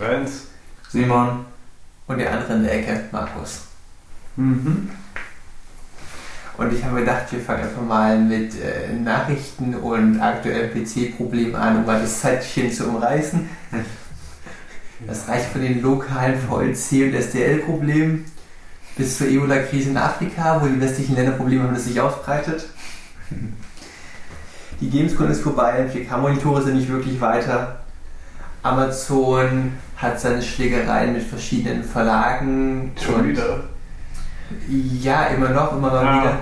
Renz. Simon. und der andere in der Ecke, Markus. Mhm. Und ich habe gedacht, wir fangen einfach mal mit äh, Nachrichten und aktuellen PC-Problemen an, um mal das Zeitchen zu umreißen. Das reicht von den lokalen VLC und SDL-Problemen bis zur Ebola-Krise in Afrika, wo die westlichen Länder Probleme haben, dass sich ausbreitet. Die Gamescom ist vorbei, 4K-Monitore sind nicht wirklich weiter. Amazon hat seine Schlägereien mit verschiedenen Verlagen. Schon wieder. Ja, immer noch, immer mal Ah. wieder.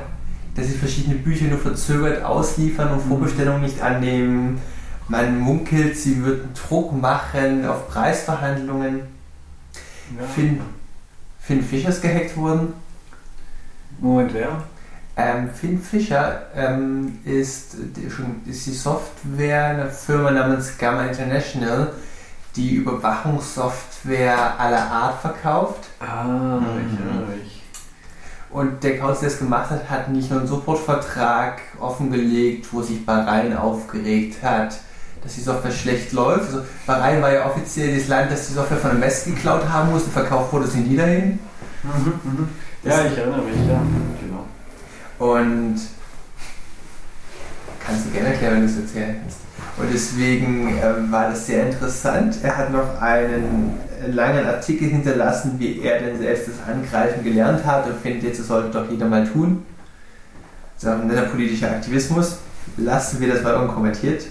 Dass sie verschiedene Bücher nur verzögert ausliefern und Vorbestellungen nicht annehmen. Man munkelt, sie würden Druck machen auf Preisverhandlungen. Ja. Finn, Finn Fischer ist gehackt worden. Moment, wer? Ähm, Finn Fischer ähm, ist, die, schon, ist die Software einer Firma namens Gamma International, die Überwachungssoftware aller Art verkauft. Ah, Mhm. ich erinnere mich. Und der Kauz, der es gemacht hat, hat nicht nur einen Supportvertrag offengelegt, wo sich Bahrain aufgeregt hat, dass die Software schlecht läuft. Also Bahrain war ja offiziell das Land, das die Software von dem Westen geklaut haben muss und verkauft wurde sie nie dahin. Mhm, mhm. Ja, ich erinnere mich, ja. Und kannst du gerne erklären, wenn du es erzählen kannst. Und deswegen ähm, war das sehr interessant. Er hat noch einen langen Artikel hinterlassen, wie er denn selbst das Angreifen gelernt hat und findet jetzt, das sollte doch jeder mal tun. Das ist auch ein netter politischer Aktivismus. Lassen wir das mal unkommentiert.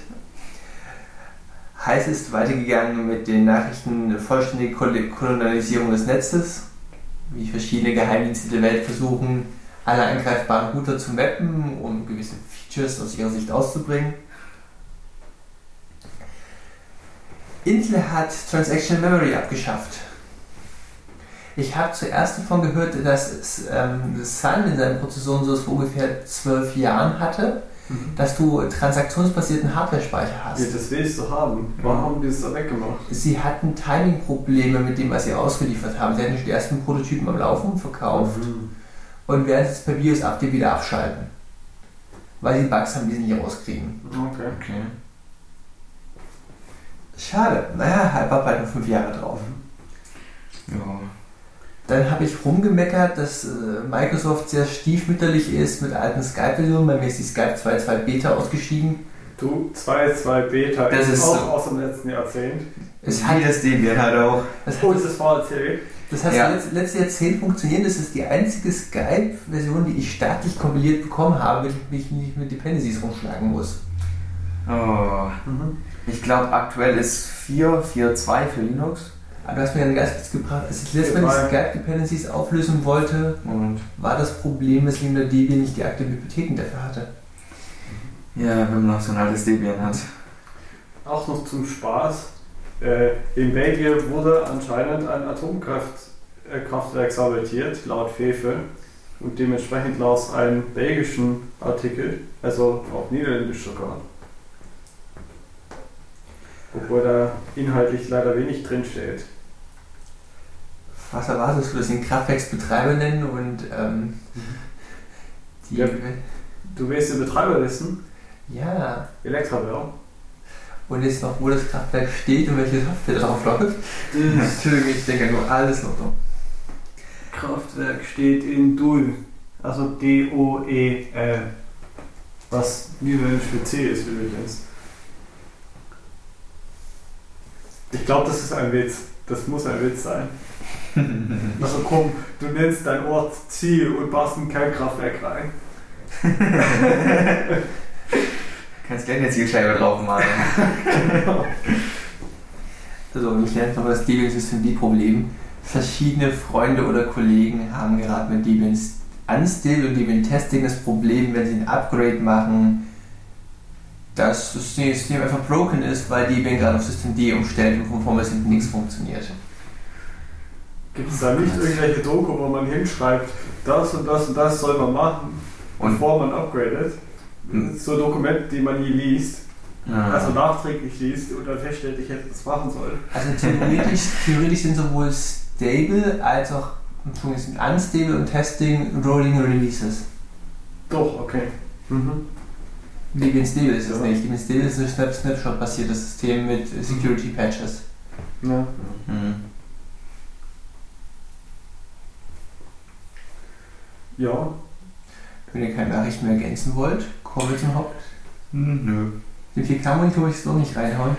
Heiß ist weitergegangen mit den Nachrichten vollständige Kol- Kolonialisierung des Netzes, wie verschiedene Geheimdienste der Welt versuchen, alle angreifbaren Router zu mappen, um gewisse Features aus ihrer Sicht auszubringen. Intel hat Transaction Memory abgeschafft. Ich habe zuerst davon gehört, dass es, ähm, Sun in seinen Prozessoren so es vor ungefähr zwölf Jahren hatte, dass du transaktionsbasierten Hardware-Speicher hast. Ja, das willst du haben. Warum haben die das da weggemacht? Sie hatten Timing-Probleme mit dem, was sie ausgeliefert haben. Sie hatten schon die ersten Prototypen am Laufen verkauft Mhm. Und werden es per BIOS Update wieder abschalten. Weil sie Bugs haben, die sie nicht rauskriegen. Okay. Okay. Schade. Naja, halb war bald nur fünf Jahre drauf. Ja. Dann habe ich rumgemeckert, dass äh, Microsoft sehr stiefmütterlich ist mit alten Skype-Versionen. Bei mir ist die Skype 2.2 Beta ausgeschieden. Du, 2.2 Beta Das ist auch so. aus dem letzten Jahrzehnt. Es hat, das Debian halt auch. das Und hat, das VLC. Das hat Ja. das letzte, letzte Jahrzehnt funktioniert. Das ist die einzige Skype-Version, die ich staatlich kompiliert bekommen habe, damit ich mich nicht mit Dependencies rumschlagen muss. Oh. Mhm. Ich glaube, aktuell ist 4, 4.2 für Linux. Aber du hast mir einen Geistwitz gebracht. Als ich letztes Mal die Skype-Dependencies auflösen wollte, Und war das Problem, dass Linda Debian nicht die aktuellen Bibliotheken dafür hatte. ja, wenn man noch so ein altes Debian hat. Auch noch zum Spaß. Äh, in Belgien wurde anscheinend ein Atomkraftwerk sabotiert, laut Fefe. Und dementsprechend las es einen belgischen Artikel, also auf Niederländisch sogar. Obwohl da inhaltlich leider wenig drin steht. Was erwartest du, dass sie den Kraftwerksbetreiber nennen und ähm, die. Ja. Du willst den Betreiber wissen? ja. Elektrawell. Und jetzt noch, wo das Kraftwerk steht und welche Software drauf läuft. Entschuldigung, ich denke nur alles noch dumm. Kraftwerk steht in Dul, also D-O-E-L. Was niederländisch für C ist übrigens. Ich glaube, das ist ein Witz. Das muss ein Witz sein. Also komm, du nennst dein Ort Ziel und baust ein Kernkraftwerk rein. Kannst gerne eine Zielscheibe drauf malen. Also, ich nenne nochmal das Debian System D-Problem. Verschiedene Freunde oder Kollegen haben gerade mit Debian Unstable und Debian Testing das Problem, wenn sie ein Upgrade machen, dass das System einfach broken ist, weil Debian gerade auf System D umstellt und von vorne hinten nichts funktioniert. Gibt es da nicht irgendwelche Doku, wo man hinschreibt, das und das und das soll man machen, Und- bevor man upgradet? So Dokumente, die man nie liest, Ja. also nachträglich liest und dann feststellt, ich hätte das machen sollen. Also theoretisch, theoretisch sind sowohl Stable als auch sind Unstable und Testing Rolling Releases. Doch, okay. Mhm. Debian Stable ist es Ja. nicht. Debian Stable ist ein Snap Snapshot-basiertes System mit Security Patches. Ja. Mhm. ja, Wenn ihr keine Nachrichten mehr ergänzen wollt, kommen wir zum Haupt. Hm, Nö. Den 4K-Monitor möchte ich jetzt auch nicht reinhauen.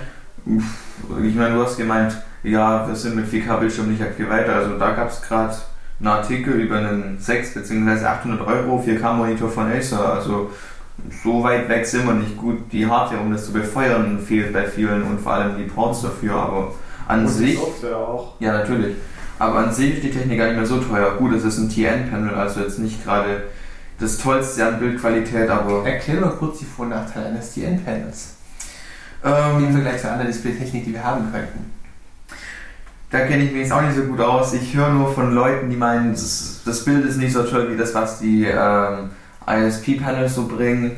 Ich meine, du hast gemeint, ja, wir sind mit 4K-Bildschirm nicht viel weiter. Also da gab es gerade einen Artikel über einen 6 bzw. 800 Euro 4K-Monitor von Acer. Also so weit weg sind wir nicht gut. Die Hardware, um das zu befeuern, fehlt bei vielen und vor allem die Ports dafür. Aber an und die sich, Software auch. ja natürlich. Aber an sich ist die Technik gar nicht mehr so teuer. Gut, es ist ein TN-Panel, also jetzt nicht gerade das tollste an Bildqualität, aber Erklär mal kurz die Vor- und Nachteile eines TN-Panels. Im ähm, Vergleich zur anderen Displaytechnik, die wir haben könnten. Da kenne ich mich jetzt auch nicht so gut aus. Ich höre nur von Leuten, die meinen, das, das Bild ist nicht so toll wie das, was die ähm, ISP-Panels so bringen.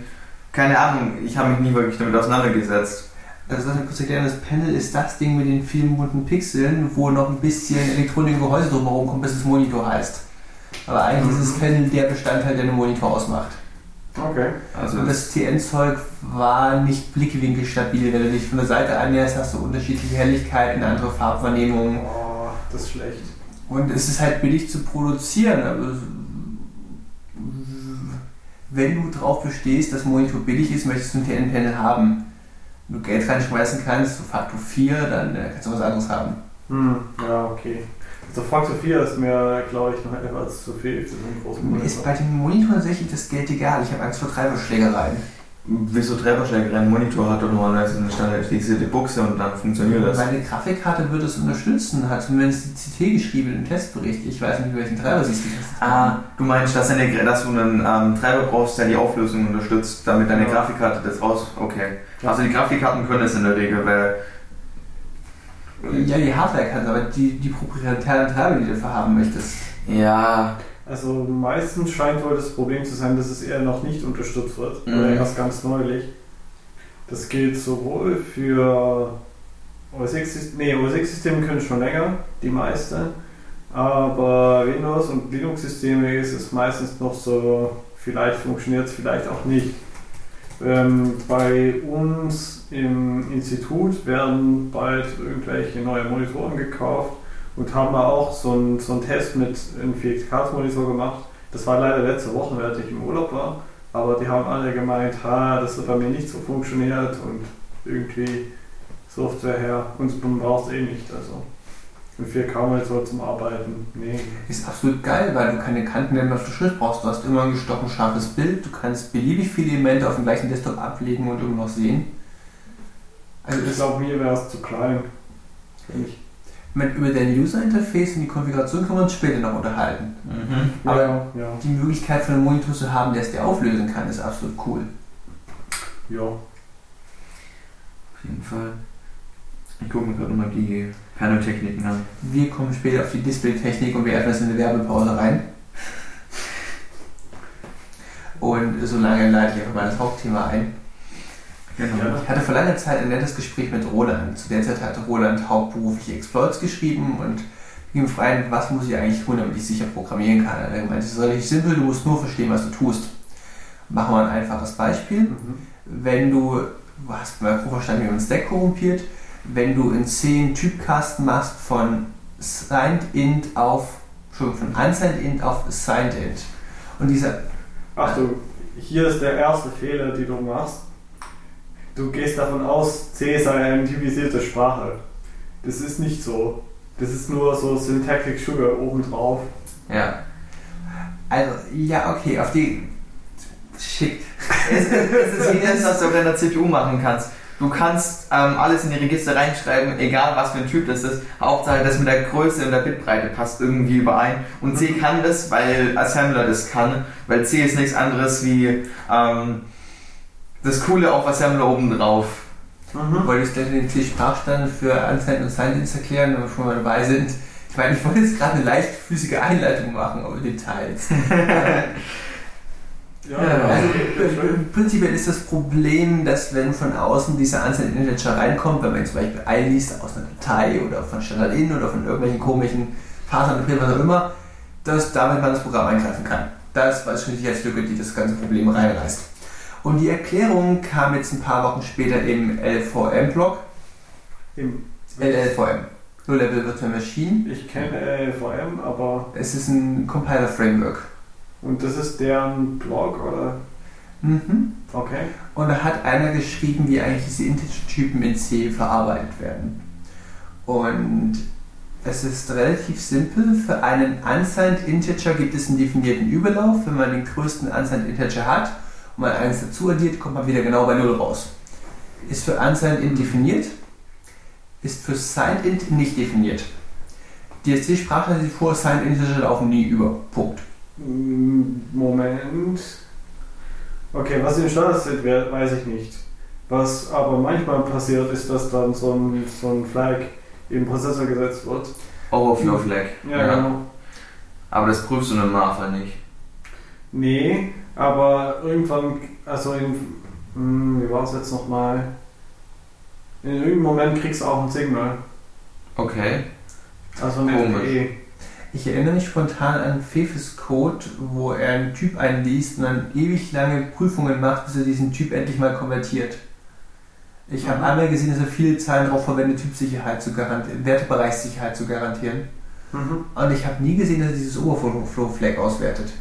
Keine Ahnung, ich habe mich nie wirklich damit auseinandergesetzt. Also, lass mich kurz erklären, das Panel ist das Ding mit den vielen bunten Pixeln, wo noch ein bisschen Elektronik im Gehäuse drumherum kommt, bis es Monitor heißt. Aber eigentlich ist das Panel der Bestandteil, der einen Monitor ausmacht. Okay. Also Und das TN-Zeug war nicht blickwinkelstabil. Wenn du dich von der Seite annäherst, hast du unterschiedliche Helligkeiten, andere Farbwahrnehmungen. Oh, das ist schlecht. Und es ist halt billig zu produzieren. Aber wenn du drauf bestehst, dass Monitor billig ist, möchtest du ein TN-Panel haben. Wenn du Geld reinschmeißen kannst, so Faktor 4, dann äh, kannst du was anderes haben. Hm, ja, okay. Also Faktor 4 ist mir, glaube ich, noch etwas zu viel für so einen großen Mir ist Monitor. bei den Monitoren tatsächlich das Geld egal. Ich habe Angst vor Treiberschlägereien. wieso Treiberschläger ein Monitor hat doch normalerweise eine standardisierte Buchse und dann funktioniert das. Meine Grafikkarte wird es unterstützen, hat zumindest die CT geschrieben im Testbericht. Ich weiß nicht, welchen Treiber sie es getestet Ah, du meinst, dass, eine, dass du einen ähm, Treiber brauchst, der die Auflösung unterstützt, damit deine Ja. Grafikkarte das raus. Okay. Ja. Also die Grafikkarten können es in der Regel, weil. Ja, die Hardware kann es, aber die, die proprietären Treiber, die du dafür haben möchtest. Ja, Also meistens scheint wohl das Problem zu sein, dass es eher noch nicht unterstützt wird. Mhm. Oder erst ganz neulich. Das gilt sowohl für OS X, nee, OS X-Systeme können schon länger, die meisten. Aber Windows- und Linux-Systeme ist es meistens noch so, vielleicht funktioniert es, vielleicht auch nicht. Ähm, bei uns im Institut werden bald irgendwelche neue Monitoren gekauft und haben wir auch so einen, so Test mit einem 4K-Monitor gemacht. Das war leider letzte Woche, während ich im Urlaub war. Aber die haben alle gemeint, ha, das hat bei mir nicht so funktioniert und irgendwie Software her. Und man braucht eh nicht. Also ein 4K-Monitor zum Arbeiten, nee. Ist absolut geil, weil du keine Kanten mehr auf der Schrift brauchst. Du hast immer ein gestochen scharfes Bild, du kannst beliebig viele Elemente auf dem gleichen Desktop ablegen und immer noch sehen. Also Ich glaube, mir wäre es zu klein. Ich, mit, über dein User-Interface und die Konfiguration können wir uns später noch unterhalten. Mhm. Aber- ja, ja, Die Möglichkeit von einem Monitor zu haben, der es dir auflösen kann, ist absolut cool. ja. Auf jeden Fall. Ich gucke mir gerade nochmal die Panel-Techniken an. Wir kommen später auf die Displaytechnik und wir das in eine Werbepause rein. Und solange leite ich einfach mal das Hauptthema ein. Genau. Ich hatte vor langer Zeit ein nettes Gespräch mit Roland. Zu der Zeit hatte Roland hauptberuflich Exploits geschrieben und ging mir fragen, was muss ich eigentlich tun, damit ich sicher programmieren kann. Er gemeint, es ist relativ simpel, du musst nur verstehen, was du tust. Machen wir ein einfaches Beispiel. Mhm. Wenn du, du hast mal grob verstanden, wie man Stack korrumpiert, wenn du in C einen Typkasten machst von signed int auf, Entschuldigung, von unsigned int auf assigned int. Und dieser, Achtung, hier ist der erste Fehler, den du machst. Du gehst davon aus, C sei eine typisierte Sprache. Das ist nicht so. Das ist nur so Syntactic Sugar obendrauf. Ja. also, ja, okay, auf die, schick. Es, es ist wie das, was du auf deiner CPU machen kannst. Du kannst ähm, alles in die Register reinschreiben, egal was für ein Typ das ist. Hauptsache, das mit der Größe und der Bitbreite passt irgendwie überein. Und C kann das, weil Assembler das kann, weil C ist nichts anderes wie ähm, das Coole auf Assembler oben drauf. Wollte ich gleich den C-Sprachstand für Unsigned und Signed erklären, wenn wir schon mal dabei sind. Ich meine, ich wollte jetzt gerade eine leichtfüßige Einleitung machen, aber Details. Ja, Also, prinzipiell ist das Problem, dass wenn von außen dieser Unsigned Integer reinkommt, wenn man zum Beispiel einliest aus einer Datei oder von Standard-In oder von irgendwelchen komischen Partnern, was auch immer, dass damit man das Programm eingreifen kann. Das war schon die Sicherheitslücke, die das ganze Problem reinreißt. Und die Erklärung kam jetzt ein paar Wochen später im LVM-Blog. Im, LLVM. Low Level Virtual Machine. ich kenne LLVM, aber. Es ist ein Compiler-Framework. Und das ist deren Blog oder? Mhm. Okay. Und da hat einer geschrieben, wie eigentlich diese Integer-Typen in C verarbeitet werden. Und es ist relativ simpel. Für einen unsigned Integer gibt es einen definierten Überlauf. Wenn man den größten unsigned Integer hat und man eins dazu addiert, kommt man wieder genau bei 0 raus. Ist für unsigned int definiert, ist für signed int nicht definiert. Die SC-Sprache sieht vor, signed Integer laufen nie über. Punkt. Moment. Okay, was im Standard-Set wäre, weiß ich nicht. Was aber manchmal passiert, ist, dass dann so ein, so ein Flag im Prozessor gesetzt wird. Overflow Flag. Ja, genau. Aber das prüfst du im Normalfall nicht. Nee, aber irgendwann, also in, hm, wie war es jetzt nochmal? In irgendeinem Moment kriegst du auch ein Signal. Okay. Also ein Komisch. Ich erinnere mich spontan an Fefes Code, wo er einen Typ einliest und dann ewig lange Prüfungen macht, bis er diesen Typ endlich mal konvertiert. Ich habe Mhm. einmal gesehen, dass er viele Zahlen darauf verwendet, Typsicherheit zu garantieren, Wertebereichssicherheit zu garantieren. Mhm. Und ich habe nie gesehen, dass er dieses Overflow-Flag auswertet.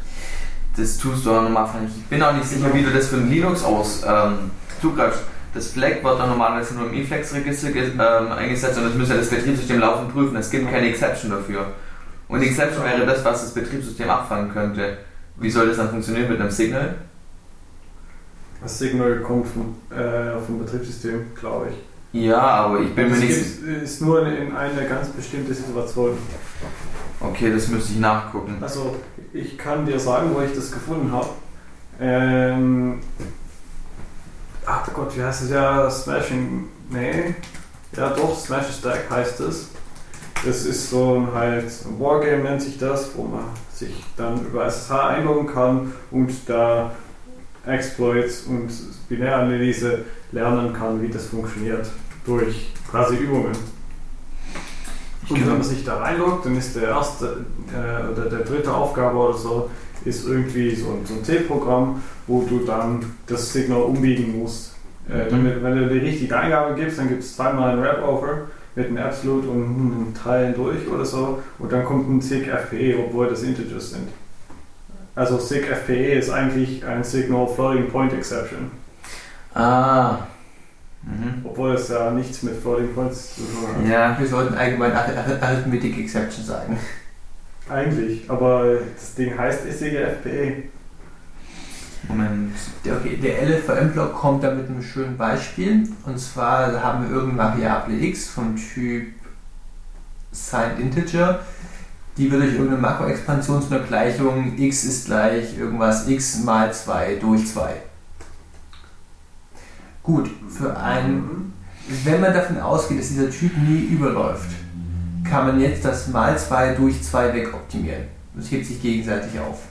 Das tust du auch nicht. Ich bin auch nicht sicher, wie du das für ein Linux aus ähm, zugreifst. Das Flag wird dann normalerweise nur im eFlex-Register ähm, eingesetzt und das müsste das Betriebssystem laufend prüfen. Es gibt keine Exception dafür. Und die Exception wäre das, was das Betriebssystem abfangen könnte. Wie soll das dann funktionieren mit einem Signal? Das Signal kommt vom, äh, vom Betriebssystem, glaube ich. Ja, aber ich bin mir Das nicht gibt's- ist nur in eine ganz bestimmte Situation. Okay, das müsste ich nachgucken. Also, ich kann dir sagen, wo ich das gefunden habe. Ähm, ach Gott, wie heißt es ja? Smashing. Nee. Ja, doch, Smash Stack heißt es. Das ist so ein halt Wargame nennt sich das, wo man sich dann über SSH einloggen kann und da Exploits und Binäranalyse lernen kann, wie das funktioniert. Durch quasi Übungen. Ich Und wenn man sich da reinloggt, dann ist der erste äh, oder der dritte Aufgabe oder so, ist irgendwie so ein, so ein C-Programm, wo du dann das Signal umbiegen musst. Äh, damit, wenn du die richtige Eingabe gibst, dann gibt es zweimal ein Wrap-Over mit einem Absolute und einem Teilen durch oder so und dann kommt ein SIG FPE, obwohl das Integers sind. Also SIG FPE ist eigentlich ein Signal Floating Point Exception, ah. Mhm. obwohl es ja nichts mit Floating Points zu tun hat. Ja, Wir sollten allgemein Ar- Ar- Arithmetic Exception sagen. Eigentlich, aber das Ding heißt SIG FPE. Moment. Der, okay, der LFVM-Block kommt da mit einem schönen Beispiel. Und zwar haben wir irgendeine Variable x vom Typ signed integer. Die wird durch irgendeine Makroexpansion zu einer Gleichung x ist gleich irgendwas x mal 2 durch 2. Gut, für ein, wenn man davon ausgeht, dass dieser Typ nie überläuft, kann man jetzt das mal 2 durch 2 wegoptimieren. Das hebt sich gegenseitig auf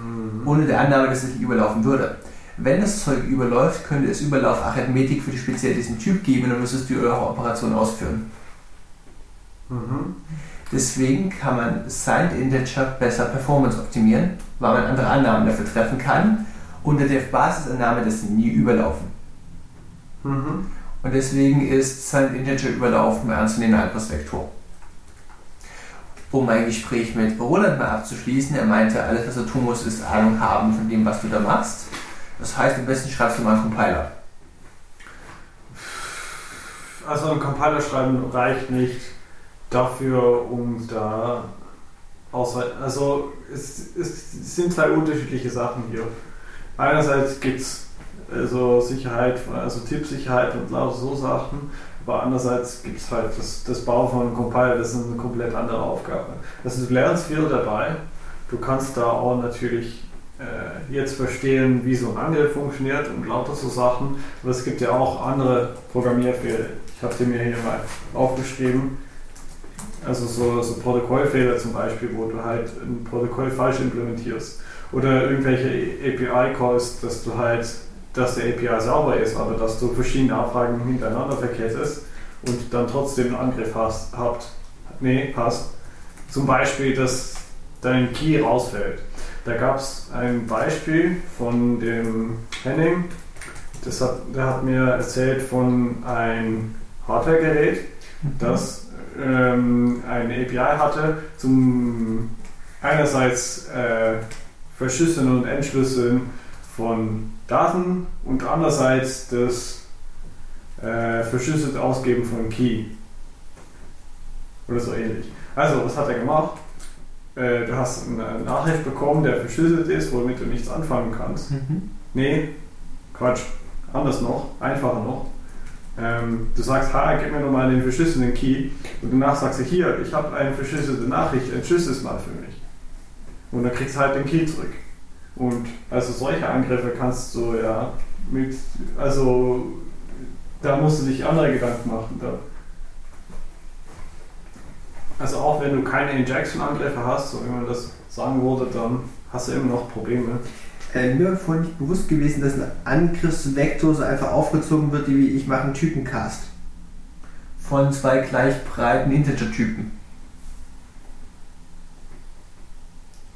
Mhm. ohne der Annahme, dass es nicht überlaufen würde. Wenn das Zeug überläuft, könnte es Überlauf-Arithmetik für die speziell diesen Typ geben und dann müsstest du die Operation ausführen. Mhm. Deswegen kann man Signed Integer besser Performance optimieren, weil man andere Annahmen dafür treffen kann, unter der Basisannahme, dass sie nie überlaufen. Mhm. Und deswegen ist Signed Integer überlaufen bei anzunehmender Angriffsvektor. Um mein Gespräch mit Roland mal abzuschließen, er meinte, alles was du tun musst, ist Ahnung haben von dem, was du da machst. Das heißt, am besten schreibst du mal einen Compiler. Also ein Compiler schreiben reicht nicht dafür, um da außer also es, es sind zwei unterschiedliche Sachen hier. Einerseits gibt es also Sicherheit, also Tippsicherheit und lauter so Sachen, aber andererseits gibt es halt das, das Bau von einem Compiler, das ist eine komplett andere Aufgabe. Also du lernst viel dabei, du kannst da auch natürlich äh, jetzt verstehen, wie so ein Angriff funktioniert und lauter so Sachen, aber es gibt ja auch andere Programmierfehler. Ich habe dir mir hier mal aufgeschrieben, also so, so Protokollfehler zum Beispiel, wo du halt ein Protokoll falsch implementierst. Oder irgendwelche API-Calls, dass du halt, dass der API sauber ist, aber dass du verschiedene Abfragen hintereinander verkettest und dann trotzdem einen Angriff hast, habt. Nee, passt. Zum Beispiel, dass dein Key rausfällt. Da gab es ein Beispiel von dem Henning, das hat, der hat mir erzählt von einem Hardware-Gerät, das ähm, eine API hatte zum einerseits äh, Verschlüsseln und Entschlüsseln von Daten und andererseits das äh, verschlüsselte Ausgeben von Key. Oder so ähnlich. Also, was hat er gemacht? Äh, du hast eine Nachricht bekommen, der verschlüsselt ist, womit du nichts anfangen kannst. Mhm. Nee, Quatsch. Anders noch, einfacher noch. Ähm, du sagst, ha, gib mir nochmal den verschlüsselten Key und danach sagst du, hier, ich habe eine verschlüsselte Nachricht, entschlüssel es mal für mich. Und dann kriegst du halt den Key zurück. Und also solche Angriffe kannst du ja mit, also da musst du dich andere Gedanken machen. Da. Also auch wenn du keine Injection-Angriffe hast, so wie man das sagen würde, dann hast du immer noch Probleme. Äh, mir war vorhin nicht bewusst gewesen, dass ein Angriffsvektor so einfach aufgezogen wird, wie ich mache einen Typencast. Von zwei gleich breiten Integer-Typen.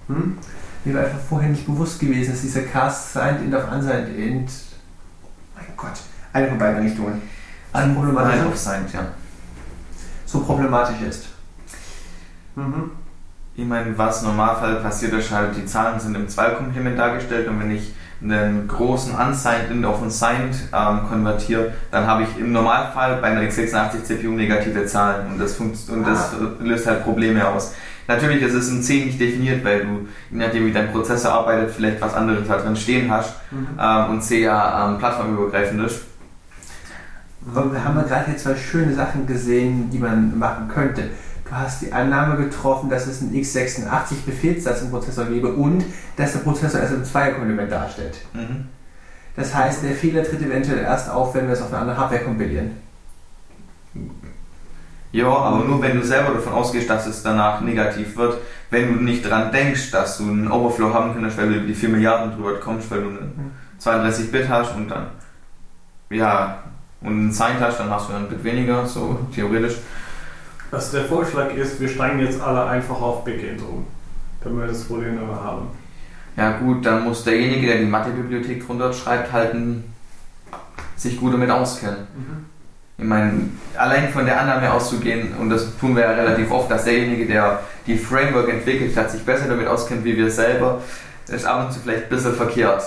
Hm? Mir war einfach vorher nicht bewusst gewesen, dass dieser Cast Signed Int auf Unsigned Int Mein Gott, eine von beiden Richtungen. an problematisch, Nein, auf Signed, ja. so problematisch ist. Mhm. Ich meine, was im Normalfall passiert ist halt, die Zahlen sind im 2-Komplement dargestellt und wenn ich einen großen Unsigned in auf ein Signed ähm, konvertiere, dann habe ich im Normalfall bei einer x86 CPU negative Zahlen und das, funkt- und das löst halt Probleme aus. Natürlich ist es in C nicht definiert, weil du, je nachdem wie dein Prozessor arbeitet, vielleicht was anderes da drin stehen hast Mhm. ähm, und C ja ähm, plattformübergreifend ist. Aber wir haben ja gerade hier zwei schöne Sachen gesehen, die man machen könnte. Du hast die Annahme getroffen, dass es einen x86-Befehlssatz im Prozessor gebe und dass der Prozessor erst im Zweierkomplement darstellt. Mhm. Das heißt, der Fehler tritt eventuell erst auf, wenn wir es auf eine andere Hardware kompilieren. Ja, aber nur wenn du selber davon ausgehst, dass es danach negativ wird, wenn du nicht dran denkst, dass du einen Overflow haben könntest, weil du über die 4 Milliarden drüber kommst, weil du einen 32 Bit hast und dann, ja, und einen Signed hast, dann hast du einen Bit weniger, so theoretisch. Also der Vorschlag ist, wir steigen jetzt alle einfach auf Big-Int um, damit wir das Problem mehr haben. Ja gut, dann muss derjenige, der die Mathebibliothek drunter schreibt, halt ein, sich gut damit auskennen. Ich meine, allein von der Annahme auszugehen, und das tun wir ja relativ oft, dass derjenige, der die Framework entwickelt hat, sich besser damit auskennt wie wir selber, ist ab und zu vielleicht ein bisschen verkehrt.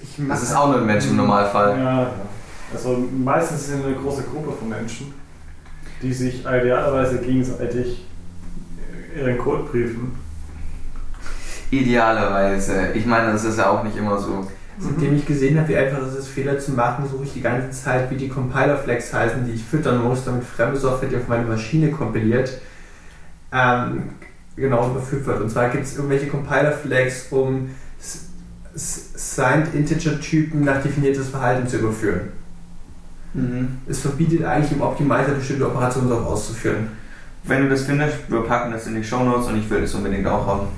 Ich Das ist auch nur ein Mensch im Normalfall. Ja, ja. Also meistens sind eine große Gruppe von Menschen, die sich idealerweise gegenseitig ihren Code prüfen. Idealerweise. Ich meine, das ist ja auch nicht immer so. Seitdem ich gesehen habe, wie einfach es ist, Fehler zu machen, suche ich die ganze Zeit, wie die Compiler-Flags heißen, die ich füttern muss, damit fremde Software, die auf meine Maschine kompiliert, ähm, genau überführt wird. Und zwar gibt es irgendwelche Compiler-Flags, um Signed Integer-Typen nach definiertes Verhalten zu überführen. Mhm. Es verbietet eigentlich im Optimizer bestimmte Operationen auch auszuführen. Wenn du das findest, wir packen das in die Shownotes und ich will das unbedingt auch haben.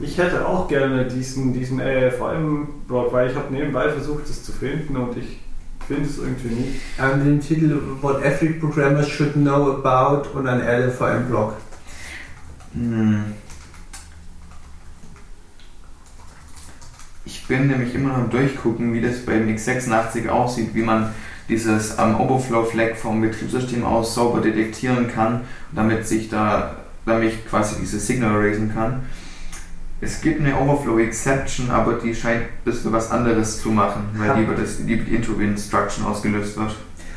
Ich hätte auch gerne diesen, diesen AFM-Blog, weil ich habe nebenbei versucht, es zu finden und ich finde es irgendwie nicht. Ähm, den Titel What Every Programmer Should Know About und ein LLVM-Blog. Hm. Ich bin nämlich immer noch am Durchgucken, wie das beim x86 aussieht, wie man dieses ähm, Overflow-Flag vom Betriebssystem aus sauber detektieren kann, damit sich da, damit ich quasi diese Signal raisen kann. Es gibt eine Overflow-Exception, aber die scheint ein bisschen was anderes zu machen, weil die über das, die Intro-Instruction ausgelöst wird.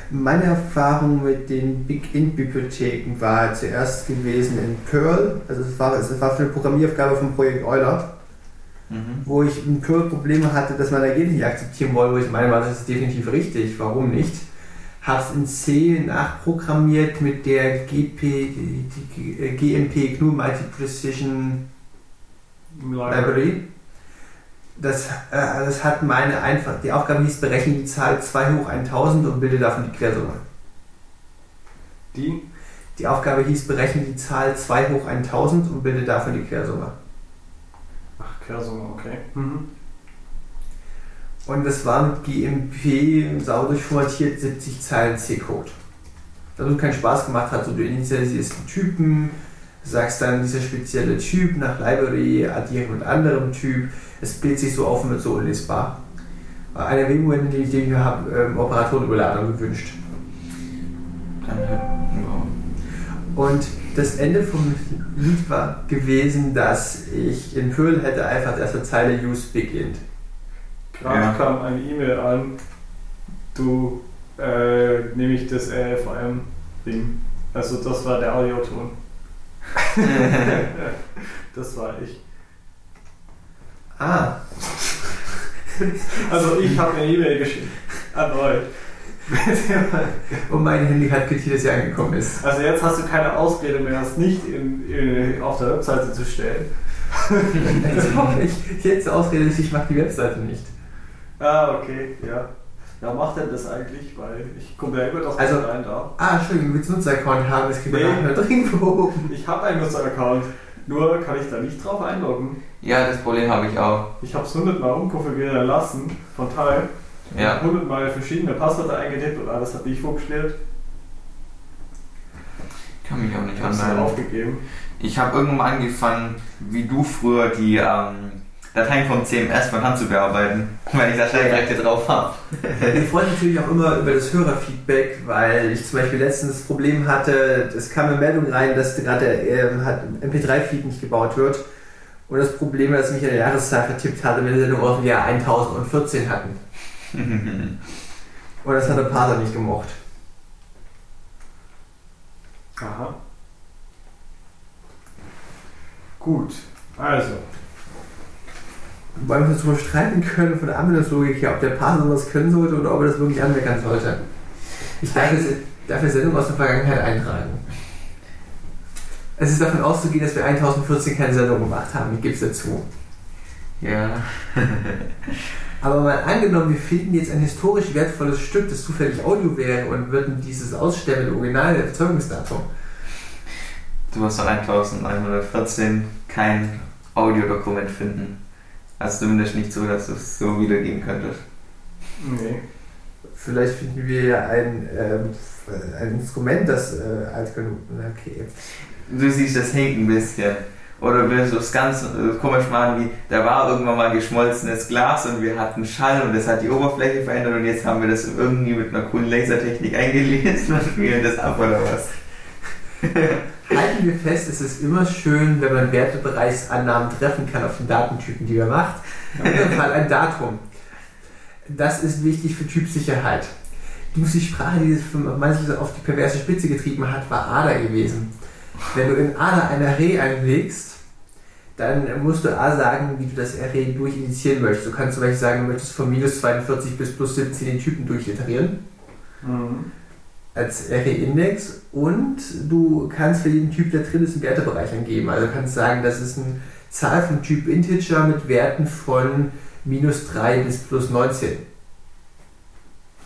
Meine Erfahrung mit den Big-Int-Bibliotheken war zuerst gewesen in Perl. Also es war, es war für eine Programmieraufgabe vom Projekt Euler, Mhm. wo ich in Perl Probleme hatte, dass man Ergebnis nicht akzeptieren wollte, wo ich meine, das ist definitiv richtig, warum nicht? Habe es in C nachprogrammiert mit der GP, GMP GNU Multi Precision Library. Das, äh, das hat meine einfach, die Aufgabe hieß, berechne die Zahl 2 hoch 1000 und bilde davon die Quersumme. Die? Die Aufgabe hieß, berechne die Zahl 2 hoch 1000 und bilde davon die Quersumme. Ach, Quersumme, okay. Mhm. Und das war mit GMP sau durchformatiert 70 Zeilen C-Code. Das uns keinen Spaß gemacht hat, so du initialisierst einen Typen, sagst dann dieser spezielle Typ nach Library addieren mit anderem Typ. Es bildet sich so auf und wird so unlesbar. Eine Erwägung, die ich mir habe, ähm, Operatorenüberladung gewünscht. Dann. Und das Ende vom Lied war gewesen, dass ich in Perl hätte einfach die erste Zeile Use beginnt. Gerade Ja. kam eine E-Mail an, du äh, nehme ich das RFM-Ding. Also das war der Audioton. das war ich. Ah, Also ich habe eine E-Mail geschickt an euch. und mein Handy hat quittiert, dass sie angekommen ist. Also jetzt hast du keine Ausrede mehr, das nicht in, in, auf der Webseite zu stellen. Jetzt hoffe ich, jetzt Ausrede ist, ich mache die Webseite nicht. Ah, okay, ja. Ja, macht denn das eigentlich? Weil ich komme ja immer doch Also- rein da. Ah, Entschuldigung, du willst einen Nutzer-Account haben, das kriegen wir Nee. nachher irgendwo. Ich habe einen Nutzer-Account, nur kann ich da nicht drauf einloggen. ja, das Problem habe ich auch. Ich habe es hundertmal umkonfigurieren lassen von Teil. Ja. Hundertmal verschiedene Passwörter eingetippt und alles hat nicht funktioniert. Kann mich auch nicht es anmelden. Ich habe irgendwann angefangen, wie du früher die ähm, Dateien vom CMS von Hand zu bearbeiten, weil ich da Schreibrechte drauf habe. Wir freuen uns natürlich auch immer über das Hörerfeedback, weil ich zum Beispiel letztens das Problem hatte, es kam eine Meldung rein, dass gerade ähm, hat MP3-Feed nicht gebaut wird. Und das Problem, dass ich mich an der Jahreszahl vertippt hatte, wir die Sendung aus dem Jahr 1014 hatten. Und das hat der Pater nicht gemocht. Aha. Gut, also. Weil wir uns darüber streiten können von der Anwendungslogik her, ob der Pater sowas können sollte oder ob er das wirklich anmeckern sollte. Ich darf, darf eine Sendung aus der Vergangenheit eintragen. Es ist davon auszugehen, dass wir 1014 keine Sendung gemacht haben, ich gebe es dazu. Ja. Aber mal angenommen, wir finden jetzt ein historisch wertvolles Stück, das zufällig Audio wäre und würden dieses ausstellen mit Original Erzeugungsdatum. Du wirst doch 1914 kein Audiodokument finden. Also zumindest nicht so, dass du es so wiedergeben könntest. Nee. Vielleicht finden wir ja ein, ähm, ein Instrument, das äh, alt genug Okay. Du siehst, das hängt ein bisschen. Oder willst du es ganz äh, komisch machen, wie da war irgendwann mal geschmolzenes Glas und wir hatten Schall und das hat die Oberfläche verändert und jetzt haben wir das irgendwie mit einer coolen Lasertechnik eingelesen und spielen das ab oder was? Halten wir fest, es ist immer schön, wenn man Wertebereichsannahmen treffen kann auf den Datentypen, die man macht. In diesem Fall ein Datum. Das ist wichtig für Typsicherheit. Die die Sprache, die das manche auf die perverse Spitze getrieben hat, war ADA gewesen. Wenn du in ADA ein Array einlegst, dann musst du A sagen, wie du das Array durchinitiieren möchtest. Du kannst zum Beispiel sagen, du möchtest von minus 42 bis plus 17 den Typen durchiterieren Mhm. Als Array-Index und du kannst für jeden Typ, der drin ist, einen Wertebereich angeben. Also du kannst sagen, das ist eine Zahl vom Typ Integer mit Werten von minus 3 bis plus 19.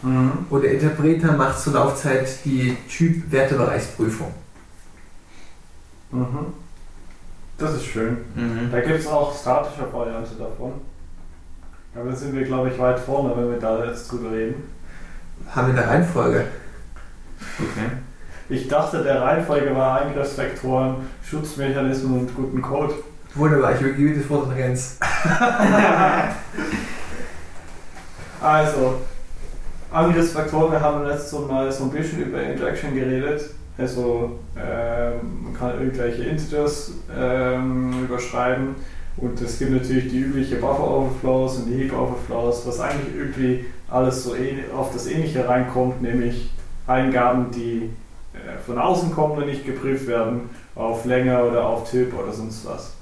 Mhm. Und der Interpreter macht zur Laufzeit die Typ-Wertebereichsprüfung. Mhm. Das ist schön. Mhm. Da gibt es auch statische Variante davon. Aber da sind wir, glaube ich, weit vorne, wenn wir da jetzt drüber reden. Haben wir eine Reihenfolge? Okay. Ich dachte, der Reihenfolge war Eingriffsvektoren, Schutzmechanismen und guten Code. Wunderbar, ich übergebe das Wort an Renz. Also, Angriffsvektoren, wir haben letztes Mal so ein bisschen über Injection geredet. Also, ähm, man kann irgendwelche Integers ähm, überschreiben und es gibt natürlich die übliche Buffer Overflows und die Heap Overflows, was eigentlich irgendwie alles so auf das Ähnliche reinkommt, nämlich Eingaben, die äh, von außen kommen und nicht geprüft werden, auf Länge oder auf Typ oder sonst was.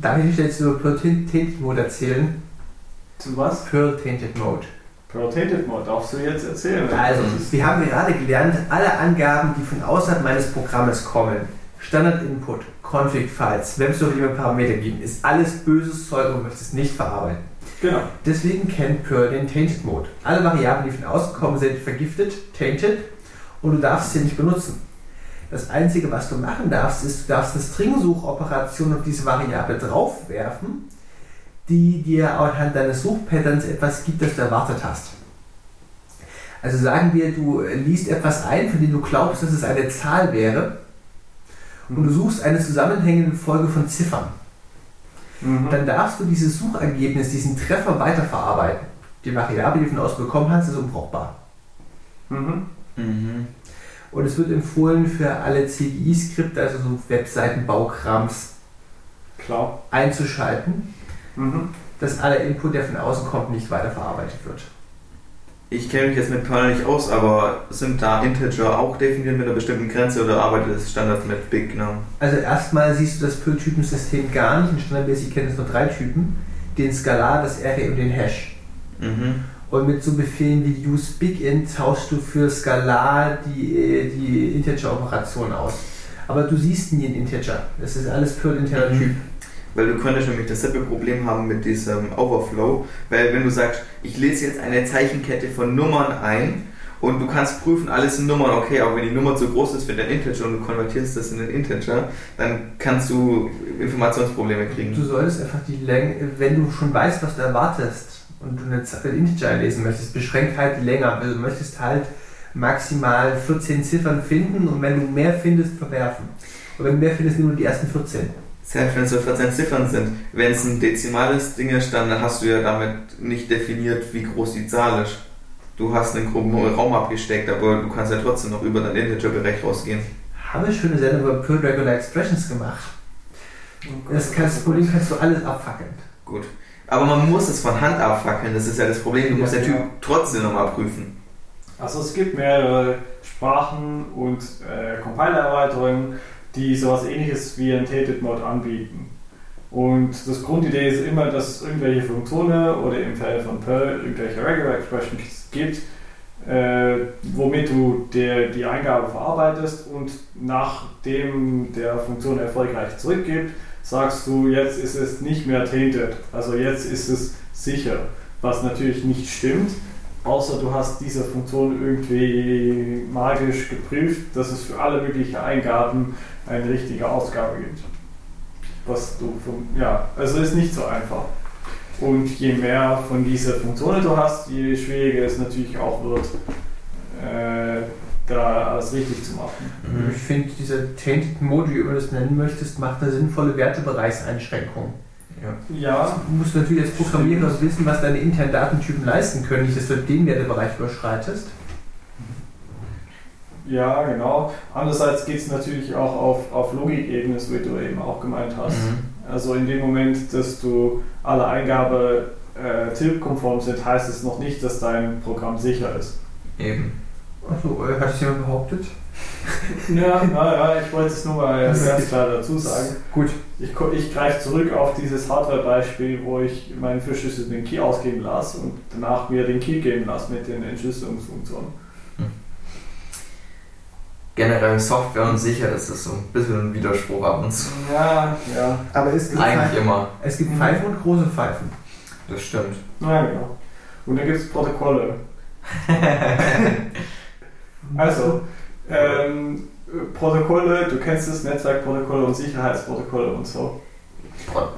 Darf ich jetzt über Pearl Tainted Mode erzählen? Zu was? Pearl Tainted Mode. Protected Mode, darfst du jetzt erzählen? Also, wir haben gerade gelernt, alle Angaben, die von außerhalb meines Programmes kommen, Standard Input, Config-Files, Webserver Parameter geben, ist alles böses Zeug und möchte es nicht verarbeiten. Genau. Deswegen kennt Perl den Tainted Mode. Alle Variablen, die von außen kommen, sind vergiftet, tainted und du darfst sie nicht benutzen. Das Einzige, was du machen darfst, ist, du darfst eine String-Suchoperation auf diese Variable draufwerfen, die dir anhand deines Suchpatterns etwas gibt, das du erwartet hast. Also sagen wir, du liest etwas ein, von dem du glaubst, dass es eine Zahl wäre und du suchst eine zusammenhängende Folge von Ziffern, Mhm. dann darfst du dieses Suchergebnis, diesen Treffer weiterverarbeiten. Die Variable, die du von außen bekommen hast, ist unbrauchbar. Mhm. Mhm. Und es wird empfohlen für alle CGI-Skripte, also so Webseitenbaukrams, Klar. einzuschalten, Mhm. dass aller Input, der von außen kommt, nicht weiterverarbeitet wird. Ich kenne mich jetzt mit Perl nicht aus, aber sind da Integer auch definiert mit einer bestimmten Grenze oder arbeitet es Standard mit Big Num? Also erstmal siehst du das Perl-Typensystem gar nicht. In Standard Basic kennen es nur drei Typen. Den Skalar, das Array und den Hash. Mhm. Und mit so Befehlen wie use BigInt tauschst du für Skalar die, äh, die Integer-Operation aus. Aber du siehst nie einen Integer. Das ist alles Perl-interner Mhm. Typ. Weil du könntest nämlich dasselbe Problem haben mit diesem Overflow, weil wenn du sagst, ich lese jetzt eine Zeichenkette von Nummern ein und du kannst prüfen, alles sind Nummern, okay, aber wenn die Nummer zu groß ist für den Integer und du konvertierst das in den Integer, dann kannst du Informationsprobleme Du kriegen. solltest einfach die Länge, wenn du schon weißt, was du erwartest und du eine Integer einlesen möchtest, beschränkt halt die Länge. Also du möchtest halt maximal 14 Ziffern finden und wenn du mehr findest, verwerfen. Und wenn du mehr findest, nur die ersten 14. Selbst wenn es so 14 Ziffern sind, wenn es ein dezimales Ding ist, dann hast du ja damit nicht definiert, wie groß die Zahl ist. Du hast einen groben Raum abgesteckt, aber du kannst ja trotzdem noch über dein Integer-Bereich rausgehen. Haben wir schon eine Sendung über Perl Regular Expressions gemacht. Das, kannst, das Problem kannst du alles abfackeln. Gut. Aber man muss es von Hand abfackeln, das ist ja das Problem. Du musst der Ja. Typ trotzdem nochmal prüfen. Also es gibt mehrere Sprachen und äh, Compiler-Erweiterungen, die sowas ähnliches wie ein Tated-Mod anbieten. Und das Grundidee ist immer, dass es irgendwelche Funktionen oder im Fall von Perl irgendwelche Regular Expressions gibt, äh, womit du der, die Eingabe verarbeitest und nachdem der Funktion erfolgreich zurückgibt, sagst du, jetzt ist es nicht mehr tainted, also jetzt ist es sicher, was natürlich nicht stimmt, außer du hast diese Funktion irgendwie magisch geprüft, dass es für alle möglichen Eingaben eine richtige Ausgabe gibt. Was du von, ja, also ist nicht so einfach. Und je mehr von diesen Funktionen du hast, je schwieriger es natürlich auch wird, äh, da alles richtig zu machen. Mhm. Ich finde, diese Tainted Mode, wie du das nennen möchtest, macht eine sinnvolle Wertebereichseinschränkung. Ja, Du musst natürlich als Programmierer wissen, was deine internen Datentypen leisten können, nicht, dass du den Wertebereich überschreitest. Ja, genau. Andererseits geht es natürlich auch auf, auf Logikebene, so wie du eben auch gemeint hast. Mhm. Also in dem Moment, dass du alle Eingabe äh, tilg-konform sind, heißt es noch nicht, dass dein Programm sicher ist. Eben. Achso, äh, hat es jemand behauptet? Ja, naja, ich wollte es nur mal ganz klar dazu sagen. Gut. Ich, ich greife zurück auf dieses Hardware-Beispiel, wo ich meinen verschlüsselten Key ausgeben lasse und danach mir den Key geben lasse mit den Entschlüsselungsfunktionen. Generell Software und sicher, das ist so ein bisschen ein Widerspruch ab und zu. Ja, ja, Aber es gibt, Eigentlich Pfeifen, immer. es gibt Pfeifen und große Pfeifen. Das stimmt. ja, genau. Und dann gibt es Protokolle. Also, ähm, Protokolle, du kennst es, Netzwerkprotokolle und Sicherheitsprotokolle und so.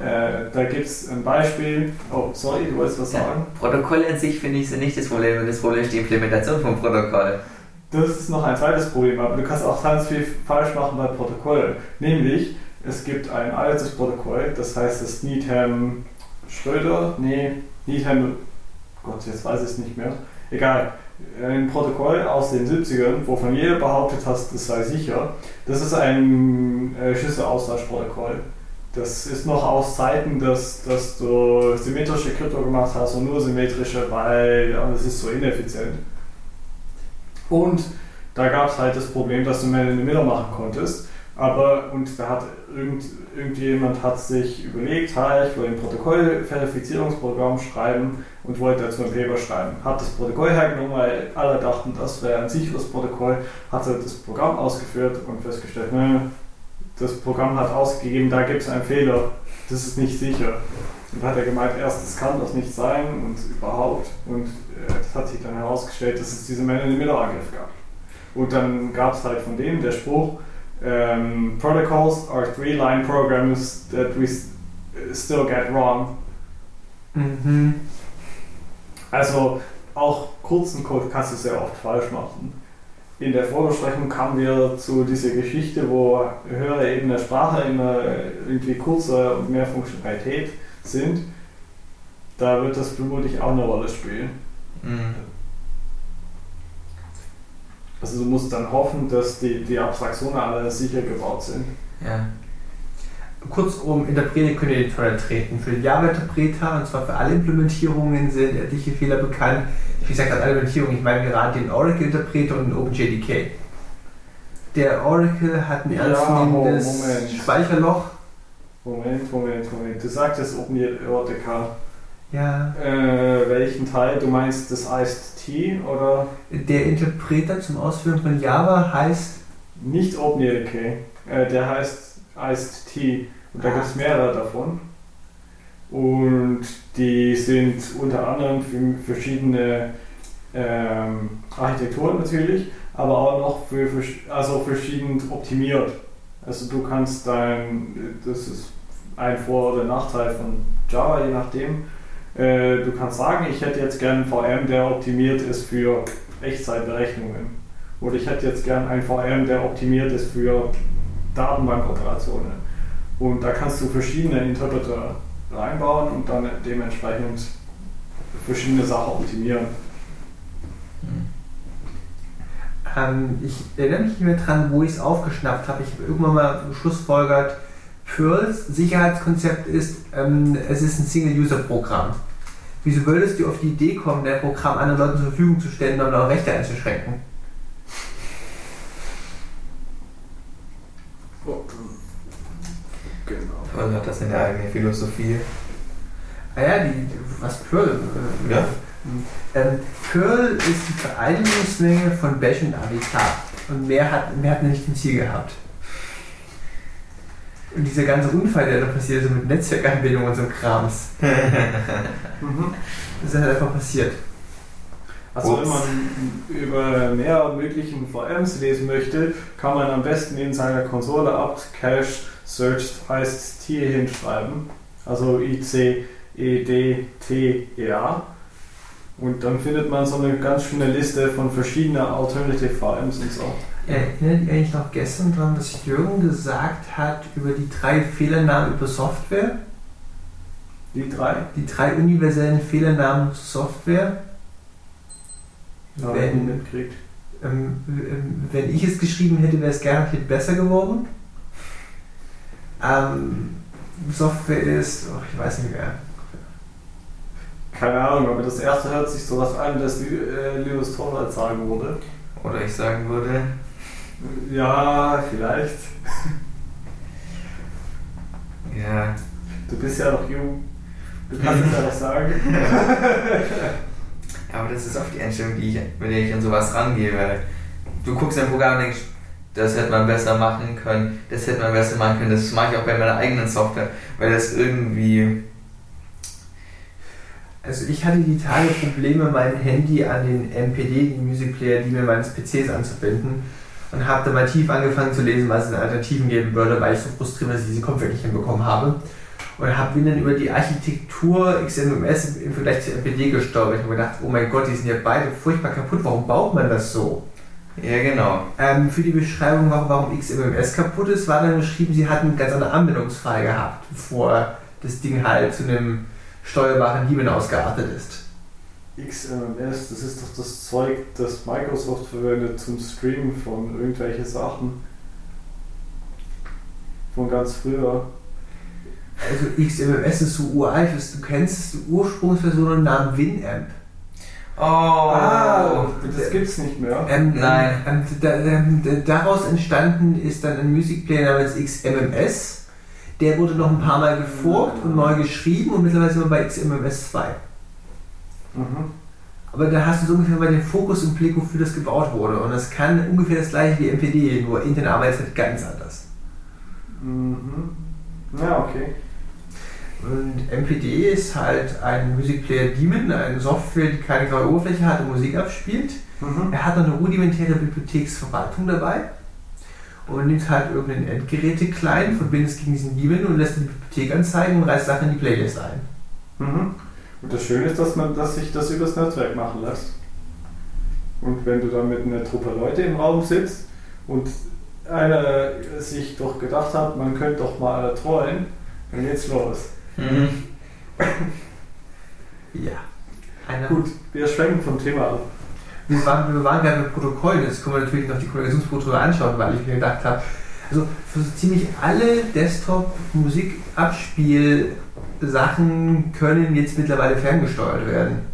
Äh, da gibt es ein Beispiel. Oh, sorry, du wolltest was sagen? Protokolle an sich finde ich sind nicht das Problem. Das Problem ist die Implementation vom Protokoll. Das ist noch ein zweites Problem, aber du kannst auch ganz viel falsch machen bei Protokollen. Nämlich, es gibt ein altes Protokoll, das heißt das Needham Schröder, nee, Needham, Gott, jetzt weiß ich es nicht mehr. Egal, ein Protokoll aus den 70ern, wovon jeder behauptet hat, das sei sicher. Das ist ein äh, Schlüsselaustauschprotokoll. Das ist noch aus Zeiten, dass, dass du symmetrische Krypto gemacht hast und nur symmetrische, weil ja, das ist so ineffizient. Und da gab es halt das Problem, dass du Man in the Middle machen konntest. Aber, und da hat irgend, irgendjemand hat sich überlegt, ha, ich will ein Protokoll-Verifizierungsprogramm schreiben und wollte dazu ein Paper schreiben. Hat das Protokoll hergenommen, weil alle dachten, das wäre ein sicheres Protokoll, hatte das Programm ausgeführt und festgestellt, ne, das Programm hat ausgegeben, da gibt es einen Fehler, das ist nicht sicher. Und hat er gemeint, erst das kann das nicht sein und überhaupt. Und äh, das hat sich dann herausgestellt, dass es diese Man-in-the-Middle-Angriff gab. Und dann gab es halt von dem der Spruch, ähm, Protocols are three-line programs that we s- still get wrong. Mhm. Also auch kurzen Code kannst du sehr oft falsch machen. in der Vorbesprechung kamen wir zu dieser Geschichte, wo höhere Ebene Sprache immer irgendwie kurzer und mehr Funktionalität sind. Da wird das vermutlich auch eine Rolle spielen. Mhm. Also du musst dann hoffen, dass die, die Abstraktionen alle sicher gebaut sind. Ja. Kurzum, Interpreter können in die Tonne treten. Für den Java-Interpreter, und zwar für alle Implementierungen, sind etliche Fehler bekannt. Wie gesagt, alle Implementierungen, ich meine gerade den Oracle-Interpreter und den OpenJDK. Der Oracle hat ein Ja, ernstzunehmendes Moment. Speicherloch. Moment, Moment, Moment. Du sagtest OpenJDK. Ja, Äh, welchen Teil? Du meinst das Iced T oder der Interpreter zum Ausführen von Java heißt nicht OpenJDK? Äh, der heißt Iced T und da gibt es mehrere davon. Und die sind unter anderem für verschiedene ähm, Architekturen natürlich, aber auch noch für, also verschieden optimiert. Also du kannst dein, das ist ein Vor- oder Nachteil von Java, je nachdem. Äh, du kannst sagen, ich hätte jetzt gern einen VM, der optimiert ist für Echtzeitberechnungen. Oder ich hätte jetzt gern einen VM, der optimiert ist für Datenbankoperationen. Und da kannst du verschiedene Interpreter reinbauen und dann dementsprechend verschiedene Sachen optimieren. Ähm, ich erinnere mich nicht mehr dran, wo ich es aufgeschnappt habe. Ich habe irgendwann mal geschlussfolgert, Perls Sicherheitskonzept ist, ähm, es ist ein Single-User-Programm. Wieso würdest du auf die Idee kommen, dein Programm anderen Leuten zur Verfügung zu stellen und auch Rechte einzuschränken? Genau. Und hat das in der eigenen Philosophie. Ah ja, die, was Perl? äh, Ja. Ähm, Perl ist die Vereinigungsmenge von Bash und AWK. Und mehr hat, mehr hat nicht ein Ziel gehabt. Und dieser ganze Unfall, der da passiert ist mit Netzwerkanbindung und so Krams, Mhm. das ist halt einfach passiert. Also Ups. wenn man über mehr möglichen VMs lesen möchte, kann man am besten in seiner Konsole apt cache search heißt T hinschreiben. Also I C E D T E A. Und dann findet man so eine ganz schöne Liste von verschiedenen Alternative VMs und so. Erinnert ihr euch noch gestern dran, was Jürgen gesagt hat über die drei Fehlernamen über Software? Die drei? Die drei universellen Fehlernamen Software? Nicht Wenn, mitgekriegt. ähm, ähm, wenn ich es geschrieben hätte, wäre es garantiert besser geworden. Ähm, Software ist, oh, ich weiß nicht mehr. Keine Ahnung, aber das erste hört sich so was an, dass äh, Linus Torvalds sagen würde. Oder ich sagen würde, Ja, vielleicht. ja, Du bist ja noch jung. Du kannst es ja noch sagen. aber das ist auch die Einstellung, die ich, mit der ich an sowas rangehe, weil du guckst ein Programm und denkst, das hätte man besser machen können, das hätte man besser machen können, das mache ich auch bei meiner eigenen Software, weil das irgendwie, Also ich hatte die Tage Probleme, mein Handy an den MPD, den Music Player, die mir meines PCs anzubinden und habe dann mal tief angefangen zu lesen, was es in Alternativen geben würde, weil ich so frustriert war, dass ich diese Kopf nicht hinbekommen habe. Und habe bin dann über die Architektur XMMS im Vergleich zu MPD gestolpert. Ich habe gedacht, oh mein Gott, die sind ja beide furchtbar kaputt, warum baut man das so? ja genau, Ähm, für die Beschreibung, warum, warum XMMS kaputt ist, war dann geschrieben, sie hatten ganz anderen Anwendungsfall gehabt, bevor das Ding halt zu einem steuerbaren Daemon ausgeartet ist. XMMS, das ist doch das Zeug, das Microsoft verwendet zum Streamen von irgendwelchen Sachen. Von ganz früher. Also XMMS ist so uralt, dass du kennst es, die Ursprungsversion und Namen Winamp. oh, Ah, das gibt's nicht mehr. Ähm, Nein. Ähm, da, ähm, da- daraus entstanden ist dann ein Music Player namens XMMS. Der wurde noch ein paar Mal geforkt und neu geschrieben und mittlerweile sind wir bei XMMS 2. Mhm. Aber da hast du so ungefähr mal den Fokus im Blick, wofür das gebaut wurde. Und das kann ungefähr das gleiche wie MPD, nur interne Arbeit ist halt ganz anders. Mhm. Ja, okay. Und MPD ist halt ein Music Player Daemon, eine Software, die keine graue Oberfläche hat und Musik abspielt. Mhm. Er hat noch eine rudimentäre Bibliotheksverwaltung dabei und nimmt halt irgendeinen Endgeräte-Client, verbindet es gegen diesen Daemon und lässt die Bibliothek anzeigen und reißt Sachen in die Playlist ein. Mhm. Und das Schöne ist, dass man dass sich das übers Netzwerk machen lässt. Und wenn du dann mit einer Truppe Leute im Raum sitzt und einer sich doch gedacht hat, man könnte doch mal trollen, dann geht's los. Mhm. Ja. Einer, Gut, wir schwenken vom Thema ab. Wir waren, wir waren gerade mit Protokollen, jetzt können wir natürlich noch die Kommunikationsprotokolle anschauen, weil ich mir gedacht habe, also für so ziemlich alle Desktop-Musikabspiel-Sachen können jetzt mittlerweile ferngesteuert werden.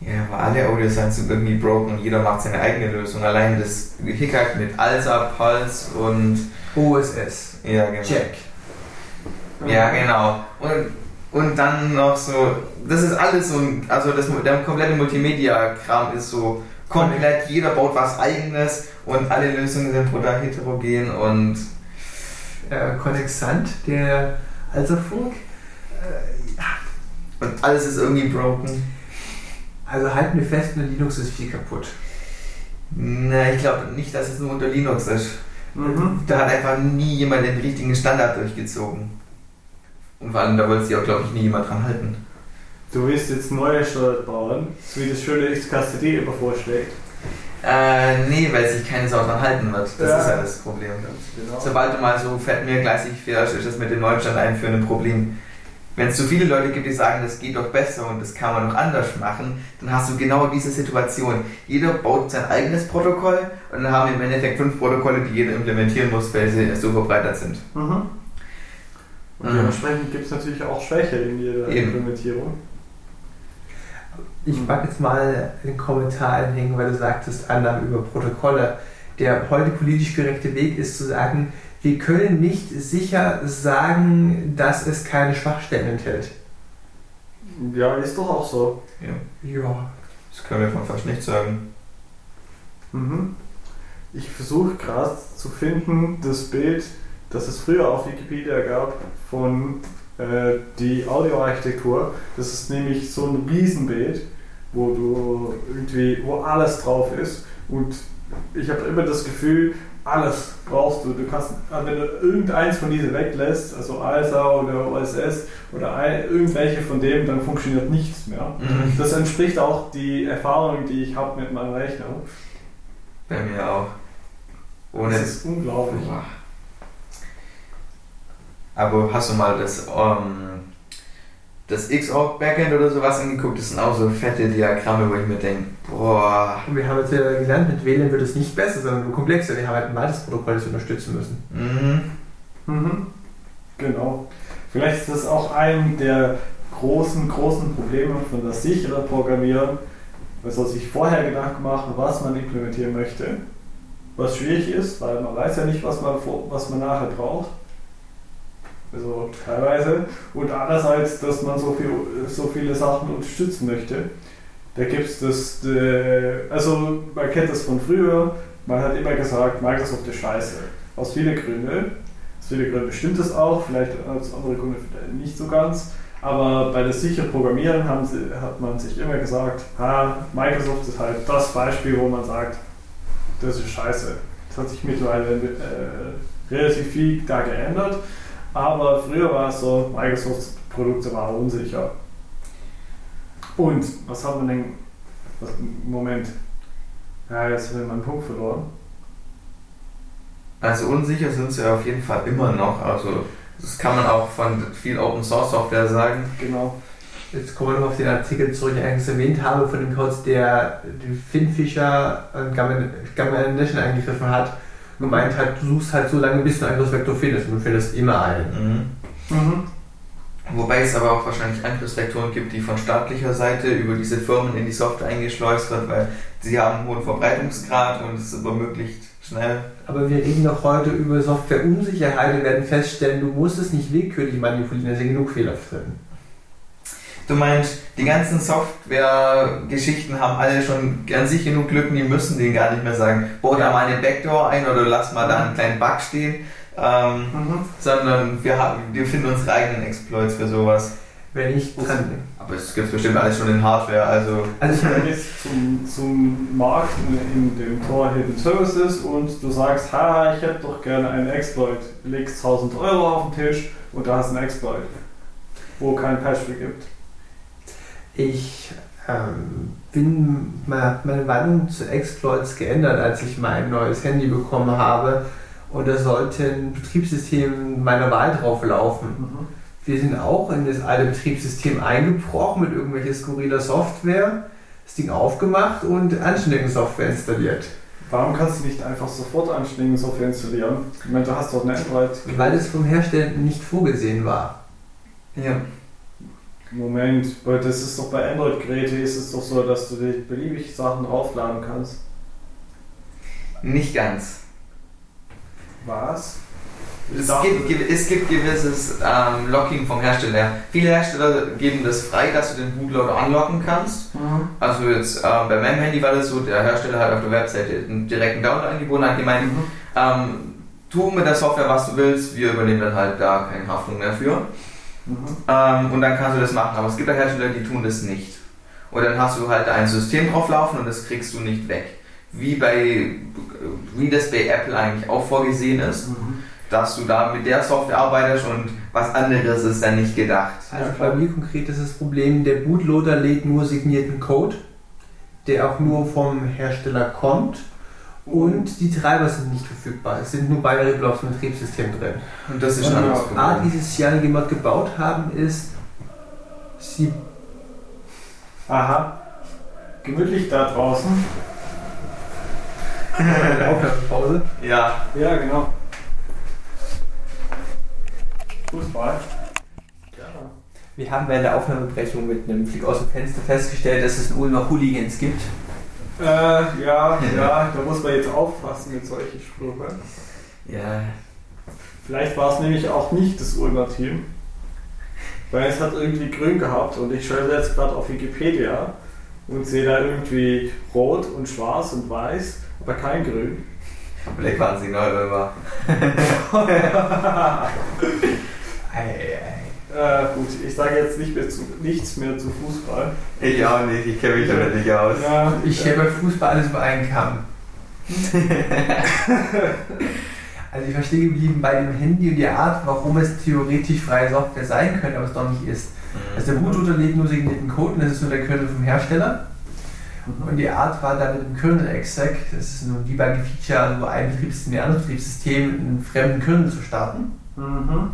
Ja, aber alle Audio-Signs sind irgendwie broken und jeder macht seine eigene Lösung. Allein das Hickhack mit Alsa, Pulse und. OSS. Ja, genau. Check. Ja, genau. Und, und dann noch so, das ist alles so, ein- also das, der komplette Multimedia-Kram ist so komplett, jeder baut was eigenes und alle Lösungen sind brutal heterogen und Äh, Connexant, der Alserfunk. Äh, und alles ist irgendwie broken. also halten wir fest, nur Linux ist viel kaputt. Na, ich glaube nicht, dass es nur unter Linux ist. Mhm. Da hat einfach nie jemand den richtigen Standard durchgezogen. Und vor allem, da wollte sich auch, glaube ich, nie jemand dran halten. Du willst jetzt neue Steuern bauen, so wie das schöne XKCD immer vorschlägt. Äh, nee, weil sich keine Sau dran halten wird. Das Ja. ist ja das Problem. Genau. Sobald du mal so fett mehrgleisig fährst, ist das mit dem Neustand einführen ein Problem. Wenn es zu viele Leute gibt, die sagen, das geht doch besser und das kann man noch anders machen, dann hast du genau diese Situation. Jeder baut sein eigenes Protokoll und dann haben wir im Endeffekt fünf Protokolle, die jeder implementieren muss, weil sie so verbreitert sind. Mhm. Und Mhm. dementsprechend gibt es natürlich auch Schwäche in jeder Eben. Implementierung. Ich mag jetzt mal einen Kommentar anhängen, weil du sagtest, Annahmen über Protokolle. Der heute politisch korrekte Weg ist zu sagen, wir können nicht sicher sagen, dass es keine Schwachstellen enthält. Ja, ist doch auch so. Ja. Das können wir von fast nicht sagen. Mhm. Ich versuche gerade zu finden, das Bild, das es früher auf Wikipedia gab, von äh, die Audioarchitektur. Das ist nämlich so ein Riesenbild, wo du irgendwie, wo alles drauf ist. Und ich habe immer das Gefühl, alles brauchst du. Du kannst, äh, wenn du irgendeins von diesen weglässt, also ALSA oder OSS oder irgendwelche von dem, dann funktioniert nichts mehr. Mhm. Das entspricht auch die Erfahrung, die ich habe mit meinem Rechner. Bei mir auch. Ohne Das ist unglaublich. Boah. Aber hast du mal das, ähm, das Xorg Backend oder sowas angeguckt? Das sind auch so fette Diagramme, wo ich mir denke, boah. Und wir haben jetzt ja gelernt, mit WLAN wird es nicht besser, sondern nur komplexer. Wir haben halt ein weiteres Protokoll, das wir unterstützen müssen. Mhm. Mhm. Genau. Vielleicht ist das auch ein der großen, großen Probleme von das sichere Programmieren. Man soll sich vorher Gedanken machen, was man implementieren möchte. Was schwierig ist, weil man weiß ja nicht, was man, was man nachher braucht. Also teilweise. Und andererseits, dass man so, viel, so viele Sachen unterstützen möchte. Da gibt es das, äh, also man kennt das von früher, man hat immer gesagt, Microsoft ist scheiße. Aus vielen Gründen. Aus vielen Gründen stimmt es auch, vielleicht aus anderen Gründen nicht so ganz. Aber bei das sichere Programmieren sie, hat man sich immer gesagt, ah, Microsoft ist halt das Beispiel, wo man sagt, das ist scheiße. Das hat sich mittlerweile äh, relativ viel da geändert. Aber früher war es so, Microsofts Produkte waren unsicher. Und was haben wir denn? Was, Moment. Ja, jetzt habe ich meinen Punkt verloren. Also unsicher sind sie auf jeden Fall immer noch. Also das kann man auch von viel Open Source Software sagen. Genau. Jetzt kommen wir noch auf den Artikel zurück, den ich eigentlich erwähnt habe, von dem Codes, der den Finn Fischer und Gamma Nation eingegriffen hat. Gemeint hat, du suchst halt so lange, bis du einen Angriffsvektor findest und du findest immer einen. Mhm. Mhm. Wobei es aber auch wahrscheinlich Angriffsvektoren gibt, die von staatlicher Seite über diese Firmen in die Software eingeschleust wird, weil sie haben einen hohen Verbreitungsgrad und es ist ermöglicht schnell. Aber wir reden doch heute über Softwareunsicherheit und werden feststellen, du musst es nicht willkürlich manipulieren, da sind genug Fehler drin. Du meinst, die ganzen Software-Geschichten haben alle schon an sich genug Lücken, die müssen denen gar nicht mehr sagen, bau da mal eine Backdoor ein oder lass mal da einen kleinen Bug stehen, ähm, Mhm. sondern wir, haben, wir finden unsere eigenen Exploits für sowas. Wenn ich dran. Aber es gibt bestimmt alles schon in Hardware, also Also ich Wenn jetzt zum, zum Markt in, dem Tor Hidden Services und du sagst, ha, ich hätte doch gerne einen Exploit, legst 1000 Euro auf den Tisch und da hast du einen Exploit, wo kein Patch für gibt. Ich ähm, bin, meine Meinung zu Exploits geändert, als ich mein neues Handy bekommen habe. Und da sollte ein Betriebssystem meiner Wahl drauf laufen. Mhm. Wir sind auch in das alte Betriebssystem eingebrochen mit irgendwelcher skurriler Software, das Ding aufgemacht und anständige Software installiert. Warum kannst du nicht einfach sofort anständige Software installieren? Ich meine, du hast doch eine Android. Weil es vom Hersteller nicht vorgesehen war. Ja. Moment, weil das ist doch bei Android-Geräten ist es doch so, dass du dir beliebig Sachen draufladen kannst. Nicht ganz. Was? Es gibt, es gibt gewisses ähm, Locking vom Hersteller. Viele Hersteller geben das frei, dass du den Bootloader anlocken kannst. Mhm. Also jetzt ähm, bei meinem Handy war das so, der Hersteller hat auf der Webseite einen direkten Download angeboten, hat gemeint, Mhm. ähm, tu mit der Software, was du willst, wir übernehmen dann halt da keine Haftung mehr für. Mhm. Ähm, und dann kannst du das machen. Aber es gibt auch Hersteller, die tun das nicht. Und dann hast du halt ein System drauflaufen und das kriegst du nicht weg. Wie bei wie das bei Apple eigentlich auch vorgesehen ist, Mhm. dass du da mit der Software arbeitest und was anderes ist dann nicht gedacht. Also Ja, bei mir konkret ist das Problem, der Bootloader lädt nur signierten Code, der auch nur vom Hersteller kommt. Und die Treiber sind nicht verfügbar. Es sind nur Binary Blocks im Betriebssystem drin. Und das ist Ja, ein ja. anderes A, Problem. dieses Cyanogen Mod gebaut haben, ist, sie Aha. Gemütlich da draußen. Aufnahmepause. Ja, Ja, genau. Fußball. Ja. Wir haben bei der Aufnahmebrechung mit einem Blick aus dem Fenster festgestellt, dass es in Ulmer Hooligans gibt. Äh, ja, ja, da muss man jetzt aufpassen mit solchen Sprüchen. ja. Vielleicht war es nämlich auch nicht das Ulmer Team. Weil es hat irgendwie grün gehabt und ich schaue jetzt gerade auf Wikipedia und sehe da irgendwie rot und schwarz und weiß, aber kein grün. Vielleicht waren sie neu immer. Ei, ei, Äh, gut, ich sage jetzt nicht mehr zu, nichts mehr zu Fußball. Ich auch nicht, ich kenne mich damit nicht aus. Ja, Ich habe bei Fußball alles über einen Kamm. also ich verstehe geblieben bei dem Handy und der Art, warum es theoretisch freie Software sein könnte, aber es doch nicht ist. Also der Bootloader lädt nur signierten Code und das ist nur der Kernel vom Hersteller. Und die Art war dann mit dem Kernel-Exec, das ist nur ein Debug-Feature, also ein Betriebssystem, ein anderes Betriebssystem, einen fremden Kernel zu starten, Mhm.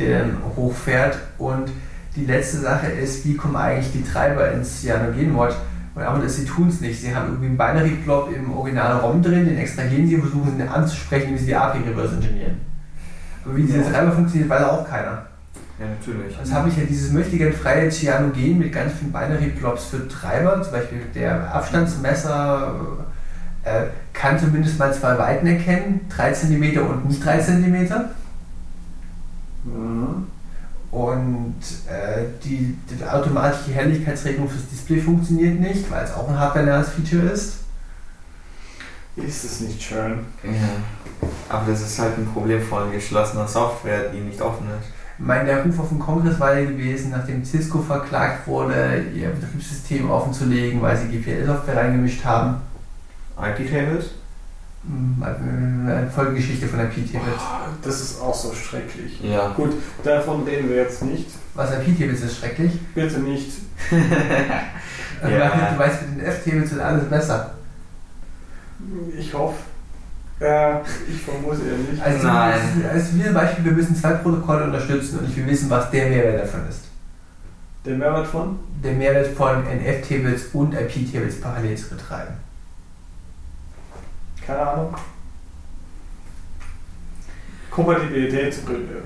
Der dann hochfährt. Und die letzte Sache ist, wie kommen eigentlich die Treiber ins Cyanogen-Mod? Und aber das, sie tun es nicht. Sie haben irgendwie einen Binary-Plop im Original-ROM drin, den extrahieren sie und versuchen sie anzusprechen, wie sie die API reverse engineeren. Aber wie diese Ja. Treiber funktioniert, weiß auch keiner. Ja, natürlich. Jetzt habe ich ja dieses möchtegern freie Cyanogen mit ganz vielen Binary-Plops für Treiber, zum Beispiel der Abstandsmesser äh, kann zumindest mal zwei Weiten erkennen, 3 cm und nicht 3 cm. Mhm. Und äh, die, die automatische Helligkeitsregelung fürs Display funktioniert nicht, weil es auch ein hardware Feature ist. Ist es nicht schön? Ja. Aber das ist halt ein Problem von geschlossener Software, die nicht offen ist. Ich meine, der Ruf auf dem Kongress war ja gewesen, nachdem Cisco verklagt wurde, ihr Betriebssystem offenzulegen, weil sie GPL-Software reingemischt haben. IP-Tables? Hm, Eine Folgegeschichte von der P-Tables. Das ist auch so schrecklich. Ja. Gut, davon reden wir jetzt nicht. Was der P-Tables ist schrecklich. Bitte nicht. Also Ja. Du weißt, mit den F-Tables wird alles besser. Ich hoffe. Äh, ich vermute ja nicht. Also, Nein. Wie ein Beispiel, wir müssen zwei Protokolle unterstützen und ich will wissen, was der Mehrwert davon ist. Der Mehrwert von? Der Mehrwert von NF-Tables und IP-Tables parallel zu betreiben. Keine Ahnung. Kompatibilitätsgründe.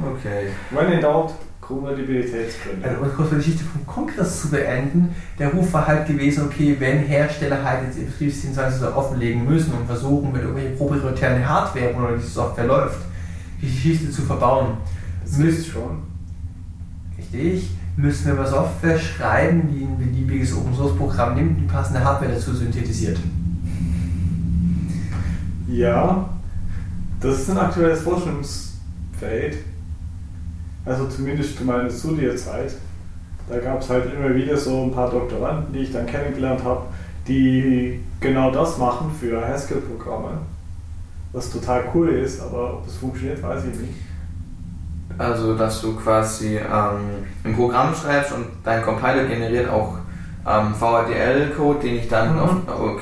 Okay. When in doubt, Kompatibilitätsgründe. Also, um kurz die Geschichte vom Kongress zu beenden, der Ruf war halt gewesen, okay, wenn Hersteller halt jetzt so offenlegen müssen und versuchen, mit irgendwelchen proprietären Hardware, wo diese Software läuft, die Geschichte zu verbauen, Das müsst- schon. Richtig. Müssen wir mal Software schreiben, die ein beliebiges Open Source Programm nimmt und die passende Hardware dazu synthetisiert. Ja, das ist ein aktuelles Forschungsfeld. Also zumindest zu meiner Studienzeit. Da gab es halt immer wieder so ein paar Doktoranden, die ich dann kennengelernt habe, die genau das machen für Haskell-Programme. Was total cool ist, aber ob es funktioniert, weiß ich nicht. Also, dass du quasi ähm, ein Programm schreibst und dein Compiler generiert auch ähm, VHDL-Code, den ich dann Mhm. auf, oh,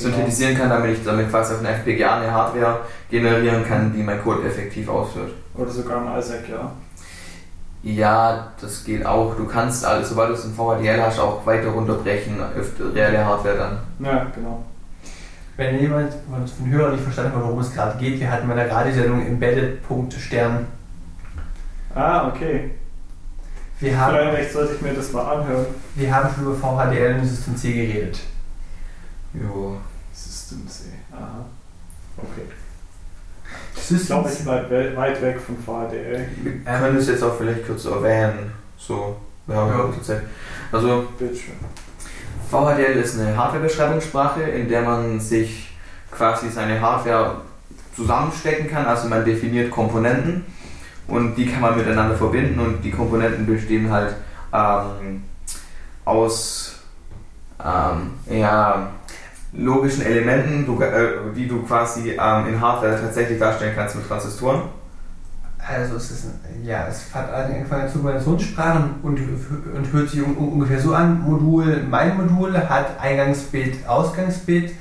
okay, synthetisieren kann, damit ich damit quasi auf einer FPGA eine Hardware generieren kann, die mein Code effektiv ausführt. Oder sogar ein ISAC, ja. Ja, das geht auch. Du kannst alles, sobald du es in VHDL hast, auch weiter runterbrechen auf reelle Hardware dann. Ja, genau. Wenn jemand von den Hörern nicht verstanden hat, worum es gerade geht, wir hatten bei der Radiosendung Embedded.stern. Ah, okay. Wir haben, Vielleicht sollte ich mir das mal anhören. wir haben schon über VHDL und System C geredet. Jo. C. Aha. Okay. Ich glaube, ich bleibe we- weit weg von VHDL. Wir können es jetzt auch vielleicht kurz erwähnen. So, wir haben ja kurze Zeit. Also, Bitteschön. VHDL ist eine Hardware-Beschreibungssprache, in der man sich quasi seine Hardware zusammenstecken kann. Also man definiert Komponenten und die kann man miteinander verbinden und die Komponenten bestehen halt ähm, aus ähm, ja, logischen Elementen, du, äh, die du quasi ähm, in Hardware tatsächlich darstellen kannst mit Transistoren. Also es ist ein, ja, es hat angefangen als Kombinationssprache und, und hört sich un, ungefähr so an. Modul, mein Modul hat Eingangsbit, Ausgangsbit.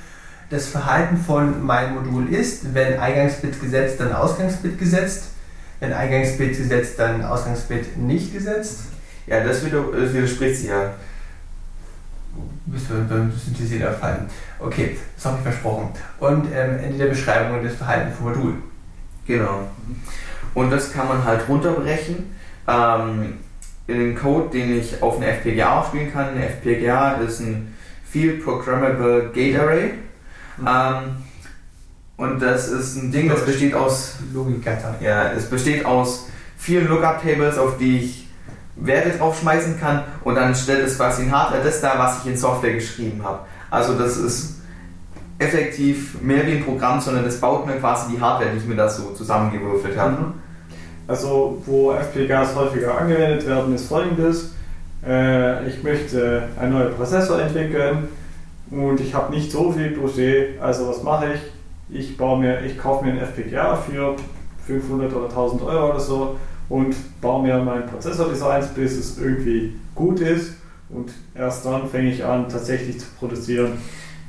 Das Verhalten von mein Modul ist, wenn Eingangsbit gesetzt, dann Ausgangsbit gesetzt. Wenn Eingangsbit gesetzt, dann Ausgangsbit nicht gesetzt. Ja, das, das widerspricht sich ja. Bist du beim Synthesieren erfallen. Okay, das habe ich versprochen. Und ähm, Ende der Beschreibung des Verhaltens vom Modul. Genau. Und das kann man halt runterbrechen ähm, in den Code, den ich auf eine FPGA spielen kann. Eine FPGA ist ein Field Programmable Gate Array. Ähm, und das ist ein Ding, das besteht aus, Logikgatter. ja, es besteht aus vielen Lookup-Tables, auf die ich Werte draufschmeißen kann und dann stellt es quasi in Hardware das da, was ich in Software geschrieben habe. Also das ist effektiv mehr wie ein Programm, sondern das baut mir quasi die Hardware, die ich mir da so zusammengewürfelt habe. Mhm. Also, wo FPGAs häufiger angewendet werden, ist folgendes. Äh, ich möchte einen neuen Prozessor entwickeln und ich habe nicht so viel Budget. Also, was mache ich? Ich, baue mir, ich kaufe mir einen FPGA für 500 oder 1000 Euro oder so und baue mir mein Prozessordesign, bis es irgendwie gut ist. Und erst dann fange ich an, tatsächlich zu produzieren.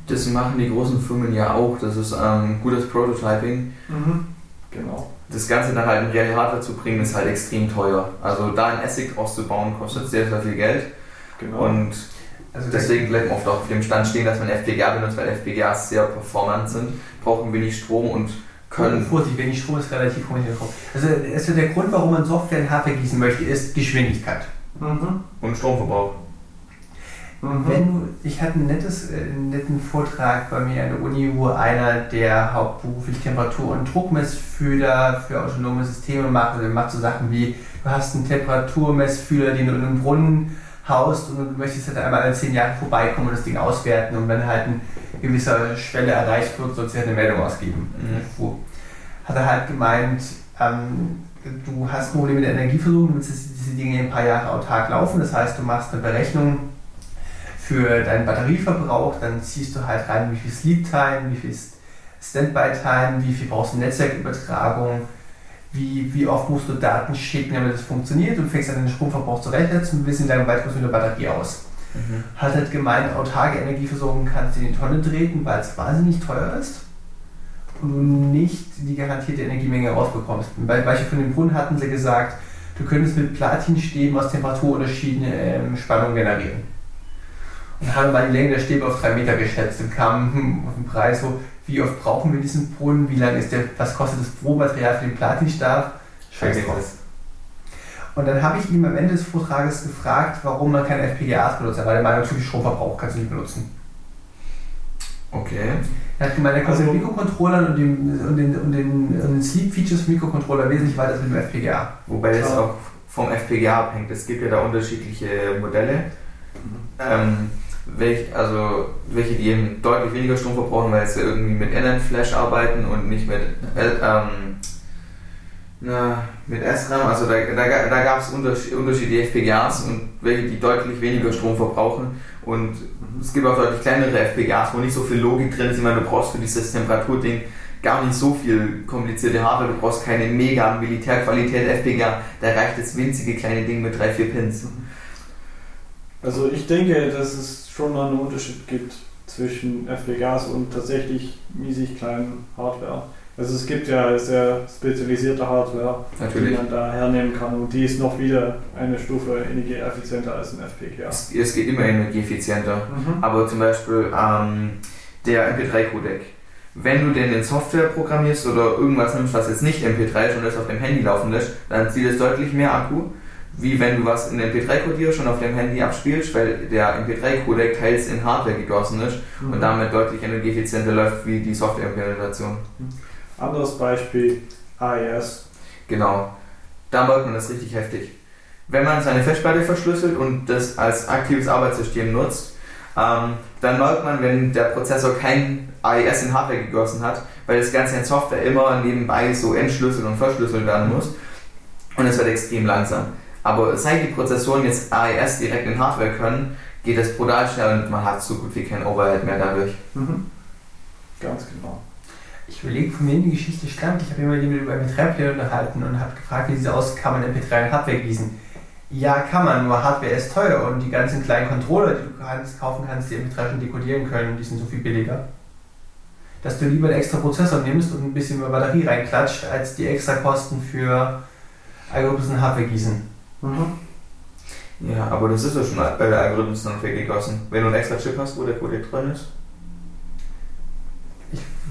Das machen die großen Firmen ja auch. Das ist ähm, gutes Prototyping. Genau. Das Ganze dann halt in reelle Hardware zu bringen, ist halt extrem teuer. Also da ein ASIC draus zu bauen, kostet sehr, sehr viel Geld. genau. Und Also deswegen bleibt man oft auch auf dem Stand stehen, dass man FPGA benutzt, weil FPGAs sehr performant sind, brauchen wenig Strom und können. Vorsicht, wenn ich Strom ist, relativ den Kopf. Also, also der Grund, warum man Software in Hardware gießen möchte, ist Geschwindigkeit. Mhm. und Stromverbrauch. Mhm. Wenn du, ich hatte ein nettes, äh, einen netten Vortrag bei mir an der Uni, wo einer, der hauptberuflich Temperatur- und Druckmessfühler für autonome Systeme macht, also der macht so Sachen wie, du hast einen Temperaturmessfühler, den du in einem Brunnen haust und du möchtest halt einmal alle zehn Jahre vorbeikommen und das Ding auswerten und wenn halt eine gewisse Schwelle erreicht wird, sollst du halt eine Meldung ausgeben. Mhm. Hat er halt gemeint, ähm, du hast Probleme mit der Energieversorgung, du willst diese Dinge ein paar Jahre autark laufen, das heißt, du machst eine Berechnung für deinen Batterieverbrauch, dann ziehst du halt rein, wie viel Sleep Time, wie viel Standby Time, wie viel brauchst du Netzwerkübertragung, wie, wie oft musst du Daten schicken, damit das funktioniert und fängst dann den Stromverbrauch zurechtsetzen und wissen, wie lange weit kommst du mit der Batterie aus. Mhm. Hat halt gemeint, autarke Energieversorgung kannst du in die Tonne treten, weil es wahnsinnig teuer ist und du nicht die garantierte Energiemenge rausbekommst. Bei Beispiel von dem Brunnen hatten sie gesagt, du könntest mit Platinstäben aus Temperaturunterschieden ähm, Spannung generieren. Und haben mal die Länge der Stäbe auf drei Meter geschätzt und kamen hm, auf den Preis so, wie oft brauchen wir diesen Brunnen, wie lang ist der, was kostet das Rohmaterial für den Platinstab? Scheiß drauf. Und dann habe ich ihm am Ende des Vortrages gefragt, warum man keine FPGAs benutzt. Er war der Meinung, viel Stromverbrauch kannst du nicht benutzen. Okay. Er hat gemeint, er kommt Also- mit Mikrocontrollern und, dem, und, den, und, den, und den Sleep-Features Mikrocontroller wesentlich weiter als mit dem FPGA. Wobei das auch vom FPGA abhängt. Es gibt ja da unterschiedliche Modelle. Ähm, welch, also welche, die eben deutlich weniger Strom verbrauchen, weil sie irgendwie mit NAND-Flash arbeiten und nicht mit, äh, ähm, na, mit SRAM. Also da, da, da gab es unterschied- unterschiedliche FPGAs und welche, die deutlich weniger Strom verbrauchen. Und es gibt auch deutlich kleinere FPGAs, wo nicht so viel Logik drin ist. Ich meine, du brauchst für dieses Temperaturding gar nicht so viel komplizierte Hardware, du brauchst keine mega Militärqualität FPGA, da reicht das winzige kleine Ding mit 3-4 Pins. Also ich denke, dass es schon einen Unterschied gibt zwischen FPGAs und tatsächlich miesig kleinen Hardware. Also es gibt ja sehr spezialisierte Hardware, Natürlich. die man da hernehmen kann und die ist noch wieder eine Stufe energieeffizienter als ein FPGA. Es, es geht immer energieeffizienter. Mhm. Aber zum Beispiel ähm, der MP3-Codec. Wenn du den in Software programmierst oder irgendwas nimmst, was jetzt nicht MP3 ist und das auf dem Handy laufen lässt, dann zieht es deutlich mehr Akku, wie wenn du was in MP3 kodierst und auf dem Handy abspielst, weil der MP3-Codec teils in Hardware gegossen ist Mhm. und damit deutlich energieeffizienter läuft wie die Software-Implementation. Anderes Beispiel, AES. Genau. Da merkt man das richtig heftig. Wenn man seine Festplatte verschlüsselt und das als aktives Arbeitssystem nutzt, ähm, dann merkt man, wenn der Prozessor kein AES in Hardware gegossen hat, weil das Ganze in Software immer nebenbei so entschlüsselt und verschlüsselt werden muss. Und es wird extrem langsam. Aber seit die Prozessoren jetzt AES direkt in Hardware können, geht das brutal schnell und man hat so gut wie kein Overhead mehr dadurch. Mhm. Ganz genau. Ich überlege, von wem die Geschichte stammt. Ich habe immer mit über MP3-Player unterhalten und habe gefragt, wie sieht es aus, kann man MP3 in Hardware gießen? Ja, kann man, nur Hardware ist teuer und die ganzen kleinen Controller, die du kannst, kaufen kannst, die MP3 schon dekodieren können, die sind so viel billiger. Dass du lieber einen extra Prozessor nimmst und ein bisschen mehr Batterie reinklatscht, als die extra Kosten für Algorithmus in Hardware gießen. Mhm. Ja, aber das ist ja schon bei der Algorithmus dann gegossen. Wenn du einen extra Chip hast, wo der Codec drin ist.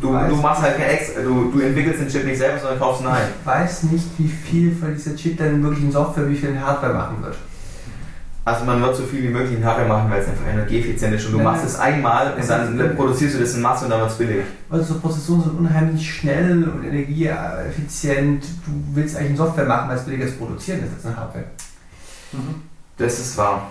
Du, du machst halt kein extra, du, du entwickelst den Chip nicht selber, sondern kaufst ihn ein. Ich weiß nicht, wie viel von dieser Chip dann wirklich in Software, wie viel in Hardware machen wird. Also man wird so viel wie möglich in Hardware machen, weil es einfach energieeffizient ist. Und du Ja, machst ja. es einmal und dann ist- produzierst du das in Masse und dann wird es billig. Weil so Prozessoren sind unheimlich schnell und energieeffizient. Du willst eigentlich in Software machen, weil es billiger zu produzieren ist als in Hardware. Mhm. Das ist wahr.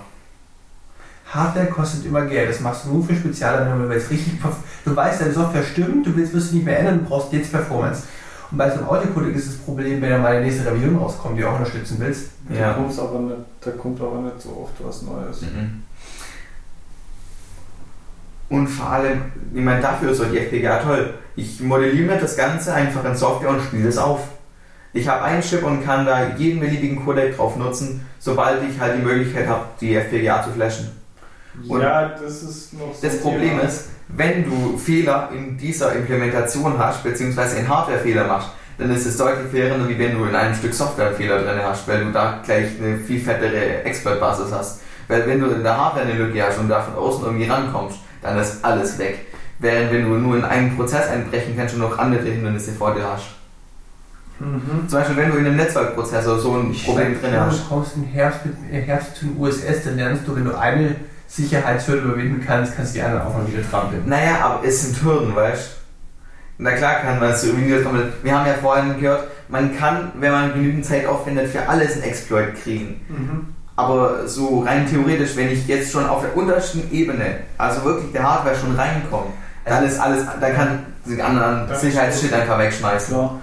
Hardware kostet immer Geld. Das machst du nur für Spezialanwendungen, weil es richtig. perf- Du weißt, deine Software stimmt, du willst, wirst du nicht mehr ändern, du brauchst jetzt Performance. Und bei so einem Autocodec ist das Problem, wenn da mal eine nächste Revision rauskommt, die du auch unterstützen willst. Da, Ja. kommt's aber nicht, da kommt aber nicht so oft was Neues. Mhm. Und vor allem, ich meine, dafür ist so die FPGA toll. Ich modelliere mir das Ganze einfach in Software und spiele es auf. Ich habe einen Chip und kann da jeden beliebigen Codec drauf nutzen, sobald ich halt die Möglichkeit habe, die FPGA zu flashen. Und ja, das ist noch so Das Problem Thema. ist, wenn du Fehler in dieser Implementation hast, beziehungsweise in Hardware-Fehler machst, dann ist es deutlich fairender, wie wenn du in einem Stück Software einen Fehler drin hast, weil du da gleich eine viel fettere Expert-Basis hast. Weil wenn du in der Hardware eine Lücke hast und da von außen irgendwie rankommst, dann ist alles weg. Während wenn du nur in einen Prozess einbrechen kannst und noch andere Hindernisse vor dir hast. Mhm. Zum Beispiel, wenn du in einem Netzwerkprozessor so ein Problem Stell drin hast. Du kommst im Herbst, mit, Herbst zu den USS, dann lernst du, wenn du eine Sicherheitshürde überwinden kannst, kannst du die anderen auch noch wieder trampeln. Naja, aber es sind Hürden, weißt du? Na klar kann man es so irgendwie kommen. Wir haben ja vorhin gehört, man kann, wenn man genügend Zeit aufwendet, für alles einen Exploit kriegen. Mhm. Aber so rein theoretisch, wenn ich jetzt schon auf der untersten Ebene, also wirklich der Hardware schon reinkomme, dann ist alles, da kann die anderen Das Sicherheitsshit einfach wegschmeißen. Klar.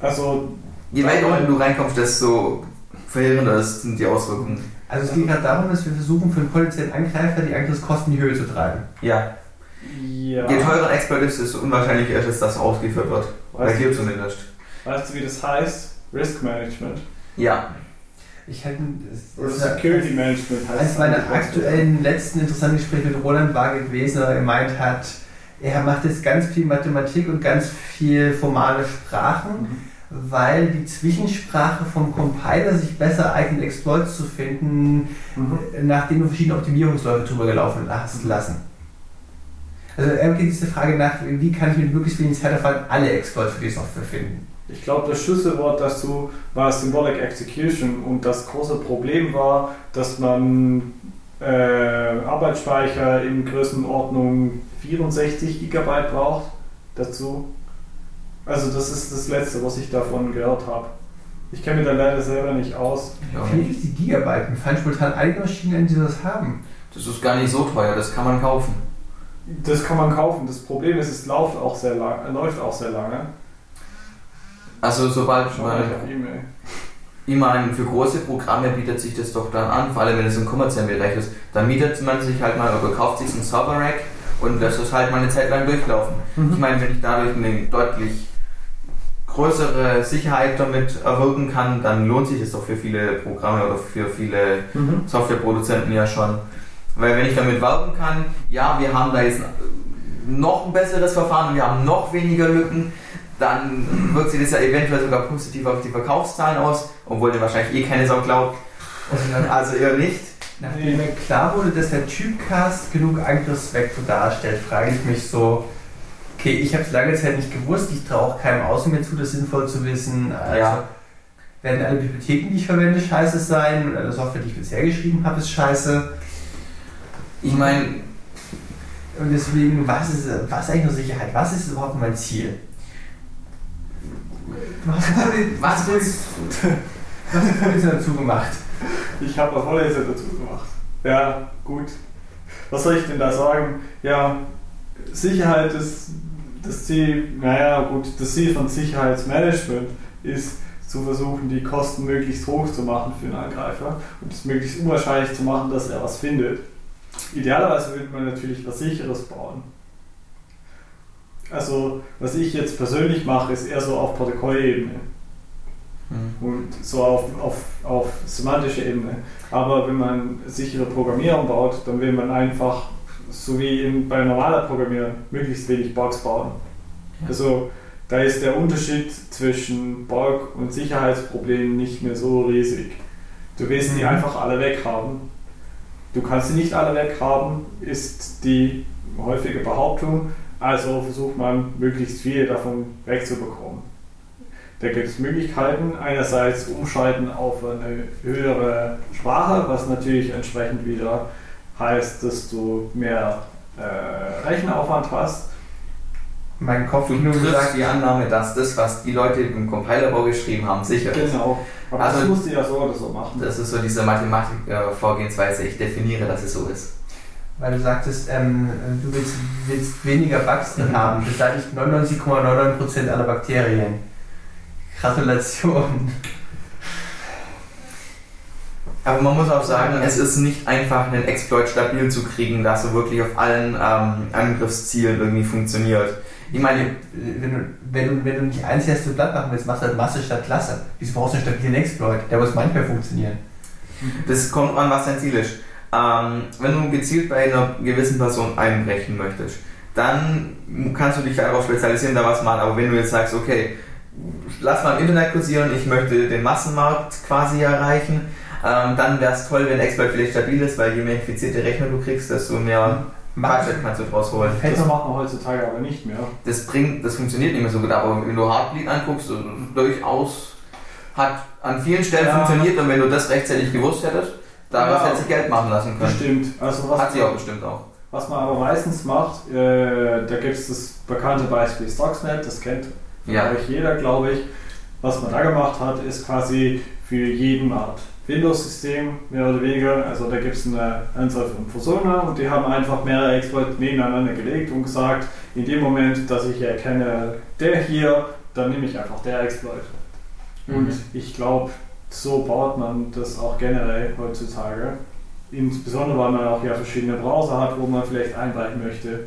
Also, Je weiter unten du reinkommst, desto verheerender sind die Auswirkungen. Also es geht gerade darum, dass wir versuchen, für einen potenziellen Angreifer die Angriffskosten in die Höhe zu treiben. Ja, ja. je teurer ein Exploit ist, desto unwahrscheinlicher ist es, dass ausgeführt wird. Bei Weißt, dir du, zumindest. weißt du, wie das heißt? Risk Management. Ja, Ich hätte das, Oder Security Management heißt eines es meiner aktuellen letzten interessanten Gespräche mit Roland war gewesen, er gemeint hat, er macht jetzt ganz viel Mathematik und ganz viel formale Sprachen, Mhm. Weil die Zwischensprache vom Compiler sich besser eignet, Exploits zu finden, Mhm. nachdem du verschiedene Optimierungsläufe drüber gelaufen hast lassen. Also er geht diese Frage nach, wie kann ich mit möglichst wenig Zeitaufwand alle Exploits für die Software finden. Ich glaube, das Schlüsselwort dazu war Symbolic Execution und das große Problem war, dass man äh, Arbeitsspeicher in Größenordnung 64 GB braucht dazu. Also das ist das Letzte, was ich davon gehört habe. Ich kenne mich da leider selber nicht aus. ja. Fehlt es die Gigabyte? Mir fallen spontan einige Maschinen, die das haben. Das ist gar nicht so teuer, das kann man kaufen. Das kann man kaufen. Das Problem ist, es läuft auch sehr lange. Läuft auch sehr lange. Also sobald man auf E-Mail. Ich meine, für große Programme bietet sich das doch dann an, vor allem wenn es im kommerziellen Bereich ist. Dann mietet man sich halt mal oder kauft sich einen Server-Rack und lässt es halt mal eine Zeit lang durchlaufen. Ich meine, wenn ich dadurch eine deutlich größere Sicherheit damit erwirken kann, dann lohnt sich das doch für viele Programme oder für viele Mhm. Softwareproduzenten ja schon. Weil wenn ich damit werben kann, ja, wir haben da jetzt noch ein besseres Verfahren, wir haben noch weniger Lücken, dann wirkt sich das ja eventuell sogar positiv auf die Verkaufszahlen aus, obwohl der wahrscheinlich eh keine Sau glaubt. Also eher nicht. Nachdem mir klar wurde, dass der Typcast genug Angriffsvektor darstellt, frage ich mich so, okay, ich habe es lange Zeit nicht gewusst, ich traue auch keinem außen mehr zu, das sinnvoll zu wissen. Also, Ja. werden alle Bibliotheken, die ich verwende, scheiße sein und alle Software, die ich bisher geschrieben habe, ist scheiße. Ich meine, Und deswegen, was ist, was ist eigentlich nur Sicherheit? Was ist überhaupt mein Ziel? Was, was willst was willst du dazu gemacht? Ich habe eine Vorlesung dazu gemacht. Ja, gut. Was soll ich denn da sagen? Ja, Sicherheit ist das Ziel, naja, gut, das Ziel von Sicherheitsmanagement ist zu versuchen, die Kosten möglichst hoch zu machen für einen Angreifer und es möglichst unwahrscheinlich zu machen, dass er was findet. Idealerweise würde man natürlich was Sicheres bauen. Also, was ich jetzt persönlich mache, ist eher so auf Protokollebene und so auf, auf, auf semantische Ebene. Aber wenn man sichere Programmierung baut, dann will man einfach, so wie bei normaler Programmierung, möglichst wenig Bugs bauen. Also da ist der Unterschied zwischen Bug und Sicherheitsproblemen nicht mehr so riesig. Du willst die Mhm. einfach alle weghaben. Du kannst sie nicht alle weghaben, ist die häufige Behauptung. Also versucht man, möglichst viele davon wegzubekommen. Da gibt es Möglichkeiten. Einerseits umschalten auf eine höhere Sprache, was natürlich entsprechend wieder heißt, dass du mehr äh, Rechenaufwand hast. Mein Kopf nur gesagt, die Annahme, dass das, was die Leute im Compilerbau geschrieben haben, sicher ist. Genau. Aber das Also- musst du ja so oder so machen. Das ist so diese Mathematik-Vorgehensweise. Ich definiere, dass es so ist. weil du sagtest, ähm, du willst, willst weniger Bugs drin haben. Das sage ich 99,99% aller Bakterien. Gratulation. Aber man muss auch sagen, es ist nicht einfach, einen Exploit stabil zu kriegen, dass er wirklich auf allen ähm, Angriffszielen irgendwie funktioniert. Ich meine, Wenn du, wenn, du, wenn du nicht eins erste Blatt machen willst, machst du halt Masse statt Klasse. Wieso brauchst du einen stabilen Exploit? Der muss manchmal funktionieren. das kommt an, was dein Ziel ist. Ähm, wenn du gezielt bei einer gewissen Person einbrechen möchtest, dann kannst du dich darauf spezialisieren, da was machen. Aber wenn du jetzt sagst, okay, lass mal im Internet kursieren, ich möchte den Massenmarkt quasi erreichen, ähm, dann wäre es toll, wenn Exploit vielleicht stabil ist, weil je mehr infizierte Rechner du kriegst, desto mehr Budget kannst du draus holen. Noch macht man heutzutage aber nicht mehr. Das bringt, das funktioniert nicht mehr so gut, aber wenn du Heartbleed anguckst, also durchaus hat an vielen Stellen Ja. funktioniert und wenn du das rechtzeitig gewusst hättest, daraus Ja. hätte sich Geld machen lassen können. Bestimmt. Also was, Hat sie auch bestimmt auch. was man aber meistens macht, äh, da gibt es das bekannte Beispiel Stuxnet, das kennt Ja. eigentlich jeder, glaube ich. Was man da gemacht hat, ist quasi für jeden Art Windows-System, mehr oder weniger. Also da gibt es eine Anzahl von Personen und die haben einfach mehrere Exploits nebeneinander gelegt und gesagt, in dem Moment, dass ich erkenne, der hier, dann nehme ich einfach der Exploit. Und Mhm. ich glaube, so baut man das auch generell heutzutage. Insbesondere, weil man auch ja verschiedene Browser hat, wo man vielleicht einbrechen möchte.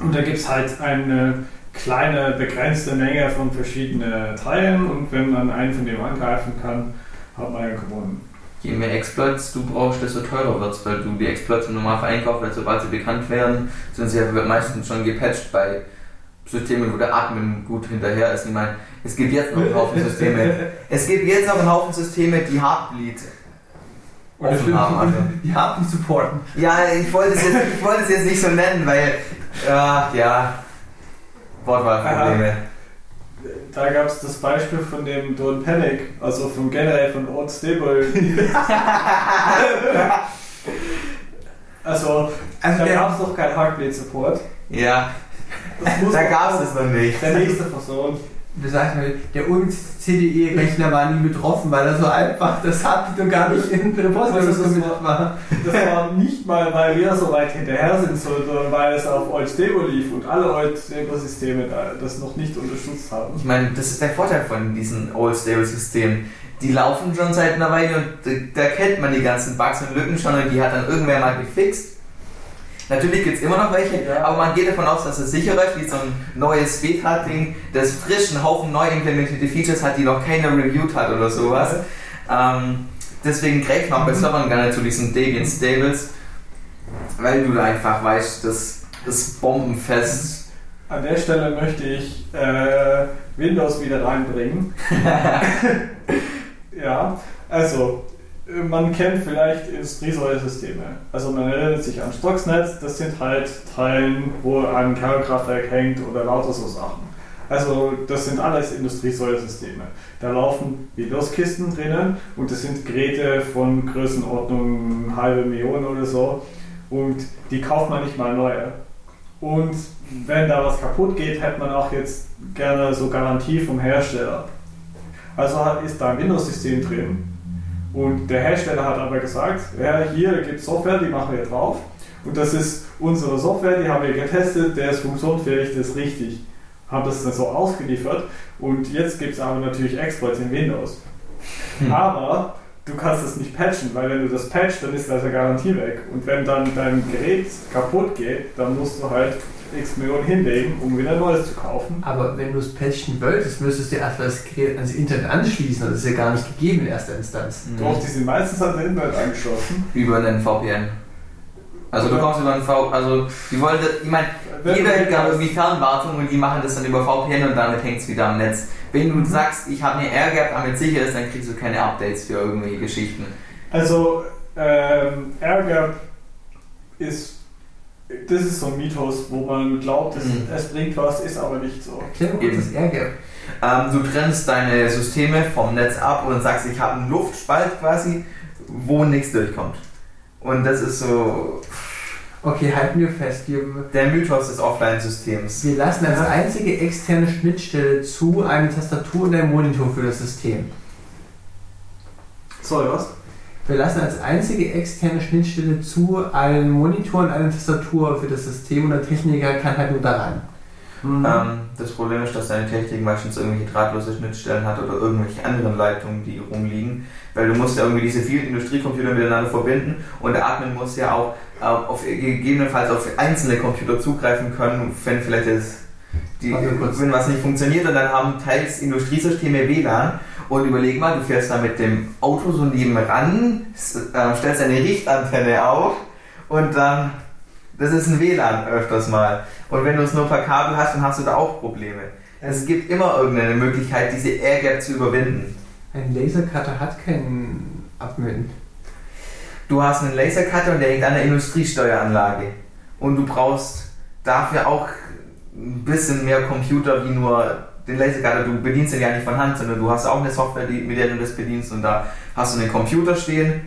Und da gibt es halt eine kleine, begrenzte Menge von verschiedenen Teilen und wenn man einen von dem angreifen kann, hat man ja gewonnen. Je mehr Exploits du brauchst, desto teurer wird es, weil du die Exploits im Normalfall einkaufst, weil sobald sie bekannt werden, sind sie ja meistens schon gepatcht bei Systemen, wo der Admin gut hinterher ist. Ich meine, es gibt jetzt noch einen Haufen Systeme. Es gibt jetzt noch einen Haufen Systeme, die Heartbleed offen haben. Also. Die die supporten. Ja, ich wollte es jetzt, ich wollte es jetzt nicht so nennen, weil, ja, ja, Wortwahlprobleme. Da gab es das Beispiel von dem Don't Panic, also von generell von Old Stable. also, Also da gab es noch keinen Heartbeat Support. Ja, da gab es es noch nicht. Der nächste Person. Du sagst mal, der UMCDE-Rechner war nie betroffen, weil er so einfach das Heartbeat und gar nicht in das committed war. Das war nicht mal, weil wir so weit hinterher sind, sondern weil es auf Old Stable lief und alle Old Stable Systeme da das noch nicht unterstützt haben. Ich meine, das ist der Vorteil von diesen Old Stable Systemen. Die laufen schon seit einer Weile und da kennt man die ganzen Bugs und Lücken schon und die hat dann irgendwer mal gefixt. Natürlich gibt es immer noch welche, Ja. aber man geht davon aus, dass es sicherer ist, wie so ein neues Beta-Ding, das frisch einen Haufen neu implementierte Features hat, die noch keiner reviewed hat oder sowas. Ähm, deswegen greift man bei Servern gerne zu diesen Debian Stables, weil du da einfach weißt, das ist bombenfest. An der Stelle möchte ich äh, Windows wieder reinbringen. ja, also man kennt vielleicht Industriesäulesysteme. Also man erinnert sich an Stuxnet, das sind halt Teilen, wo ein Kernkraftwerk hängt oder lauter so Sachen. Also das sind alles Industriesäulesysteme. Da laufen Windows-Kisten drinnen und das sind Geräte von Größenordnung halbe Million oder so und die kauft man nicht mal neue. Und wenn da was kaputt geht, hätte man auch jetzt gerne so Garantie vom Hersteller. Also ist da ein Windows-System drin. Und der Hersteller hat aber gesagt, ja, hier gibt es Software, die machen wir drauf. Und das ist unsere Software, die haben wir getestet, der ist funktionsfähig, der ist richtig. Haben das dann so ausgeliefert. Und jetzt gibt es aber natürlich Exploits in Windows. Hm. Aber du kannst das nicht patchen, weil wenn du das patchst, dann ist deine Garantie weg. Und wenn dann dein Gerät kaputt geht, dann musst du halt x Millionen hinlegen, um wieder ein neues zu kaufen. Aber wenn du es patchen wolltest, müsstest du erstmal das Gerät ans Internet anschließen. Das ist ja gar nicht gegeben in erster Instanz. Doch, die sind meistens an den Internet angeschlossen. Über einen VPN. Also du kommst über einen V, also die wollen, das- ich meine, jeder hält gerade irgendwie Fernwartung und die machen das dann über VPN und damit hängt es wieder am Netz. Wenn du sagst, ich habe eine AirGap, damit sicher ist, dann kriegst du keine Updates für irgendwelche Geschichten. Also, ähm, AirGap ist, das ist so ein Mythos, wo man glaubt, es, Mhm. es bringt was, ist aber nicht so. Eben. das Airgap. Ähm, du trennst deine Systeme vom Netz ab und sagst, ich habe einen Luftspalt quasi, wo nichts durchkommt. Und das ist so Okay, halten wir fest. Wir, der Mythos des Offline-Systems. wir lassen als einzige externe Schnittstelle zu eine Tastatur und ein Monitor für das System. Sorry, was? Wir lassen als einzige externe Schnittstelle zu einen Monitor und eine Tastatur für das System und der Techniker kann halt nur da rein. Ähm, das Problem ist, dass deine Technik meistens irgendwelche drahtlose Schnittstellen hat oder irgendwelche anderen Leitungen, die rumliegen, weil du musst ja irgendwie diese vielen Industriecomputer miteinander verbinden und der Admin muss ja auch äh, auf, gegebenenfalls auf einzelne Computer zugreifen können, wenn vielleicht das, die, wenn was nicht funktioniert und dann haben teils Industriesysteme WLAN und überleg mal, du fährst da mit dem Auto so nebenan, s- äh, stellst eine Richtantenne auf und dann, das ist ein WLAN öfters mal. Und wenn du es nur per Kabel hast, dann hast du da auch Probleme. Es gibt immer irgendeine Möglichkeit, diese Airgap zu überwinden. Ein Lasercutter hat keinen Admin. Du hast einen Lasercutter und der hängt an der Industriesteueranlage. Und du brauchst dafür auch ein bisschen mehr Computer wie nur den Lasercutter. Du bedienst den ja nicht von Hand, sondern du hast auch eine Software, die, mit der du das bedienst und da hast du einen Computer stehen.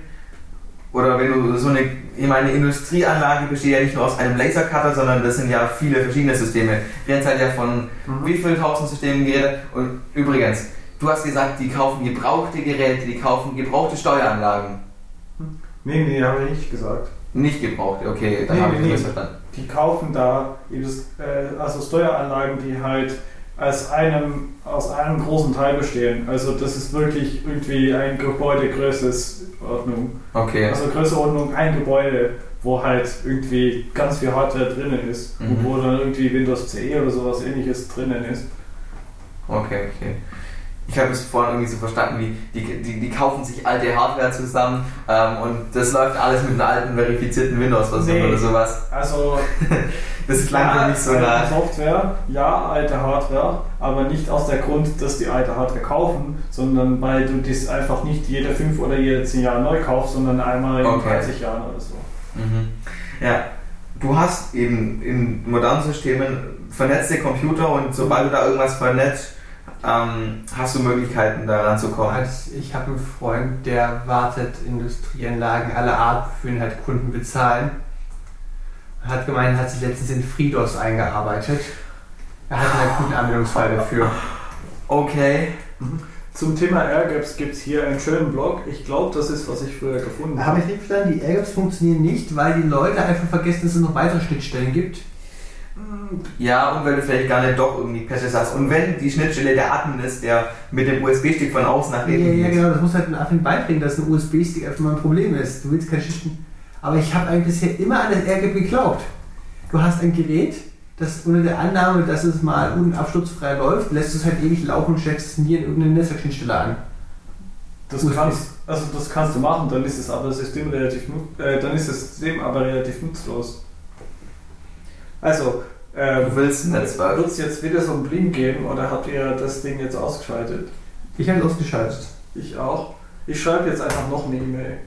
Oder wenn du so eine, ich meine, Industrieanlage besteht ja nicht nur aus einem Lasercutter, sondern das sind ja viele verschiedene Systeme. Wir haben halt ja von wie viel tausend Systemen geredet. Und übrigens, du hast gesagt, die kaufen gebrauchte Geräte, die kaufen gebrauchte Steueranlagen. Nee, nee, habe ich nicht gesagt. Nicht gebraucht, okay, dann Nee, habe ich nee, das verstanden. Die kaufen da äh, also Steueranlagen, die halt als einem, aus einem großen Teil bestehen. Also das ist wirklich irgendwie ein Gebäude Größenordnung. Okay. Also Größenordnung ein Gebäude, wo halt irgendwie ganz viel Hardware drinnen ist und Mhm. wo dann irgendwie Windows CE oder sowas ähnliches drinnen ist. Okay, okay. Ich habe es vorhin irgendwie so verstanden, wie die, die, die kaufen sich alte Hardware zusammen ähm, und das läuft alles mit einer alten verifizierten Windows-Version Nee. oder sowas. Also Das klang für mich so alte nach. Software, ja, alte Hardware, aber nicht aus der Grund, dass die alte Hardware kaufen, sondern weil du das einfach nicht jede fünf oder jede zehn Jahre neu kaufst, sondern einmal in Okay. 30 Jahren oder so. Mhm. Ja, du hast eben in modernen Systemen vernetzte Computer und sobald du da irgendwas vernetzt, ähm, hast du Möglichkeiten da ranzukommen. Also ich habe einen Freund, der wartet Industrieanlagen aller Art, für ihn halt Kunden bezahlen. Hat gemeint, hat sich letztens in FreeDOS eingearbeitet. Er hat einen guten Anwendungsfall dafür. Okay. Zum Thema AirGaps gibt es hier einen schönen Blog. Ich glaube, das ist, was ich früher gefunden Da habe ich nicht verstanden, die AirGaps funktionieren nicht, weil die Leute einfach vergessen, dass es noch weitere Schnittstellen gibt. Ja, und weil du vielleicht gar nicht doch irgendwie Patches hast. Und wenn die Schnittstelle der Admin ist, der mit dem USB-Stick von außen nach Ja, innen ja, geht. genau, das muss halt ein Admin beibringen, dass ein USB-Stick einfach mal ein Problem ist. Du willst keine Schnittstellen. Aber ich habe eigentlich bisher immer an das AirGap geglaubt. Du hast ein Gerät, das unter der Annahme, dass es mal unabsturzfrei läuft, lässt es halt ewig laufen und steckst es nie in irgendeine Netzwerkschnittstelle an. Das kannst, also das kannst du machen, dann ist es aber das System relativ äh, dann ist das System aber relativ nutzlos. Also, äh, Du willst Netzwerk. wird es jetzt wieder so ein Bling geben oder habt ihr das Ding jetzt ausgeschaltet? Ich habe es ausgeschaltet. Ich auch. Ich schreibe jetzt einfach noch eine E-Mail.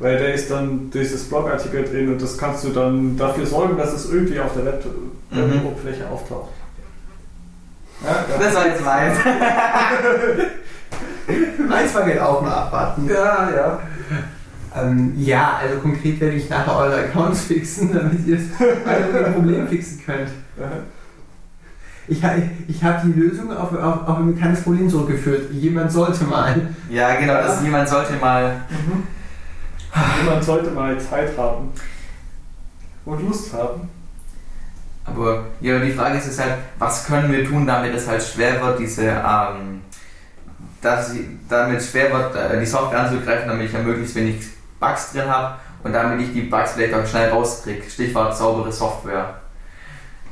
Weil da ist dann dieses Blogartikel drin und das kannst du dann dafür sorgen, dass es irgendwie auf der Web- Mhm. Web-Oberfläche auftaucht. Ja, Das war jetzt meins. Meins war geht auch mal abwarten. ja, ja. Ähm, ja, also konkret werde ich nachher eure Accounts fixen, damit ihr das Problem fixen könnt. Ich, ich habe die Lösung auf, auf, auf ein bekanntes Problem zurückgeführt. Jemand sollte mal. Ja, genau, das jemand sollte mal. Jemand sollte mal Zeit haben und Lust haben. Aber ja, die Frage ist, halt, was können wir tun, damit es halt schwer wird, diese, ähm, dass sie, damit schwer wird, äh, die Software anzugreifen, damit ich ja möglichst wenig Bugs drin habe und damit ich die Bugs vielleicht auch schnell rauskriege. Stichwort saubere Software.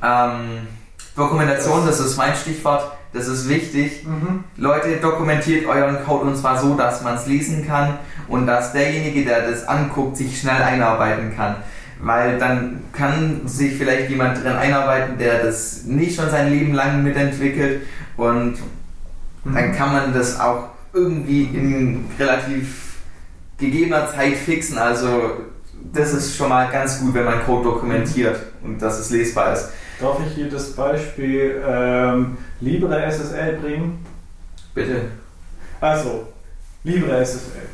Ähm, Dokumentation, das ist mein Stichwort, das ist wichtig. Leute, dokumentiert euren Code und zwar so, dass man es lesen kann und dass derjenige, der das anguckt, sich schnell einarbeiten kann. Weil dann kann sich vielleicht jemand drin einarbeiten, der das nicht schon sein Leben lang mitentwickelt und dann kann man das auch irgendwie in relativ gegebener Zeit fixen. Also das ist schon mal ganz gut, wenn man Code dokumentiert und dass es lesbar ist. Darf ich hier das Beispiel ähm, LibreSSL bringen? Bitte. Also, LibreSSL.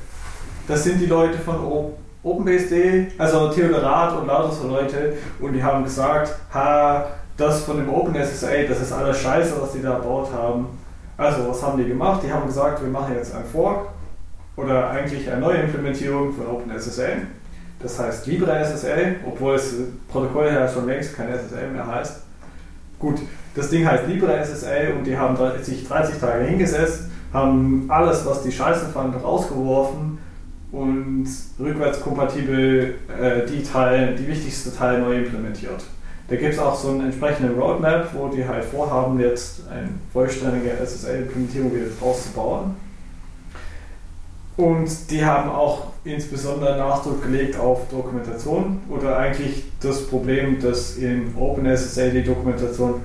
Das sind die Leute von OpenBSD, also Theodor Rath und lauter so Leute, und die haben gesagt, ha, das von dem OpenSSL, das ist alles scheiße, was die da erbaut haben. Also, was haben die gemacht? Die haben gesagt, wir machen jetzt ein Fork oder eigentlich eine neue Implementierung von OpenSSL. Das heißt LibreSSL, obwohl es Protokoll ja schon längst kein SSL mehr heißt. Gut, das Ding heißt LibreSSL und die haben sich 30 Tage hingesetzt, haben alles, was die Scheiße fanden, rausgeworfen und rückwärtskompatibel äh, die, Teile, die wichtigsten Teile neu implementiert. Da gibt es auch so einen entsprechenden Roadmap, wo die halt vorhaben, jetzt eine vollständige SSL-Implementierung wieder rauszubauen. Und die haben auch insbesondere Nachdruck gelegt auf Dokumentation oder eigentlich das Problem, dass in OpenSSL die Dokumentation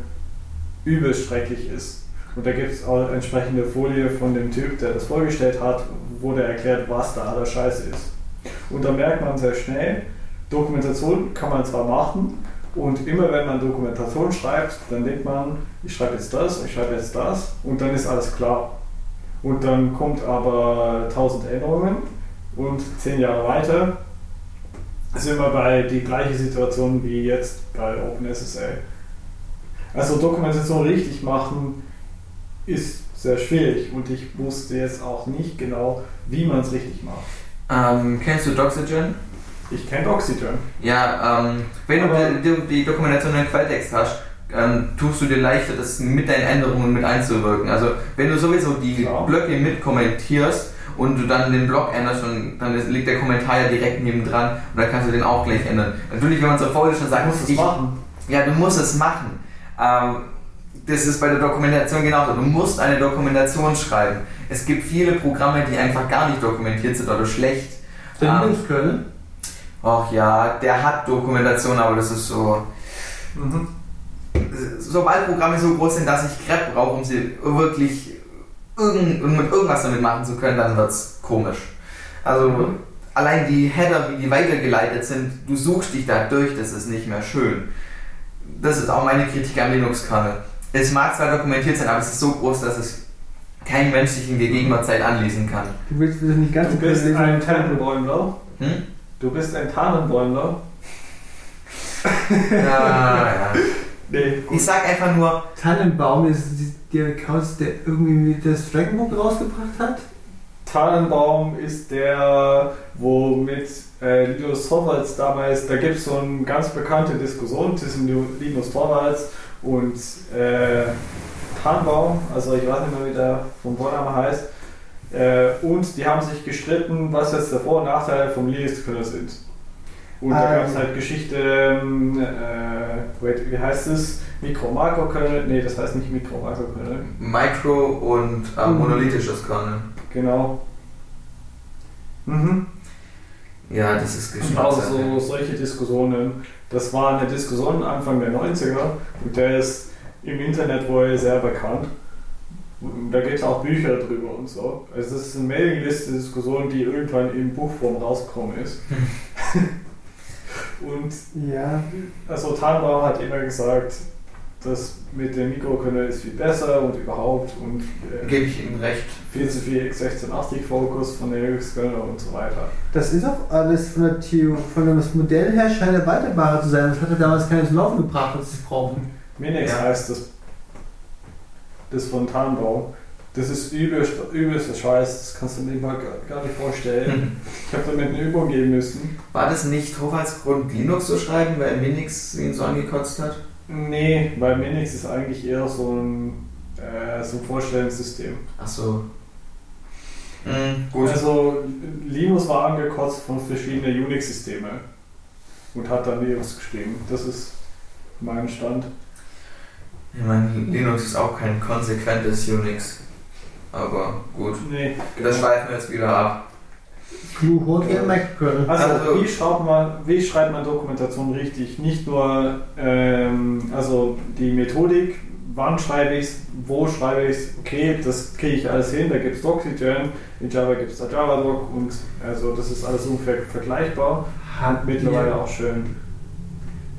übelst ist. Und da gibt es auch eine entsprechende Folie von dem Typ, der das vorgestellt hat, der erklärt, was da aller Scheiße ist. Und da merkt man sehr schnell, Dokumentation kann man zwar machen und immer wenn man Dokumentation schreibt, dann denkt man, ich schreibe jetzt das, ich schreibe jetzt das und dann ist alles klar. Und dann kommt aber 1000 Änderungen und zehn Jahre weiter sind wir bei die gleiche Situation wie jetzt bei OpenSSL. Also Dokumentation richtig machen ist sehr schwierig und ich wusste jetzt auch nicht genau, wie man es richtig macht. Ähm, kennst du Doxygen? Ich kenne Oxygen. Ja, ähm, wenn du Aber- die, die, die Dokumentation in Quelltext hast, ähm, tust du dir leichter, das mit deinen Änderungen mit einzuwirken. Also wenn du sowieso die Klar. Blöcke mit kommentierst und du dann den Block änderst, und dann liegt der Kommentar ja direkt neben dran und dann kannst du den auch gleich ändern. Natürlich, wenn man so faul ist und sagt, Du musst es ich, machen. ja, du musst es machen. Ähm, das ist bei der Dokumentation genauso. Du musst eine Dokumentation schreiben. Es gibt viele Programme, die einfach gar nicht dokumentiert sind oder schlecht. Der Ähm? Ach ja, der hat Dokumentation, aber das ist so. Mhm. Sobald Programme so groß sind, dass ich Grep brauche, um sie wirklich irgend, mit irgendwas damit machen zu können, dann wird's komisch. Also Mhm. allein die Header, wie die weitergeleitet sind, du suchst dich da durch, das ist nicht mehr schön. Das ist auch meine Kritik am Linux-Kernel. Es mag zwar dokumentiert sein, aber es ist so groß, dass es kein Mensch sich in gegebener Zeit anlesen kann. Du willst das nicht ganz Du bist lesen. ein Tannenbäumler. Hm? Du bist ein Tannenbäumler. Ja, ja. Nee, gut. Ich sag einfach nur, Tannenbaum ist die- der Account, der irgendwie das Dragonbook rausgebracht hat. Tannenbaum ist der, wo mit äh, Linus Torvalds damals, da gibt es so eine ganz bekannte Diskussion zwischen Linus Torvalds und äh, Tannenbaum, also ich weiß nicht mehr, wie der vom Vorname heißt. Äh, und die haben sich gestritten, was jetzt der Vor- und Nachteil vom Linux-Kernel sind. Und da Ah, gab es halt Geschichte, ähm, äh, wait, wie heißt es? Mikro-Makro-Kernel? Nee, das heißt nicht Mikro-Makro-Kernel. Micro und äh, Mhm. monolithisches Kernel. Genau. Mhm. Ja, das ist Und auch Geschmackssache. so solche Diskussionen. Das war eine Diskussion Anfang der 90er und der ist im Internet wohl sehr bekannt. Da gibt es auch Bücher drüber und so. Also das ist eine Mailingliste-Diskussion, die irgendwann in Buchform rausgekommen ist. und Ja, also Tannbauer hat immer gesagt, das mit dem Mikrokernel ist viel besser und überhaupt und äh, Gebe ich ihm recht. viel zu viel x1680-Fokus von der Linux-Kernel und so weiter. das ist auch alles von der Theorie, von dem Modell her scheint er weiterbarer zu sein. Das hat er damals keines Laufen gebracht, als sie brauchen. Minix Ja. heißt das, das von Tarnbau. Das ist übelst, übelster Scheiß, das kannst du dir mal gar, nicht vorstellen. Ich habe damit eine Übung geben müssen. War das nicht Hochheitsgrund, Linux zu schreiben, weil Minix ihn so angekotzt hat? Nee, weil Minix ist eigentlich eher so ein, äh, so ein Vorstellungssystem. Achso. Mhm, gut. Also Linus war angekotzt von verschiedenen Unix-Systeme und hat dann Linux geschrieben. Das ist mein Stand. Ich meine, Linux ist auch kein konsequentes Unix. Aber gut. Nee, Das schweifen wir jetzt wieder ab. Glue holt ihren Microkernel. Also, Also- wie, schreibt man, wie schreibt man Dokumentation richtig? Nicht nur ähm, also die Methodik, wann schreibe ich es, wo schreibe ich es, okay, das kriege ich alles hin, da gibt es Doxygen, in Java gibt es da JavaDoc und also das ist alles ungefähr vergleichbar. Habt Mittlerweile ihr, auch schön.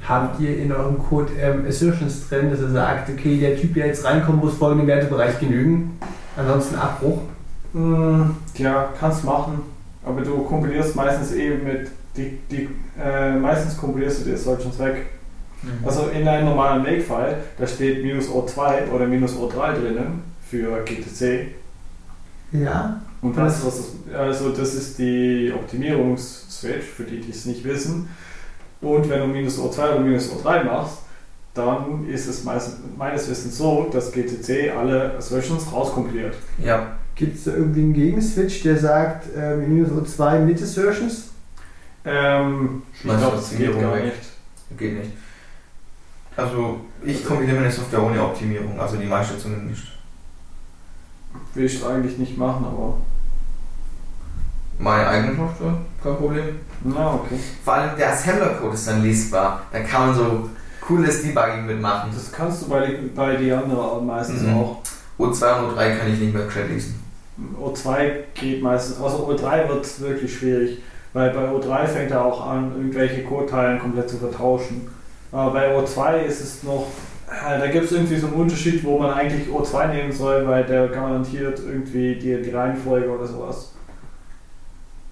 habt ihr in eurem Code ähm, Assertions drin, dass er sagt, okay, der Typ, der jetzt reinkommt, muss folgenden Wertebereich genügen? Ansonsten Abbruch. Mm, ja, kannst machen, aber du kompilierst meistens eben mit, die, die, äh, meistens kompilierst du dir solchen Zweck. Also in einem normalen Make-File, da steht minus O2 oder minus O3 drinnen für GTC. Ja. Und du, was das Also das ist die Optimierungsswitch, für die, die es nicht wissen. Und wenn du minus O2 oder minus O3 machst, dann ist es meist, meines Wissens so, dass GTC alle Assertions rauskompiliert. Ja. Gibt es da irgendwie einen Gegenswitch, der sagt, ähm, minus O2 mit Assertions? Ähm, ich glaube, das geht gar weg. nicht. Geht nicht. Also, ich kompiliere meine Software ohne Optimierung, also die meiste zumindest. Will ich eigentlich nicht machen, aber. Meine eigene Software, kein Problem. Na, okay. Vor allem der Assembler-Code ist dann lesbar. Da kann man so cooles Debugging mitmachen. Das kannst du bei, die- bei anderen meistens Mhm. auch. O2 und O3 kann ich nicht mehr gescheit lesen. O2 geht meistens, also O3 wird wirklich schwierig, weil bei O3 fängt er auch an, irgendwelche Codeteilen komplett zu vertauschen. Aber bei O2 ist es noch, äh, da gibt es irgendwie so einen Unterschied, wo man eigentlich O2 nehmen soll, weil der garantiert irgendwie die, die Reihenfolge oder sowas.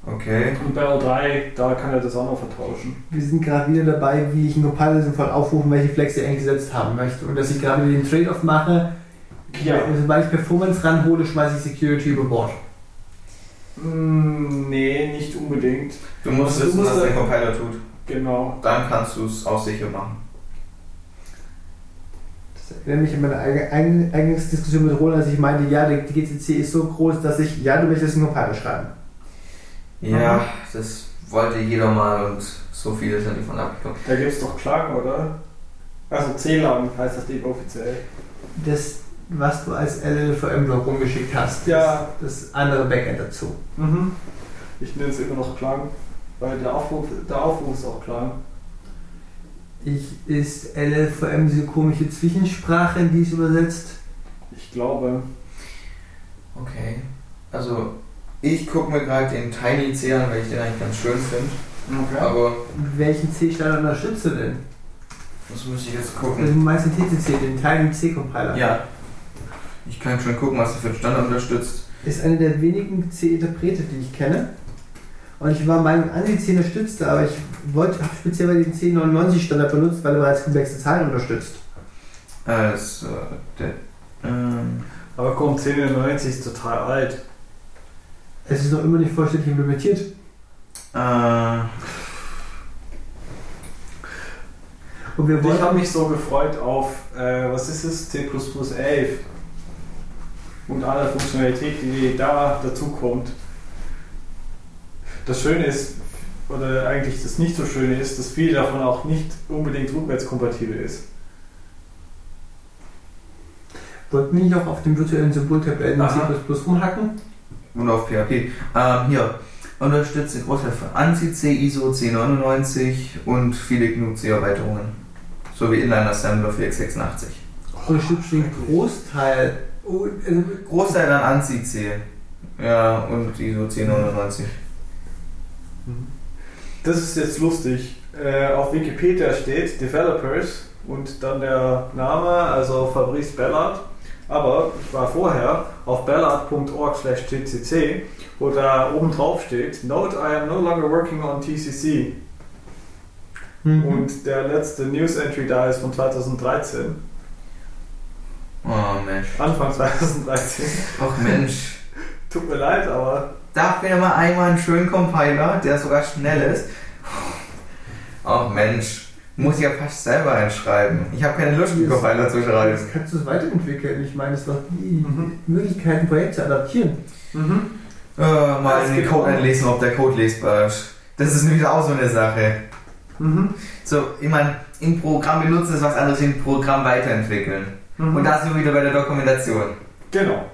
Okay. Und bei O3, da kann er das auch noch vertauschen. Wir sind gerade wieder dabei, wie ich einen Compiler sinnvoll aufrufen, welche Flex ich eingesetzt haben möchte. Und dass ich gerade wieder den Trade-off mache, Ja. sobald ich Performance ranhole, schmeiße ich Security über Bord. Mm, nee, nicht unbedingt. Du musst Du wissen, musst was der Compiler tut. Genau. Dann kannst du es auch sicher machen. Das erinnert mich an meine eigene- eigene- Eingangsdiskussion mit Roland, als ich meinte, ja, die GCC ist so groß, dass ich, ja, du möchtest einen Compiler schreiben. Ja, Mhm. das wollte jeder mal und so viele sind davon abgekommen. Da gibt es doch Klagen, oder? Also C-Lang heißt das Ding offiziell. Das, was du als LLVM-Blog rumgeschickt hast, Ja. das, das andere Backend dazu. Mhm. Ich nenne es immer noch Klang, weil der Aufruf, der Aufruf ist auch Klang. Ich, ist LLVM diese komische Zwischensprache, in die es übersetzt? Ich glaube. Okay. Also, ich gucke mir gerade den Tiny C an, weil ich den eigentlich ganz schön finde. Okay. Aber Welchen C-Standard unterstützt du denn? das muss ich jetzt Also gucken. meistens TCC, den Tiny C-Compiler. Ja. Ich kann schon gucken, was er für einen Standard unterstützt. Ist eine der wenigen C-Interprete, die ich kenne. Und ich war meinem Anti C unterstützte, aber ich wollte habe speziell bei den C99 Standard benutzt, weil er bereits komplexe Zahlen unterstützt. Äh, ist, äh, der, ähm, Aber komm, 1090 ist total alt. Es ist noch immer nicht vollständig implementiert. äh, Und wir Und ich habe mich so gefreut auf, äh, was ist es, C++ 11 und alle Funktionalität, die da dazu kommt. Das Schöne ist, oder eigentlich das nicht so Schöne ist, dass viel davon auch nicht unbedingt rückwärtskompatibel ist. Wollten wir nicht auch auf dem virtuellen Symboltabellen. C++ rumhacken? Und auf PHP. Ähm, hier. Unterstützt den Großteil von ANSI-C, ISO 1099 und viele GNU-C-Erweiterungen. Sowie Inline-Assembler für x86. Unterstützt den Großteil. Großteil an ANSI-C. Ja, und ISO 1099. Das ist jetzt lustig. Äh, auf Wikipedia steht Developers und dann der Name, also Fabrice Bellard. Aber ich war vorher auf bellard.org/tcc, wo da oben drauf steht: Note I am no longer working on TCC. mhm. Und der letzte News Entry da ist von 2013, Oh Mensch. Anfang 2013. Ach Mensch. Tut mir leid, aber Darf mir mal einmal einen schönen Compiler, der sogar schnell ist. Ach Mensch. Muss ich ja fast selber einschreiben. Ich habe keine Lust, einen Compiler zu schreiben. Jetzt kannst du es weiterentwickeln. Ich meine, es doch die Mhm. Möglichkeit, ein Projekt zu adaptieren. mhm. Äh, mal den Code einlesen, ob der Code lesbar ist. Das ist nämlich auch so eine Sache. Mhm. So, ich meine, im Programm benutzen ist was anderes, im Programm weiterentwickeln. Mhm. Und da sind wir wieder bei der Dokumentation. genau.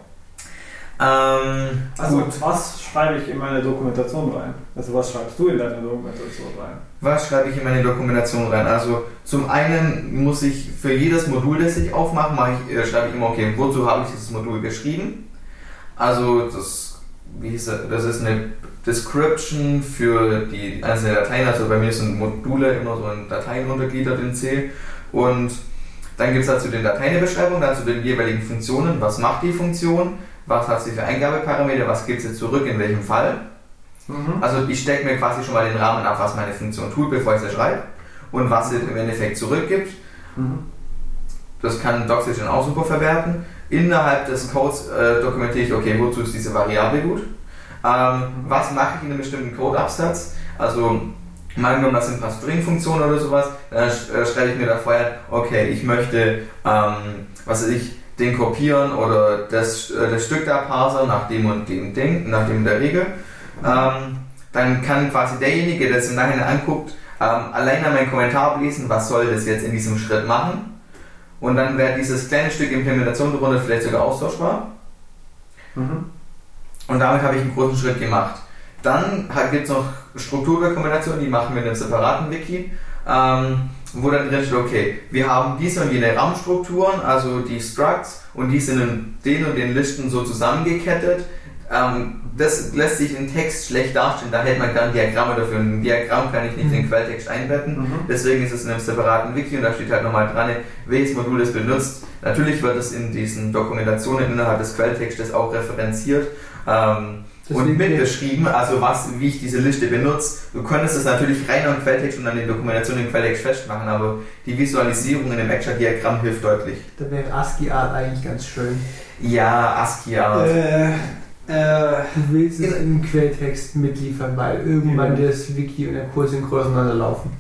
Ähm, Also gut. was schreibe ich in meine Dokumentation rein? Also was schreibst du in deine Dokumentation rein? Was schreibe ich in meine Dokumentation rein? Also zum einen muss ich für jedes Modul, das ich aufmache, mache ich, äh, schreibe ich immer, okay, wozu habe ich dieses Modul geschrieben? Also das, wie hieß das, das ist eine Description für die einzelnen Dateien. Also bei mir sind Module immer so in Dateien untergliedert in C. Und dann gibt es dazu den Datei eine Beschreibung, dann zu den jeweiligen Funktionen. Was macht die Funktion? Was hat sie für Eingabeparameter? Was gibt sie zurück? In welchem Fall? Mhm. Also ich stecke mir quasi schon mal den Rahmen ab, was meine Funktion tut, bevor ich sie schreibe und was sie im Endeffekt zurückgibt. Mhm. Das kann Doxygen auch super verwerten. Innerhalb des Codes äh, dokumentiere ich, okay, wozu ist diese Variable gut? Ähm, was mache ich in einem bestimmten Codeabsatz? Also mal angenommen, das sind ein paar String-Funktionen oder sowas, dann sch äh, schreibe ich mir da vorher, okay, ich möchte, ähm, was weiß ich, den kopieren oder das, äh, das Stück da parser nach dem und dem Ding, nach dem der Regel. Ähm, dann kann quasi derjenige, der es im Nachhinein anguckt, ähm, allein an meinen Kommentar lesen, was soll das jetzt in diesem Schritt machen. Und dann wäre dieses kleine Stück Implementation darunter vielleicht sogar austauschbar. Mhm. Und damit habe ich einen großen Schritt gemacht. Dann gibt es noch Strukturdokumentation, die machen wir in einem separaten Wiki, ähm, wo dann drin steht, okay, wir haben diese und jene RAM-Strukturen, also die Structs, und die sind in den und den Listen so zusammengekettet. Ähm, das lässt sich in Text schlecht darstellen, da hält man dann Diagramme dafür. Ein Diagramm kann ich nicht in den Quelltext einbetten. Mhm. Deswegen ist es in einem separaten Wiki und da steht halt nochmal dran, welches Modul es benutzt. Natürlich wird es in diesen Dokumentationen innerhalb des Quelltextes auch referenziert ähm, und Deswegen- mitbeschrieben, also was, wie ich diese Liste benutze. Du könntest es natürlich rein am Quelltext und an den Dokumentationen im Quelltext festmachen, aber die Visualisierung in dem Vector-Diagramm hilft deutlich. Da wäre ASCII-Art eigentlich ganz schön. Ja, ASCII Art. Äh, äh, Du willst es den Quelltext mitliefern, weil irgendwann das Wiki und der Kurs in Größe laufen.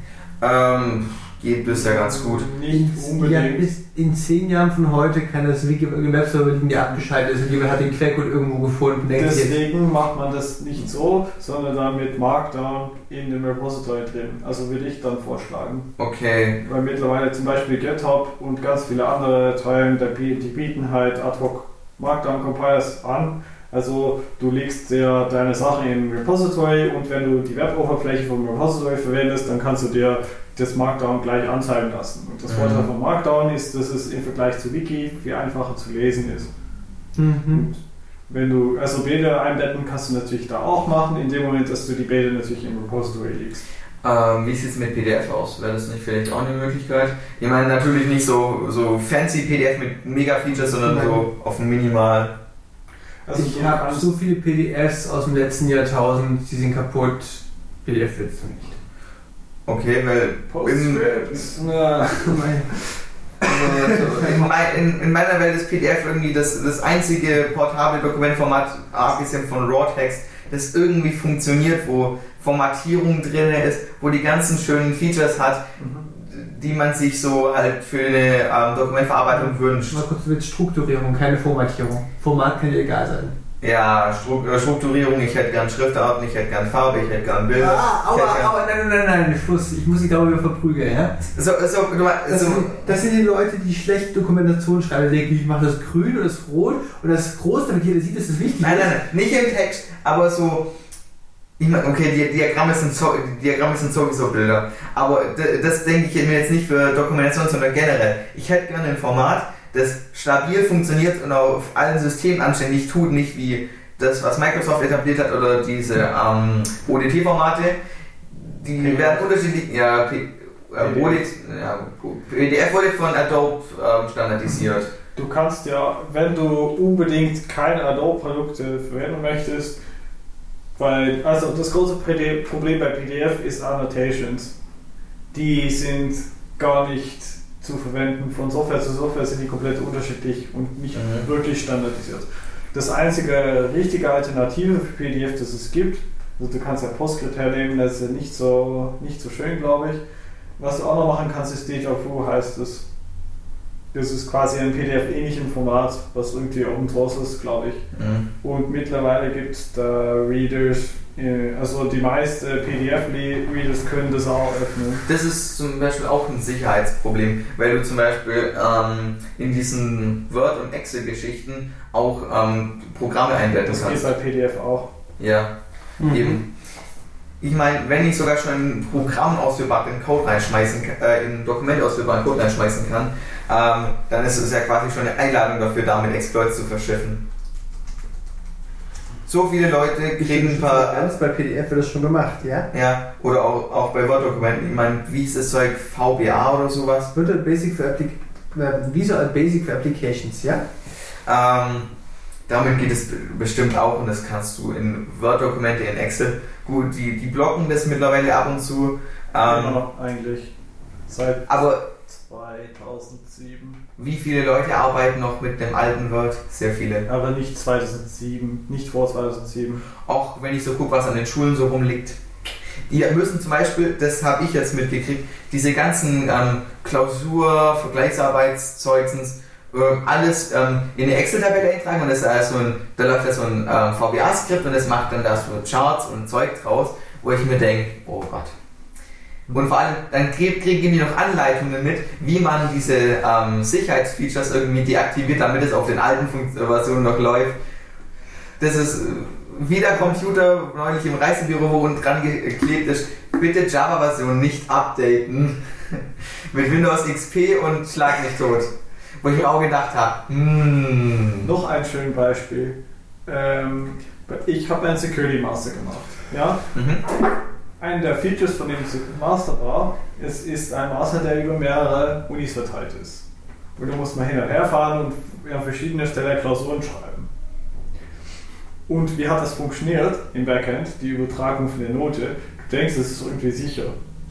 Ähm, geht bisher ganz gut. Nicht unbedingt. bis in zehn Jahren von heute kann das Wiki im Webserver liegen, der abgeschaltet ist und jemand hat den Quellcode irgendwo gefunden. Denkt sich jetzt, Deswegen macht man das nicht so, sondern dann mit Markdown in dem Repository drin. Also würde ich dann vorschlagen. Okay. Weil mittlerweile zum Beispiel GitHub und ganz viele andere Teilen, der, die bieten halt ad hoc Markdown Compilers an. Also du legst dir deine Sachen im Repository und wenn du die Web-Oberfläche vom Repository verwendest, dann kannst du dir das Markdown gleich anzeigen lassen. Und das Mhm. Vorteil von Markdown ist, dass es im Vergleich zu Wiki viel einfacher zu lesen ist. Mhm. Und wenn du also Bilder einbetten, kannst du natürlich da auch machen, in dem Moment, dass du die Bilder natürlich im Repository legst. Ähm, wie sieht es mit PDF aus? Wäre das nicht vielleicht auch eine Möglichkeit? Ich meine, natürlich nicht so, so fancy PDF mit Mega-Features, sondern Nein. so auf Minimal. Also ich habe so viele PDFs aus dem letzten Jahrtausend, die sind kaputt. PDF willst du nicht. Okay, weil in, Postscripts. In, in, in meiner Welt ist PDF irgendwie das, das einzige portable Dokumentformat, abgesehen von RAW-Text, das irgendwie funktioniert, wo Formatierung drin ist, wo die ganzen schönen Features hat, die man sich so halt für eine ähm, Dokumentverarbeitung wünscht. Mal kurz mit Strukturierung, keine Formatierung. Format kann dir egal sein. Ja, äh, Strukturierung, ich hätte gern Schriftarten, ich hätte gern Farbe, ich hätte gern Bilder. Ah, aua, gern- aua, nein, nein, nein, nein, Schluss. Ich muss dich darüber verprügeln, ja? So, so, du, Das, so, sind, das sind die Leute, die schlecht Dokumentation schreiben. Denken, ich mache das grün oder das rot und das groß, damit jeder sieht, dass das wichtig nein, ist. nein, nein, nicht im Text, aber so. Ich meine, okay, die Diagramme sind, so, die Diagramme sind sowieso Bilder. Aber das denke ich mir jetzt nicht für Dokumentation, sondern generell. Ich hätte gerne ein Format, das stabil funktioniert und auf allen Systemen anständig tut, nicht wie das, was Microsoft etabliert hat oder diese ähm, ODT-Formate. Die PDF. werden unterschiedlich. Ja, P, äh, PDF. ODT, ja, PDF wurde von Adobe ähm, standardisiert. Du kannst ja, wenn du unbedingt keine Adobe-Produkte verwenden möchtest, weil, also das große Problem bei PDF ist Annotations. Die sind gar nicht zu verwenden. Von Software zu Software sind die komplett unterschiedlich und nicht Mhm. wirklich standardisiert. Das einzige richtige Alternative für PDF, das es gibt, also du kannst ja Postgres hernehmen, das ist ja nicht so, nicht so schön, glaube ich. Was du auch noch machen kannst, ist Deja Vu, heißt es. Das ist quasi ein PDF-ähnlichem Format, was irgendwie Open Source ist, glaube ich. Mhm. Und mittlerweile gibt es da Readers, also die meisten PDF-Readers können das auch öffnen. Das ist zum Beispiel auch ein Sicherheitsproblem, weil du zum Beispiel ähm, in diesen Word- und Excel-Geschichten auch ähm, Programme einbetten Das geht kannst. bei PDF auch. Ja, Mhm. eben. Ich meine, wenn ich sogar schon in Programm ausführbaren Code reinschmeißen kann, äh, in Dokument ausführbaren Code reinschmeißen kann, ähm, dann ist es ja quasi schon eine Einladung dafür, damit Exploits zu verschiffen. So viele Leute kriegen ein paar Ernst, bei PDF wird das schon gemacht, ja? Ja, oder auch, auch bei Word-Dokumenten. Ich meine, wie ist das Zeug? VBA oder sowas? Visual Basic für, Appli äh, Visual Basic für Applications, ja? Ähm, damit geht es bestimmt auch und das kannst du in Word-Dokumente, in Excel. Gut, die, die blocken das mittlerweile ab und zu. Immer Ähm, noch eigentlich. Seit aber 2007. wie viele Leute arbeiten noch mit dem alten Word? Sehr viele. Aber nicht 2007, nicht vor 2007. Auch wenn ich so gucke, was an den Schulen so rumliegt. Die müssen zum Beispiel, das habe ich jetzt mitgekriegt, diese ganzen ähm, Klausur, Vergleichsarbeitszeugsens, ähm, alles ähm, in eine Excel-Tabelle eintragen und das ist also ein, da läuft da so ein ähm, VBA-Skript und das macht dann da so Charts und Zeug draus, wo ich mir denke, oh Gott. Und vor allem, dann krieg- kriegen die noch Anleitungen mit, wie man diese ähm, Sicherheitsfeatures irgendwie deaktiviert, damit es auf den alten Versionen noch läuft. Das ist äh, wie der Computer neulich im Reisebüro, wo unten dran ge- geklebt ist, bitte Java-Version nicht updaten. Mit Windows XP und schlag mich tot. Wo ich mir auch gedacht habe, hmm. Noch ein schönes Beispiel. Ähm, ich habe einen Security Master gemacht. Ja? Mhm. Ein der Features von dem Master war, es ist ein Master, der über mehrere Unis verteilt ist. Und da muss man hin und her fahren und an verschiedenen Stellen Klausuren schreiben. Und wie hat das funktioniert im Backend, die Übertragung von der Note? Du denkst, das ist irgendwie sicher.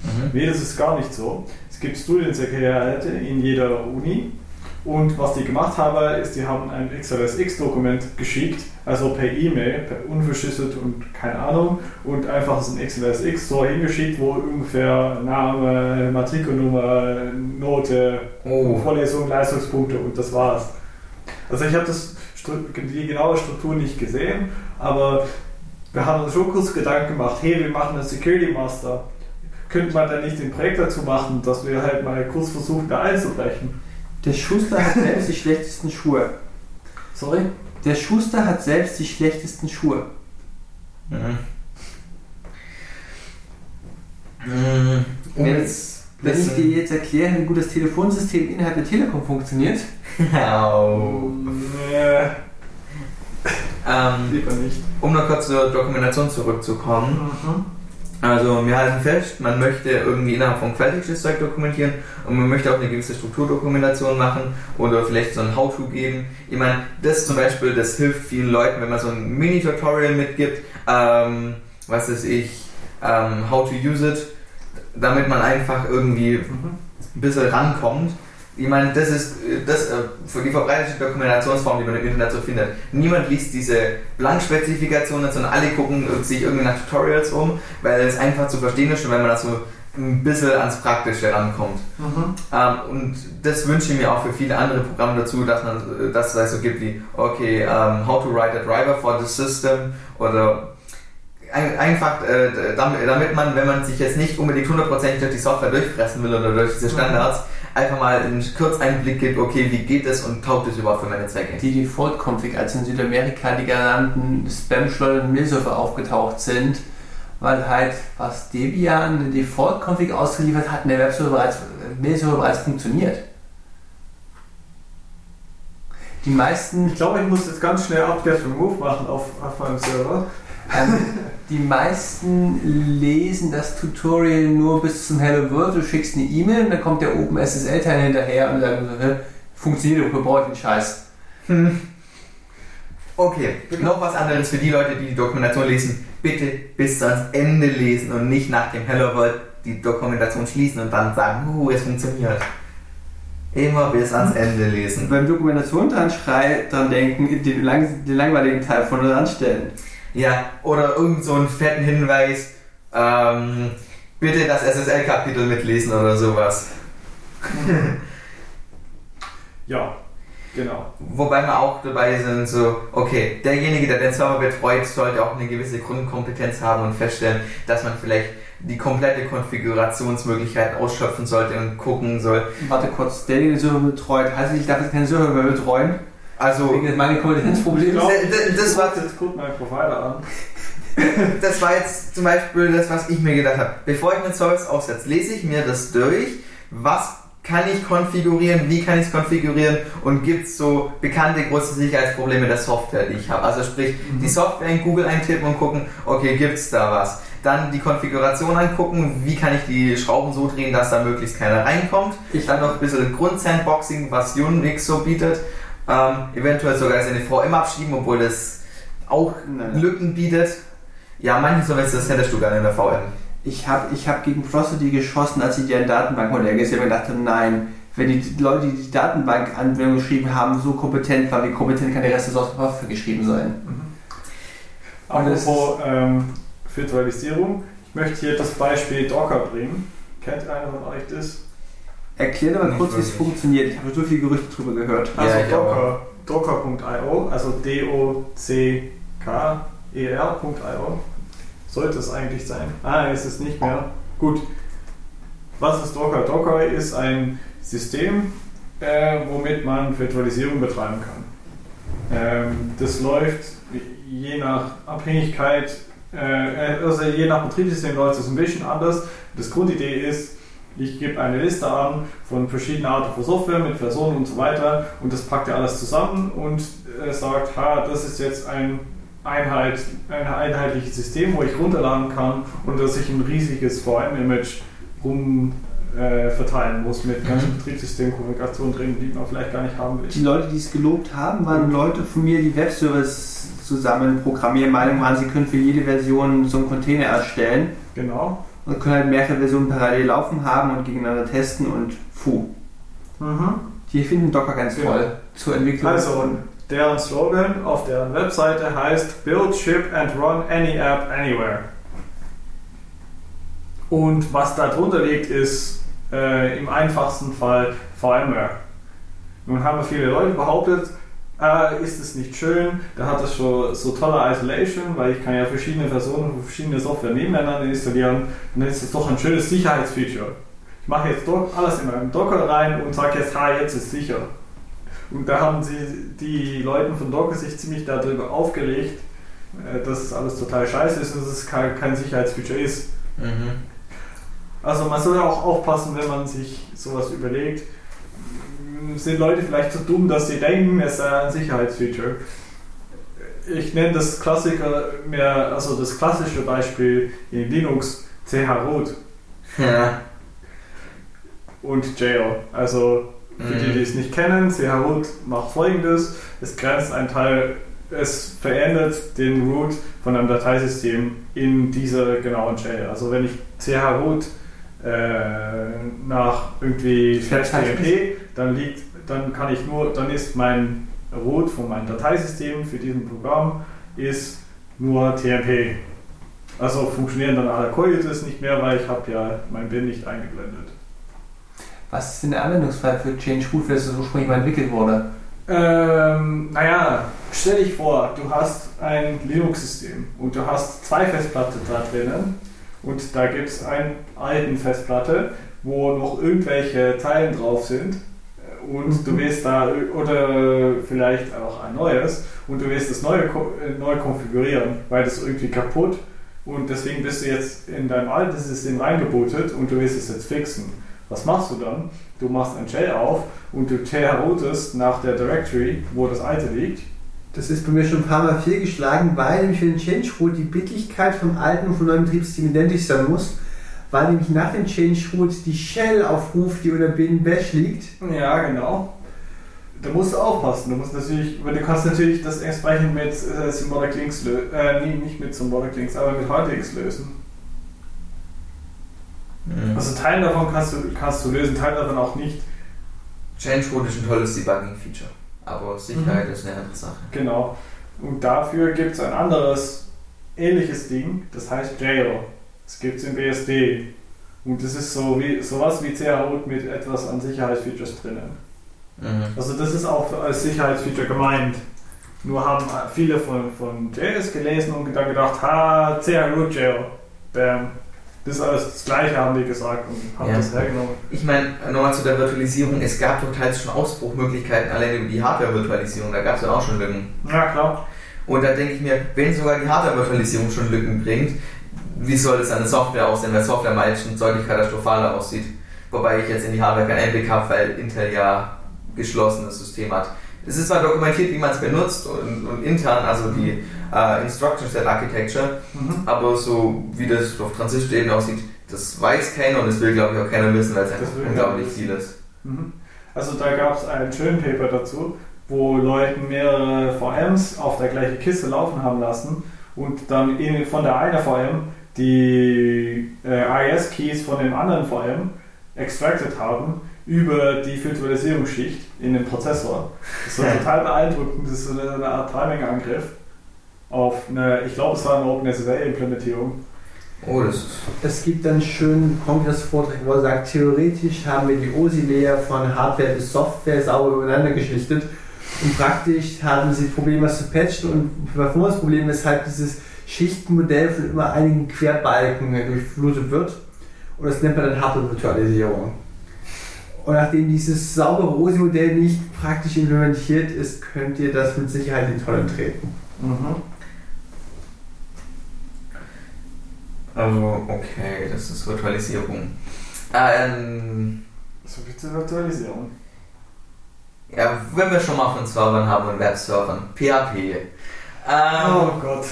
Mhm. Nee, das ist gar nicht so. Es gibt Studiensekretariate in jeder Uni und was die gemacht haben, ist, die haben ein XLSX-Dokument geschickt, also per E-Mail, per unverschlüsselt und keine Ahnung, und einfach so ein XLSX so hingeschickt, wo ungefähr Name, Matrikelnummer, Note, Oh. Vorlesung, Leistungspunkte und das war's. Also ich habe das die genaue Struktur nicht gesehen, aber wir haben uns schon kurz Gedanken gemacht, hey, wir machen einen Security Master. Könnte man da nicht ein Projekt dazu machen, dass wir halt mal kurz versuchen, da einzubrechen? Der Schuster hat selbst die schlechtesten Schuhe. Sorry? Der Schuster hat selbst die schlechtesten Schuhe. Mhm. Mhm. Wenn- jetzt Wenn ich dir jetzt erkläre, wie gut das Telefonsystem innerhalb der Telekom funktioniert, Au. Ähm, lieber nicht. um noch kurz zur Dokumentation zurückzukommen. Also wir halten fest, man möchte irgendwie innerhalb von Quelltext Zeug dokumentieren und man möchte auch eine gewisse Strukturdokumentation machen oder vielleicht so ein How-To geben. Ich meine, das zum Beispiel, das hilft vielen Leuten, wenn man so ein Mini-Tutorial mitgibt, ähm, was weiß ich, ähm, How to use it, damit man einfach irgendwie ein bisschen rankommt. Ich meine, das ist das, äh, für die verbreitete Dokumentationsform, die man im Internet so findet. Niemand liest diese Blankspezifikationen, sondern alle gucken sich irgendwie nach Tutorials um, weil es einfach zu verstehen ist und wenn man das so ein bisschen ans Praktische rankommt. Mhm. Ähm, und das wünsche ich mir auch für viele andere Programme dazu, dass man äh, dass es so gibt wie, okay, ähm, how to write a driver for the system oder ein, einfach äh, damit, damit man, wenn man sich jetzt nicht unbedingt hundertprozentig durch die Software durchfressen will oder durch diese Standards, einfach mal einen Kurzeinblick gibt, okay, wie geht das und taugt das überhaupt für meine Zwecke. Die Default-Config, als in Südamerika die genannten Spam-schleudernden Mailserver aufgetaucht sind, weil halt was Debian eine Default-Config ausgeliefert hat und der Webserver bereits, Mailserver bereits funktioniert. Die meisten Ich glaube, ich muss jetzt ganz schnell Update Remove machen auf, auf meinem Server. Ähm, die meisten lesen das Tutorial nur bis zum Hello World, du schickst eine E-Mail und dann kommt der OpenSSL-Teil hinterher und sagt so, "Hä, funktioniert, wofür brauche ich den Scheiß? Hm. Okay, noch was anderes für die Leute, die die Dokumentation lesen. Bitte bis ans Ende lesen und nicht nach dem Hello World die Dokumentation schließen und dann sagen, uh, es funktioniert. Immer bis ans Ende lesen. Beim Dokumentation dran schrei, dran denken, den, lang, den langweiligen Teil von dran stellen. Ja, oder irgend so einen fetten Hinweis, ähm, bitte das SSL-Kapitel mitlesen oder sowas. Ja, genau. Wobei wir auch dabei sind, so, okay, derjenige, der den Server betreut, sollte auch eine gewisse Grundkompetenz haben und feststellen, dass man vielleicht die komplette Konfigurationsmöglichkeit ausschöpfen sollte und gucken soll. Warte kurz, derjenige den Server betreut, heißt das, ich darf jetzt keinen Server mehr betreuen? Also, Wegen d- d- das war, jetzt guckt mein Provider an. das war jetzt zum Beispiel das, was ich mir gedacht habe. Bevor ich einen Service aufsetze, lese ich mir das durch, was kann ich konfigurieren, wie kann ich es konfigurieren und gibt es so bekannte große Sicherheitsprobleme der Software, die ich habe. Also sprich, die Software in Google eintippen und gucken, okay, gibt es da was. Dann die Konfiguration angucken, wie kann ich die Schrauben so drehen, dass da möglichst keiner reinkommt. Ich- Dann noch ein bisschen Grund-Sandboxing, was Unix so bietet. Ähm, eventuell sogar seine VM abschieben, obwohl das auch Nein. Lücken bietet. Ja, manche Services das hättest du gerne in der VM. Ich habe ich hab gegen Frosty geschossen, als ich dir ein Datenbankmodell gesehen habe und dachte, nein, wenn die Leute, die die Datenbankanwendung geschrieben haben, so kompetent war, wie kompetent kann der Rest der Software geschrieben sein? Das Apropos ähm, Virtualisierung, ich möchte hier das Beispiel Docker bringen. Kennt einer von euch das? Erklär doch mal kurz, wie es funktioniert. Ich habe so viele Gerüchte drüber gehört. Ja, Also ich Docker, docker.io, also D-O-C-K-E-R.io. Sollte es eigentlich sein. Ah, ist es nicht mehr. Gut. Was ist Docker? Docker ist ein System, äh, womit man Virtualisierung betreiben kann. Ähm, das läuft je nach Abhängigkeit, äh, also je nach Betriebssystem läuft es ein bisschen anders. Das Grundidee ist, ich gebe eine Liste an von verschiedenen Arten von Software mit Versionen und so weiter und das packt er alles zusammen und äh, sagt, ha, das ist jetzt ein, Einheit, ein einheitliches System, wo ich runterladen kann und dass ich ein riesiges VM-Image rum äh, verteilen muss mit ganzen Betriebssystemkommunikation drin, die man vielleicht gar nicht haben will. Die Leute, die es gelobt haben, waren Leute von mir, die Webservice zusammen programmieren. Meinung waren, sie können für jede Version so einen Container erstellen Genau. Und können halt mehrere Versionen parallel laufen haben und gegeneinander testen und fu. Die finden Docker ganz Ja. toll zur Entwicklung. Also, deren Slogan auf deren Webseite heißt Build, Ship and Run any app anywhere. Und was da drunter liegt, ist äh, im einfachsten Fall VMware. Nun haben viele Leute behauptet, äh, ist es nicht schön, da hat es schon so tolle Isolation, weil ich kann ja verschiedene Versionen von verschiedene Software nebeneinander installieren, dann ist es doch ein schönes Sicherheitsfeature. Ich mache jetzt doch alles in meinen Docker rein und sage jetzt, ha, jetzt ist sicher. Und da haben sie die Leute von Docker sich ziemlich darüber aufgeregt, äh, dass es alles total scheiße ist und dass es kein, kein Sicherheitsfeature ist. Mhm. Also man soll ja auch aufpassen, wenn man sich sowas überlegt. Sind Leute vielleicht so dumm, dass sie denken, es sei ein Sicherheitsfeature? Ich nenne das Klassiker mehr, also das klassische Beispiel in Linux chroot Ja. und jail. Also für die, die es nicht kennen, chroot macht folgendes: Es grenzt einen Teil, es verändert den Root von einem Dateisystem in dieser genauen Jail. Also wenn ich chroot äh, nach irgendwie. TMP, dann liegt, dann kann ich nur, dann ist mein Root von meinem Dateisystem für diesen Programm ist nur TMP. Also funktionieren dann alle Coitus nicht mehr, weil ich habe ja mein Bin nicht eingeblendet. Was ist denn der Anwendungsfall für Change Root, wenn es ursprünglich mal entwickelt wurde? Ähm, naja, stell dich vor, du hast ein Linux-System und du hast zwei Festplatten da drinnen und da gibt es eine alten Festplatte, wo noch irgendwelche Teilen drauf sind und du willst da oder vielleicht auch ein neues und du willst das neue neu konfigurieren, weil das irgendwie kaputt und deswegen bist du jetzt in dein altes System reingebootet und du willst es jetzt fixen. Was machst du dann? Du machst ein Shell auf und du routest nach der Directory, wo das alte liegt. Das ist bei mir schon ein paar Mal fehlgeschlagen, weil nämlich für den Change Root die Bittigkeit vom alten und vom neuen Betriebssystem identisch sein muss, weil nämlich nach dem Change Root die Shell aufruft, die unter bin bash liegt. Ja, genau. Da musst du aufpassen. Du musst natürlich, weil du kannst natürlich das entsprechend mit äh, Symbolic Links lösen, äh, nee, nicht mit Symbolic Links, aber mit HTX lösen. Mhm. Also Teil davon kannst du, kannst du lösen, Teil davon auch nicht. Change Root ist ein tolles Debugging-Feature, aber Sicherheit mhm. ist eine andere Sache. Genau. Und dafür gibt es ein anderes ähnliches Ding, das heißt Jail. Das gibt es im BSD. Und das ist so wie sowas wie CH-Root mit etwas an Sicherheitsfeatures drinnen. Mhm. Also das ist auch als Sicherheitsfeature gemeint. Nur haben viele von, von JS gelesen und dann gedacht, ha, CH-Root Jail. Bam. Das ist alles das Gleiche, haben die gesagt und haben ja. das hergenommen. Ich meine, nochmal zu der Virtualisierung, es gab doch teils schon Ausbruchmöglichkeiten allein über die Hardware-Virtualisierung, da gab es ja auch schon Lücken. Ja, klar. Und da denke ich mir, wenn sogar die Hardware-Virtualisierung schon Lücken bringt, wie soll es eine Software aussehen, weil Software meistens deutlich katastrophaler aussieht. Wobei ich jetzt in die Hardware keinen Einblick habe, weil Intel ja geschlossenes System hat. Es ist zwar dokumentiert, wie man es benutzt und, und, intern, also die äh, Instruction Set Architecture, mhm. aber so wie das auf Transistor-Ebene aussieht, das weiß keiner und das will, glaube ich, auch keiner wissen, weil es einfach unglaublich viel ist. Mhm. Also da gab es einen schönen Paper dazu, wo Leute mehrere VMs auf der gleichen Kiste laufen haben lassen und dann von der einen VM die äh, IS-Keys von dem anderen VM extracted haben über die Virtualisierungsschicht in den Prozessor. Das war total beeindruckend. Das ist so eine Art Timing-Angriff auf eine, ich glaube, es war eine OpenSSL-Implementierung. Oh, das es gibt dann schön Kongressvortrag, wo er sagt, theoretisch haben wir die OSI-Layer von Hardware bis Software sauber übereinander geschlichtet und praktisch haben sie Probleme, was zu patchen und das Problem ist halt dieses Schichtenmodell von immer einigen Querbalken durchflutet wird und das nennt man dann Hardware-Virtualisierung. Und nachdem dieses saubere OSI-Modell nicht praktisch implementiert ist, könnt ihr das mit Sicherheit in die Tonne treten. Mhm. Also, okay, das ist Virtualisierung. Ähm, so viel zur Virtualisierung. Ja, wenn wir schon mal von Servern haben und Webservern. PHP. Ähm, oh Gott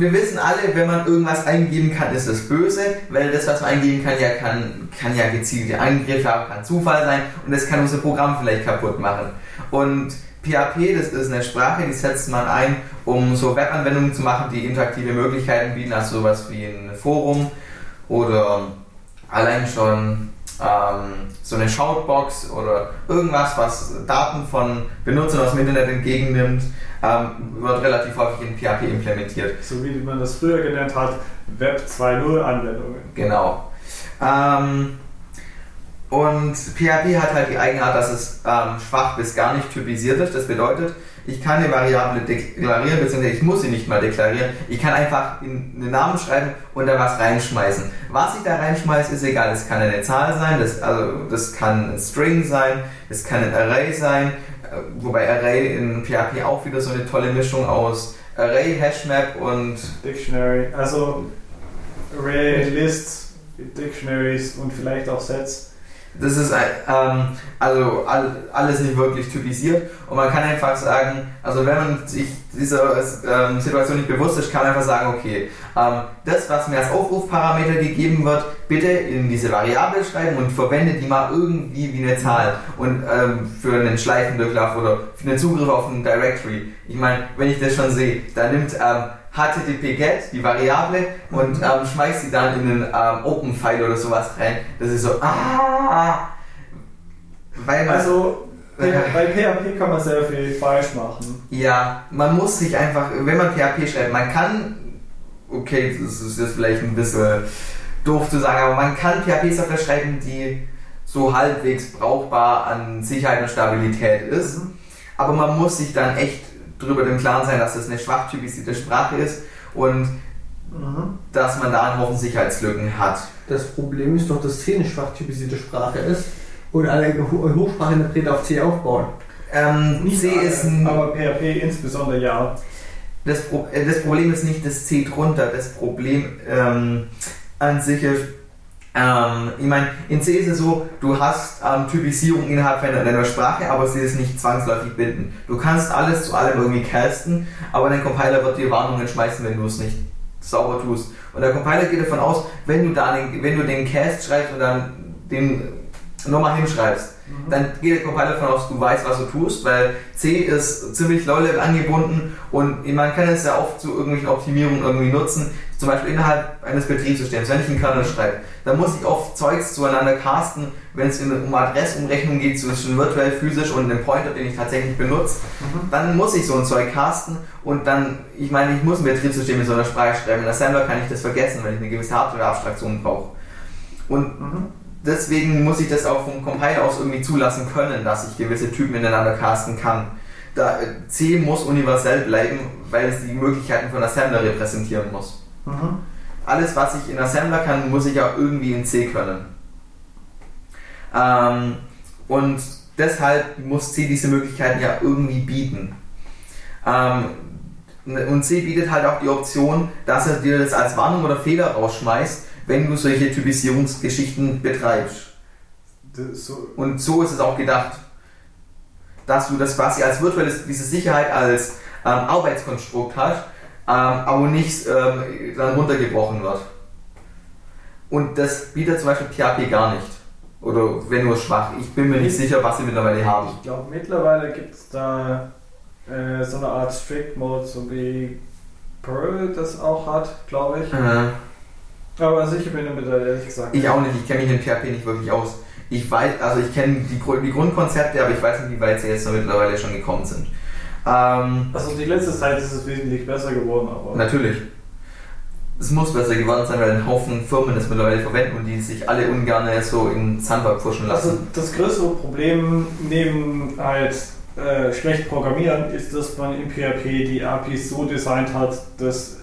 wir wissen alle, wenn man irgendwas eingeben kann, ist es böse, weil das, was man eingeben kann, ja kann, kann ja gezielte Angriffe haben, kann Zufall sein und das kann unser Programm vielleicht kaputt machen. Und PHP, das ist eine Sprache, die setzt man ein, um so Webanwendungen zu machen, die interaktive Möglichkeiten bieten, also sowas wie ein Forum oder allein schon ähm, so eine Shoutbox oder irgendwas, was Daten von Benutzern aus dem Internet entgegennimmt, ähm, wird relativ häufig in PHP implementiert. So wie man das früher genannt hat, Web 2.0 Anwendungen. Genau. Ähm, und PHP hat halt die Eigenart, dass es ähm, schwach bis gar nicht typisiert ist. Das bedeutet, ich kann eine Variable deklarieren, beziehungsweise ich muss sie nicht mal deklarieren. Ich kann einfach einen Namen schreiben und da was reinschmeißen. Was ich da reinschmeiße, ist egal. Es kann eine Zahl sein, das, also, das kann ein String sein, es kann ein Array sein, äh, wobei Array in PHP auch wieder so eine tolle Mischung aus Array, Hashmap und Dictionary. Also Array, Lists, Dictionaries und vielleicht auch Sets. Das ist ähm, also alles nicht wirklich typisiert und man kann einfach sagen, also wenn man sich dieser ähm, Situation nicht bewusst ist, kann man einfach sagen, okay, ähm, das, was mir als Aufrufparameter gegeben wird, bitte in diese Variable schreiben und verwende die mal irgendwie wie eine Zahl und ähm, für einen Schleifendurchlauf oder für einen Zugriff auf ein Directory. Ich meine, wenn ich das schon sehe, da nimmt ähm, HTTP-GET, die Variable, und mhm. ähm, schmeißt sie dann in einen ähm, Open-File oder sowas rein. Das ist so, ah! Weil also, bei PHP kann man sehr viel falsch machen. Ja, man muss sich einfach, wenn man PHP schreibt, man kann okay, das ist jetzt vielleicht ein bisschen doof zu sagen, aber man kann PHP-Software schreiben, die so halbwegs brauchbar an Sicherheit und Stabilität ist. Aber man muss sich dann echt darüber im Klaren sein, dass das eine schwachtypisierte Sprache ist und dass man da einen Haufen Sicherheitslücken hat. Das Problem ist doch, dass C eine schwach typisierte Sprache ist und alle Ho- Hochspracheninterpreter auf C aufbauen. Ähm, C alle, ist ein, aber PHP insbesondere ja. das, Pro äh, das Problem ist nicht das C drunter, das Problem ähm, an sich ist, ähm, ich meine, in C ist es so, du hast ähm, Typisierung innerhalb deiner, Sprache, aber sie ist nicht zwangsläufig binden. Du kannst alles zu allem irgendwie casten, aber dein Compiler wird dir Warnungen schmeißen, wenn du es nicht sauber tust. Und der Compiler geht davon aus, wenn du, da den, wenn du den Cast schreibst und dann den nochmal hinschreibst, dann geht der Compiler davon aus, du weißt, was du tust, weil C ist ziemlich low-level angebunden und man kann es ja oft zu irgendwelchen Optimierungen irgendwie nutzen, zum Beispiel innerhalb eines Betriebssystems. Wenn ich einen Kernel schreibe, dann muss ich oft Zeugs zueinander casten, wenn es um Adressumrechnung geht zwischen virtuell, physisch und einem Pointer, den ich tatsächlich benutze, dann muss ich so ein Zeug casten und dann, ich meine, ich muss ein Betriebssystem in so einer Sprache schreiben. In Assembler kann ich das vergessen, wenn ich eine gewisse Hardware-Abstraktion brauche. Und deswegen muss ich das auch vom Compiler aus irgendwie zulassen können, dass ich gewisse Typen ineinander casten kann. Da, äh, C muss universell bleiben, weil es die Möglichkeiten von Assembler repräsentieren muss. Alles, was ich in Assembler kann, muss ich auch irgendwie in C können. Ähm, und deshalb muss C diese Möglichkeiten ja irgendwie bieten. Ähm, und C bietet halt auch die Option, dass er dir das als Warnung oder Fehler rausschmeißt, wenn du solche Typisierungsgeschichten betreibst. So, Und so ist es auch gedacht, dass du das quasi als virtuelles, diese Sicherheit als ähm, Arbeitskonstrukt hast, aber nicht ähm, dann runtergebrochen wird. Und das bietet zum Beispiel PHP gar nicht. Oder wenn nur schwach. Ich bin mir nicht sicher, was sie mittlerweile haben. ich glaube, mittlerweile gibt es da äh, so eine Art Strict Mode, so wie Perl das auch hat, glaube ich. Äh, Aber sicher bin ich mir da ehrlich gesagt. ich auch nicht, ich kenne mich in PHP nicht wirklich aus. Ich weiß, also ich kenne die, die Grundkonzepte, aber ich weiß nicht, wie weit sie jetzt mittlerweile schon gekommen sind. Ähm, Also die letzte Zeit ist es wesentlich besser geworden, aber. Natürlich. Es muss besser geworden sein, weil ein Haufen Firmen das mittlerweile verwenden und die sich alle ungern so in pfuschen Also lassen. das größere Problem neben halt äh, schlecht programmieren ist, dass man in PHP die APIs so designt hat, dass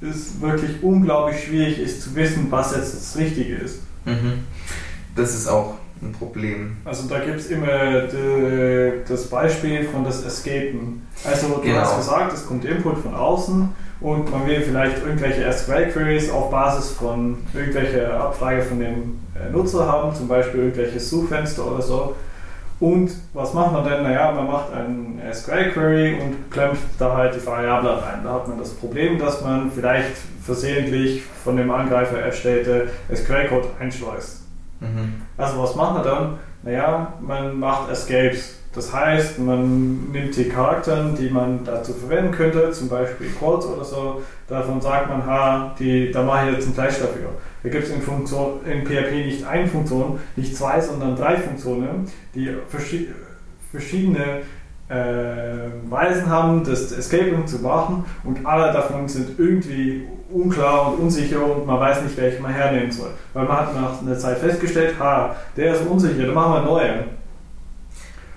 es wirklich unglaublich schwierig ist zu wissen, was jetzt das Richtige ist. Mhm. Das ist auch ein Problem. Also da gibt es immer die, das Beispiel von das Escapen. Also du Genau. hast gesagt, es kommt Input von außen und man will vielleicht irgendwelche SQL-Queries auf Basis von irgendwelcher Abfrage von dem äh, Nutzer haben, zum Beispiel irgendwelches Suchfenster oder so. Und was macht man denn? Naja, man macht einen SQL-Query und klemmt da halt die Variable rein. Da hat man das Problem, dass man vielleicht versehentlich von dem Angreifer erstellte SQL-Code einschleust. Mhm. Also was macht man dann? Naja, man macht Escapes. Das heißt, man nimmt die Charakteren, die man dazu verwenden könnte, zum Beispiel Quotes oder so, davon sagt man, ha, die, da mache ich jetzt ein Fleisch dafür. Da gibt es in, in PHP nicht eine Funktion, nicht zwei, sondern drei Funktionen, die verschi verschiedene Weisen haben, das Escaping zu machen und alle davon sind irgendwie unklar und unsicher und man weiß nicht, welchen man hernehmen soll. Weil man hat nach einer Zeit festgestellt, ha, der ist unsicher, dann machen wir einen neuen.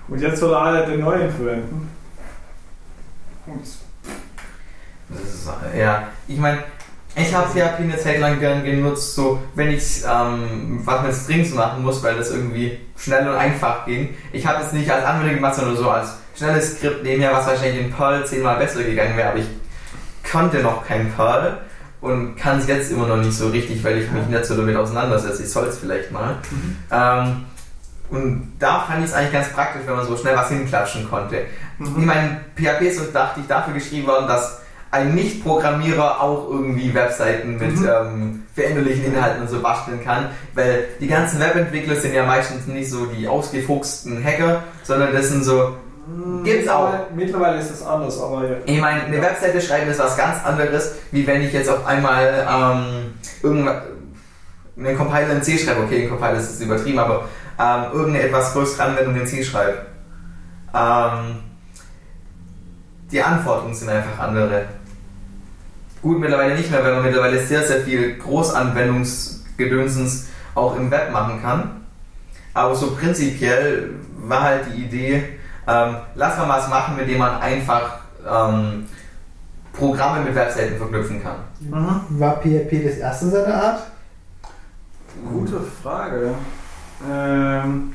Und jetzt soll alle den neuen verwenden. Das ist, ja, ich meine, ich habe PHP eine Zeit lang gern genutzt, so wenn ich ähm, was mit Strings machen muss, weil das irgendwie schnell und einfach ging. Ich habe es nicht als Anwendung gemacht, sondern so als schnelles Skript nebenher, was wahrscheinlich in Perl zehnmal besser gegangen wäre, aber ich konnte noch kein Perl und kann es jetzt immer noch nicht so richtig, weil ich mich nicht so damit auseinandersetze. Ich soll es vielleicht mal. Ähm, und da fand ich es eigentlich ganz praktisch, wenn man so schnell was hinklatschen konnte. Ich meine, PHP ist so dachte ich dafür geschrieben worden, dass ein Nicht-Programmierer auch irgendwie Webseiten mit Mhm. ähm, veränderlichen Inhalten und so basteln kann, weil die ganzen Webentwickler sind ja meistens nicht so die ausgefuchsten Hacker, sondern das sind so, Gibt's auch. Mittlerweile- ist es anders, aber ja. ich meine, eine Ja. Webseite schreiben ist was ganz anderes, wie wenn ich jetzt auf einmal ähm, irgendwas, einen Compiler in C schreibe. Okay, ein Compiler ist übertrieben, aber ähm, irgendeine etwas größere Anwendung in C schreibe. Ähm, die Anforderungen sind einfach andere. Gut, mittlerweile nicht mehr, weil man mittlerweile sehr, sehr viel Großanwendungsgedönsens auch im Web machen kann. Aber so prinzipiell war halt die Idee, ähm, lass mal was machen, mit dem man einfach ähm, Programme mit Webseiten verknüpfen kann. War PHP das erste seiner Art? Gute Frage. Ähm,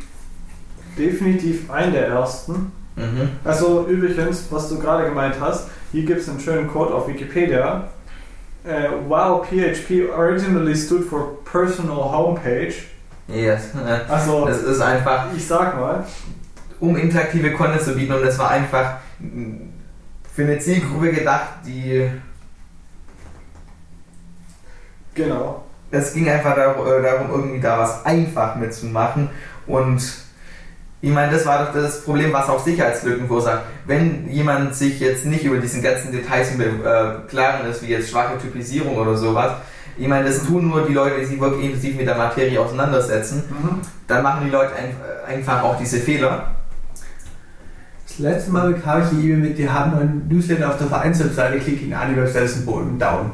definitiv ein der ersten. Mhm. Also übrigens, was du gerade gemeint hast, hier gibt es einen schönen Code auf Wikipedia. Äh, wow, PHP originally stood for Personal Homepage. Yes. Also, Das ist einfach, ich sag mal, um interaktive Content zu bieten und das war einfach mh, für eine Zielgruppe gedacht, die genau. es ging einfach äh, darum, irgendwie da was einfach mitzumachen. Und ich meine, das war doch das Problem, was auch Sicherheitslücken verursacht. Wenn jemand sich jetzt nicht über diesen ganzen Details im äh, Klaren ist, wie jetzt schwache Typisierung oder sowas, ich meine, das tun nur die Leute, die sich wirklich intensiv mit der Materie auseinandersetzen, Mhm. dann machen die Leute ein, einfach auch diese Fehler. Das letzte Mal bekam ich eine E-Mail mit, die haben einen Newsletter auf der Vereinswebseite, klick ihn an, die Webseite ist ein Boden down.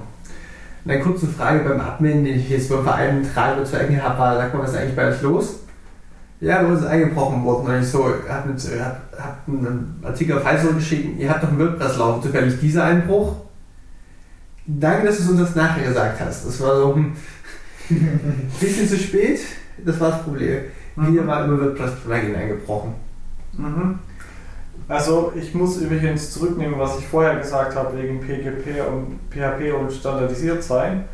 Und eine kurze Frage beim Admin, den ich jetzt beim Verein Trage zu Ecke habe, war, sag mal, was ist eigentlich bei euch los? Ja, bei uns ist eingebrochen worden. Und ich so, hab, mit, hab, hab einen Artikel auf Facebook geschrieben, ihr habt doch einen WordPress laufen, zufällig dieser Einbruch? Danke, dass du uns das nachher gesagt hast. Das war so ein bisschen zu spät, das war das Problem. Wieder war über WordPress-Plugin eingebrochen. Mhm. Also ich muss übrigens zurücknehmen, was ich vorher gesagt habe wegen PGP und PHP und standardisiert sein,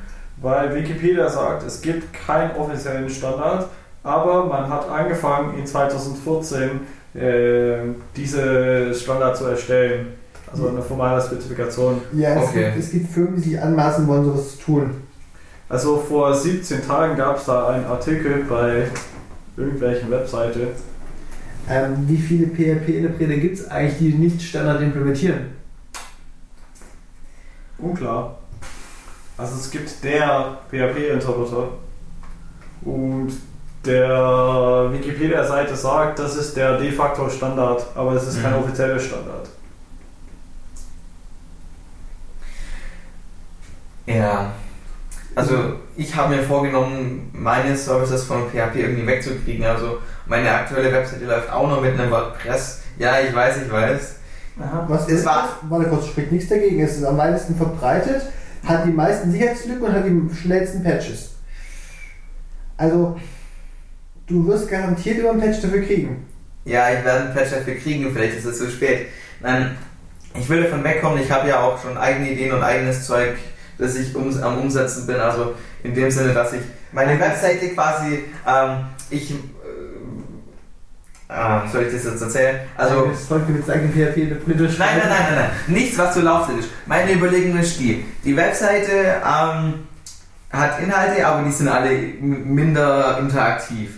weil Wikipedia sagt, es gibt keinen offiziellen Standard, aber man hat angefangen in 2014 äh, diese Standard zu erstellen, also eine formale Spezifikation. Ja, es, Okay. gibt, es gibt Firmen, die sich anmaßen wollen, sowas zu tun. Also vor 17 Tagen gab es da einen Artikel bei irgendwelchen Webseite. Ähm, wie viele PHP-Interpreter gibt es eigentlich, die nicht Standard implementieren? Unklar. Also es gibt der PHP-Interpreter und der Wikipedia-Seite sagt, das ist der de facto Standard, aber es ist kein Mhm. offizieller Standard. Ja. Also ich habe mir vorgenommen, meine Services von PHP irgendwie wegzukriegen. Also meine aktuelle Webseite läuft auch noch mit einem WordPress. Ja, ich weiß, ich weiß. Was Es war- Warte kurz, spricht nichts dagegen. Es ist am weitesten verbreitet, hat die meisten Sicherheitslücken und hat die schnellsten Patches. Also, du wirst garantiert über einen Patch dafür kriegen. Ja, ich werde einen Patch dafür kriegen, vielleicht ist es zu spät. Nein, ich will davon wegkommen. Ich habe ja auch schon eigene Ideen und eigenes Zeug, das ich ums, am Umsetzen bin. Also in dem Sinne, dass ich meine Webseite quasi, ähm, ich, äh, ah, soll ich das jetzt erzählen? Also das sollte jetzt eigentlich PHP-Interpreter Nein, nein, nein, nein, nein. Nichts, was zu Laufzeit ist. Meine Überlegung ist die. Die Webseite ähm, hat Inhalte, aber die sind alle minder interaktiv.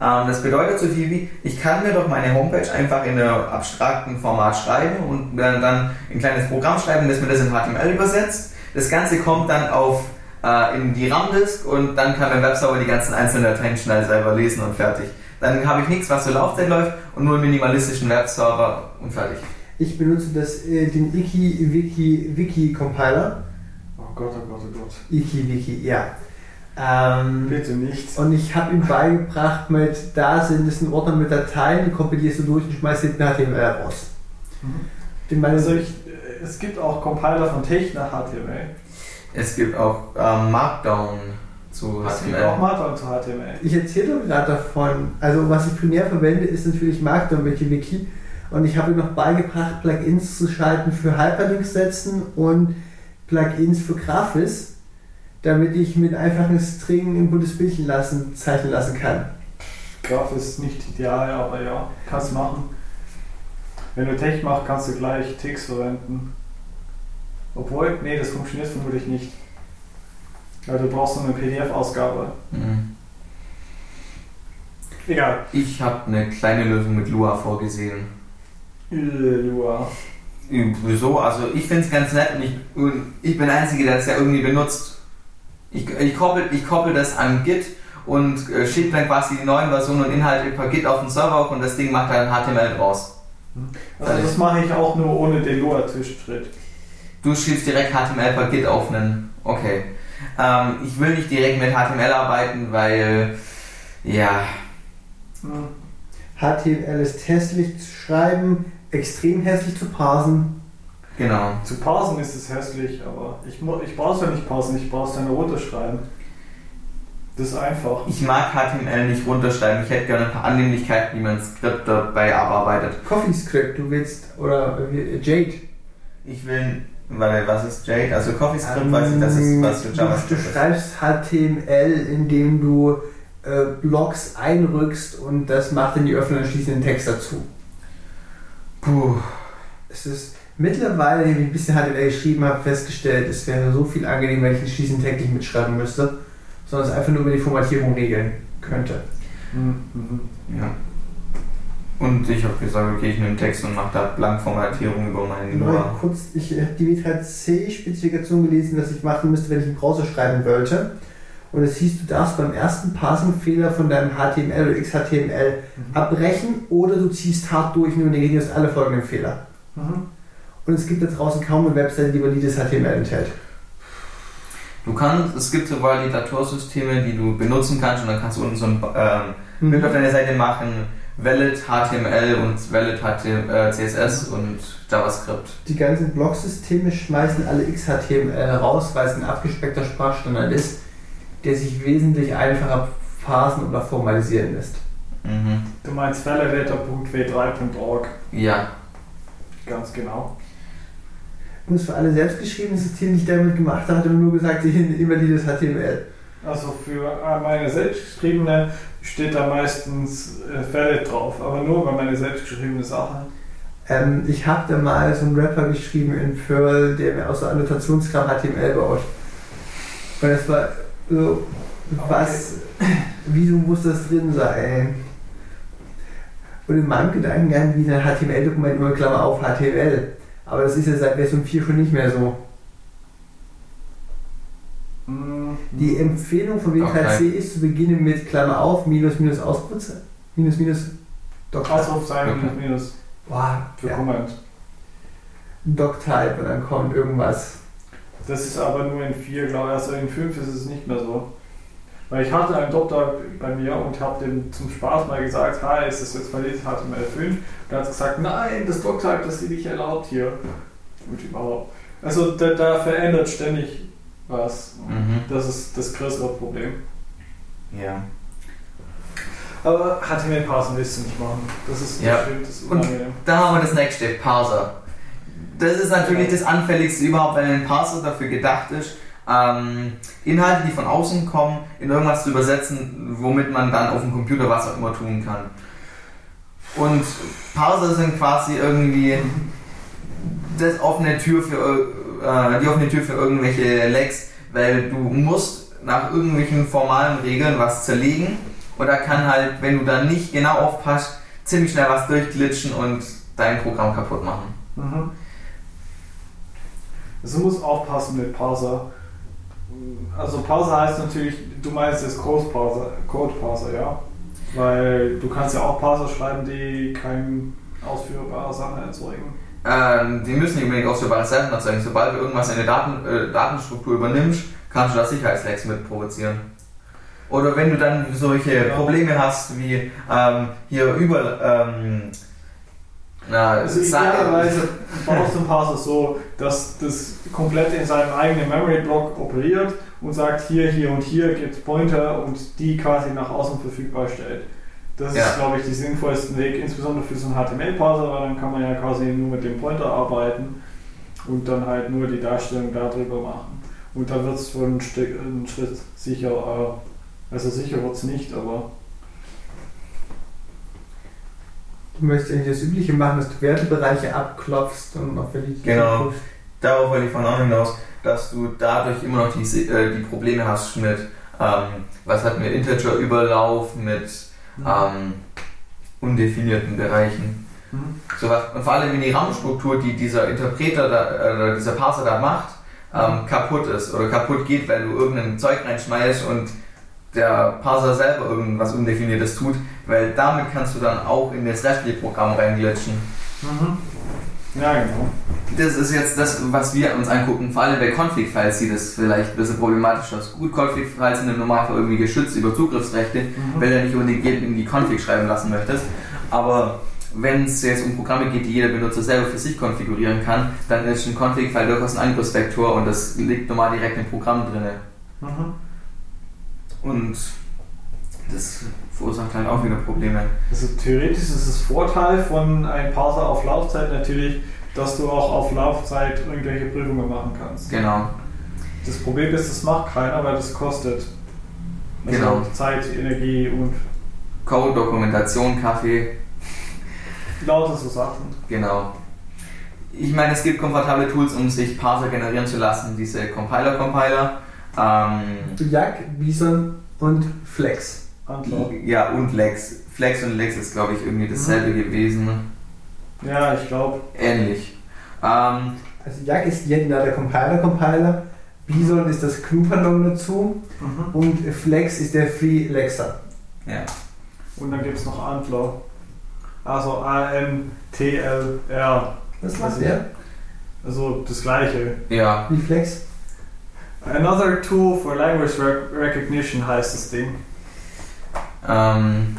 Ähm, das bedeutet so viel wie, ich kann mir doch meine Homepage einfach in einem abstrakten Format schreiben und dann ein kleines Programm schreiben, das mir das in HTML übersetzt. Das Ganze kommt dann auf äh, in die RAM-Disk und dann kann mein Webserver die ganzen einzelnen Dateien schnell selber lesen und fertig. Dann habe ich nichts, was zur Laufzeit läuft und nur einen minimalistischen Webserver und fertig. Ich benutze das, äh, den Iki Wiki Wiki Compiler. Oh Gott, oh Gott, oh Gott. Iki Wiki, ja. Ähm, Bitte nicht. und ich habe ihm beigebracht, mit da sind es ein Ordner mit Dateien, die kompilierst du durch und schmeißt hinten HTML raus. Mhm. Den meine Also ich, äh, es gibt auch Compiler von Tech nach HTML. Es gibt auch ähm, Markdown zu Es gibt HTML. auch Markdown zu HTML. Ich erzähle gerade davon. Also was ich primär verwende, ist natürlich Markdown Wiki Wiki. Und ich habe ihm noch beigebracht, Plugins zu schalten für Hyperlinks setzen und Plugins für Grafis, damit ich mit einfachen String ein gutes Bildchen lassen, zeichnen lassen kann. Graph ist nicht ideal, aber ja, kannst machen. Wenn du Tech machst, kannst du gleich Ticks verwenden. Obwohl, nee, das funktioniert vermutlich nicht. Weil du brauchst so eine PDF-Ausgabe. Mhm. Egal. Ich habe eine kleine Lösung mit Lua vorgesehen. Lua. Wieso? Also ich finde es ganz nett und ich, und ich bin der Einzige, der es ja irgendwie benutzt. Ich, ich, koppel, ich koppel das an Git und äh, schicke dann quasi die neuen Versionen und Inhalte per Git auf den Server hoch und das Ding macht dann HTML draus. Also das mache ich auch nur ohne den Lua-Zwischenschritt. Du schiebst direkt HTML per Git auf einen. Okay. Ähm, ich will nicht direkt mit HTML arbeiten, weil. Ja. HTML ist hässlich zu schreiben, extrem hässlich zu parsen. Genau. Zu parsen ist es hässlich, aber ich, ich brauche es ja nicht parsen, ich brauche es dann runterschreiben. Das ist einfach. Ich mag HTML nicht runterschreiben. Ich hätte gerne ein paar Annehmlichkeiten, wie man Skript dabei abarbeitet. CoffeeScript, du willst, oder äh, Jade. Ich will. Weil, was ist Jade? Also CoffeeScript weiß ich, das ist was für Ähm, du, du JavaScript ist. schreibst HTML, indem du äh, Blocks einrückst und das macht dann die öffnenden und schließenden Text dazu. Puh. Es ist mittlerweile, wenn ich ein bisschen HTML geschrieben habe, festgestellt, es wäre so viel angenehmer, wenn ich den schließenden Text nicht mitschreiben müsste, sondern es einfach nur über die Formatierung regeln könnte. Mhm. Ja. Und ich habe gesagt, okay, ich nehme einen Text und mache da Blankformatierung über meinen Nur kurz, ich habe die W3C-Spezifikation gelesen, was ich machen müsste, wenn ich einen Browser schreiben wollte. Und es hieß, du darfst beim ersten Parsing-Fehler von deinem HTML oder XHTML abbrechen oder du ziehst hart durch und ignorierst alle folgenden Fehler. Mhm. Und es gibt da draußen kaum eine Webseite, die valides HTML enthält. Du kannst, es gibt so Validatorsysteme, die du benutzen kannst und dann kannst du unten so ein ähm, Bild auf deine Seite machen, valid HTML und valid HTML, äh, CSS und JavaScript. Die ganzen Blocksysteme schmeißen alle XHTML raus, weil es ein abgespeckter Sprachstandard ist, der sich wesentlich einfacher parsen oder formalisieren lässt. Mhm. Du meinst validator.w3.org, Ja. ganz genau. Und es für alle selbstgeschriebenen Systeme, die ich damit gemacht habe, hat er nur gesagt, sie sind invalides HTML. Also für äh, meine selbstgeschriebene steht da meistens äh, valid drauf, aber nur bei meine selbstgeschriebene Sache. Ähm, ich habe da mal so einen Rapper geschrieben in Perl, der mir aus so Annotationskram HTML baut. Und das war so, was, wieso muss das drin sein? Und in meinem Gedankengang wie ein HTML-Dokument nur Klammer auf HTML. Aber das ist ja seit Version 4 schon nicht mehr so. Mhm. Die Empfehlung von W3C ist zu beginnen mit Klammer auf, minus, minus Ausrufezeichen, minus, minus, Doc, Ausrufzeichen Okay. minus minus Boah, für ja, Comment. Doc-Type und dann kommt irgendwas. Das ist aber nur in 4, glaube ich. Also in 5 ist es nicht mehr so. Weil ich hatte einen Doktor bei mir und habe dem zum Spaß mal gesagt, hi, ist das jetzt valid HTML5? Und er hat gesagt, nein, das Doc-Type, das ist nicht erlaubt hier. Und überhaupt. Also da, da verändert ständig was. Mhm. Das ist das größere Problem. Ja. Aber HTML-Parsen willst du nicht machen. Das ist Ja. stimmt, das ist Und-. Da haben wir das nächste, Parser. Das ist natürlich das Anfälligste überhaupt, wenn ein Parser dafür gedacht ist, ähm, Inhalte, die von außen kommen, in irgendwas zu übersetzen, womit man dann auf dem Computer was auch immer tun kann. Und Parser sind quasi irgendwie das offene Tür für, äh, die offene Tür für irgendwelche Lecks, weil du musst nach irgendwelchen formalen Regeln was zerlegen und da kann halt, wenn du da nicht genau aufpasst, ziemlich schnell was durchglitschen und dein Programm kaputt machen. Mhm. Also du musst aufpassen mit Parser. Also Parser heißt natürlich, du meinst das Code Parser, Code Parser, ja? Weil du kannst ja auch Parser schreiben, die keine ausführbare Sachen erzeugen. Ähm, die müssen nicht unbedingt ausführbare Sachen erzeugen. Sobald du irgendwas in der Daten, äh, Datenstruktur übernimmst, kannst du da Sicherheitslecks mit provozieren. Oder wenn du dann solche Ja. Probleme hast wie ähm, hier über ähm, na, Also Sa- idealerweise baust du einen Parser so, dass das komplett in seinem eigenen Memory-Block operiert und sagt, hier, hier und hier gibt es Pointer und die quasi nach außen verfügbar stellt. Das Ja. ist, glaube ich, die sinnvollste Weg, insbesondere für so einen HTML-Parser, weil dann kann man ja quasi nur mit dem Pointer arbeiten und dann halt nur die Darstellung darüber machen. Und dann wird es schon ein, Stück, ein Schritt sicher, also sicher wird es nicht, aber Du möchtest eigentlich das Übliche machen, dass du Wertebereiche abklopfst und auf Validität Genau. guckst. Darauf wollte ich von auch hinaus, dass du dadurch immer noch die, äh, die Probleme hast mit, ähm, was hatten wir, Integer-Überlauf, mit ähm, undefinierten Bereichen. Mhm. Sowas. Und vor allem, wenn die RAM-Struktur, die dieser Interpreter, da, äh, dieser Parser da macht, ähm, kaputt ist oder kaputt geht, weil du irgendein Zeug reinschmeißt und der Parser selber irgendwas Undefiniertes tut, weil damit kannst du dann auch in das restliche Programm reinglitschen. Mhm. Ja, genau. Das ist jetzt das, was wir uns angucken. Vor allem bei Config-Files sieht das vielleicht ein bisschen problematisch aus. Gut, Config-Files sind im Normalfall irgendwie geschützt über Zugriffsrechte, Mhm. weil du nicht unbedingt jeden in die Config schreiben lassen möchtest. Aber wenn es jetzt um Programme geht, die jeder Benutzer selber für sich konfigurieren kann, dann ist ein Config-File durchaus ein Angriffsvektor und das liegt normal direkt im Programm drin. Mhm. Und das verursacht halt auch wieder Probleme. Also theoretisch ist es Vorteil von einem Parser auf Laufzeit natürlich, dass du auch auf Laufzeit irgendwelche Prüfungen machen kannst. Genau. Das Problem ist, das macht keiner, weil das kostet. Also Genau. Zeit, Energie und Code, Dokumentation, Kaffee, lauter so Sachen. Genau. Ich meine, es gibt komfortable Tools, um sich Parser generieren zu lassen, diese Compiler-Compiler. Ähm, Bison und Flex. Antwort. ja, und Lex. Flex und Lex ist, glaube ich, irgendwie dasselbe gewesen. Ja, ich glaube. Ähnlich. Ähm, Also Yak ist ja der Compiler-Compiler, Bison ist das GNU-Pendant dazu und Flex ist der Free Lexer. ja. Und dann gibt es noch Antler. Also A-N-T-L-R. Was macht Also- der? Also das gleiche. Ja. Wie Flex? Another tool for language rec recognition heißt das Ding. Ähm,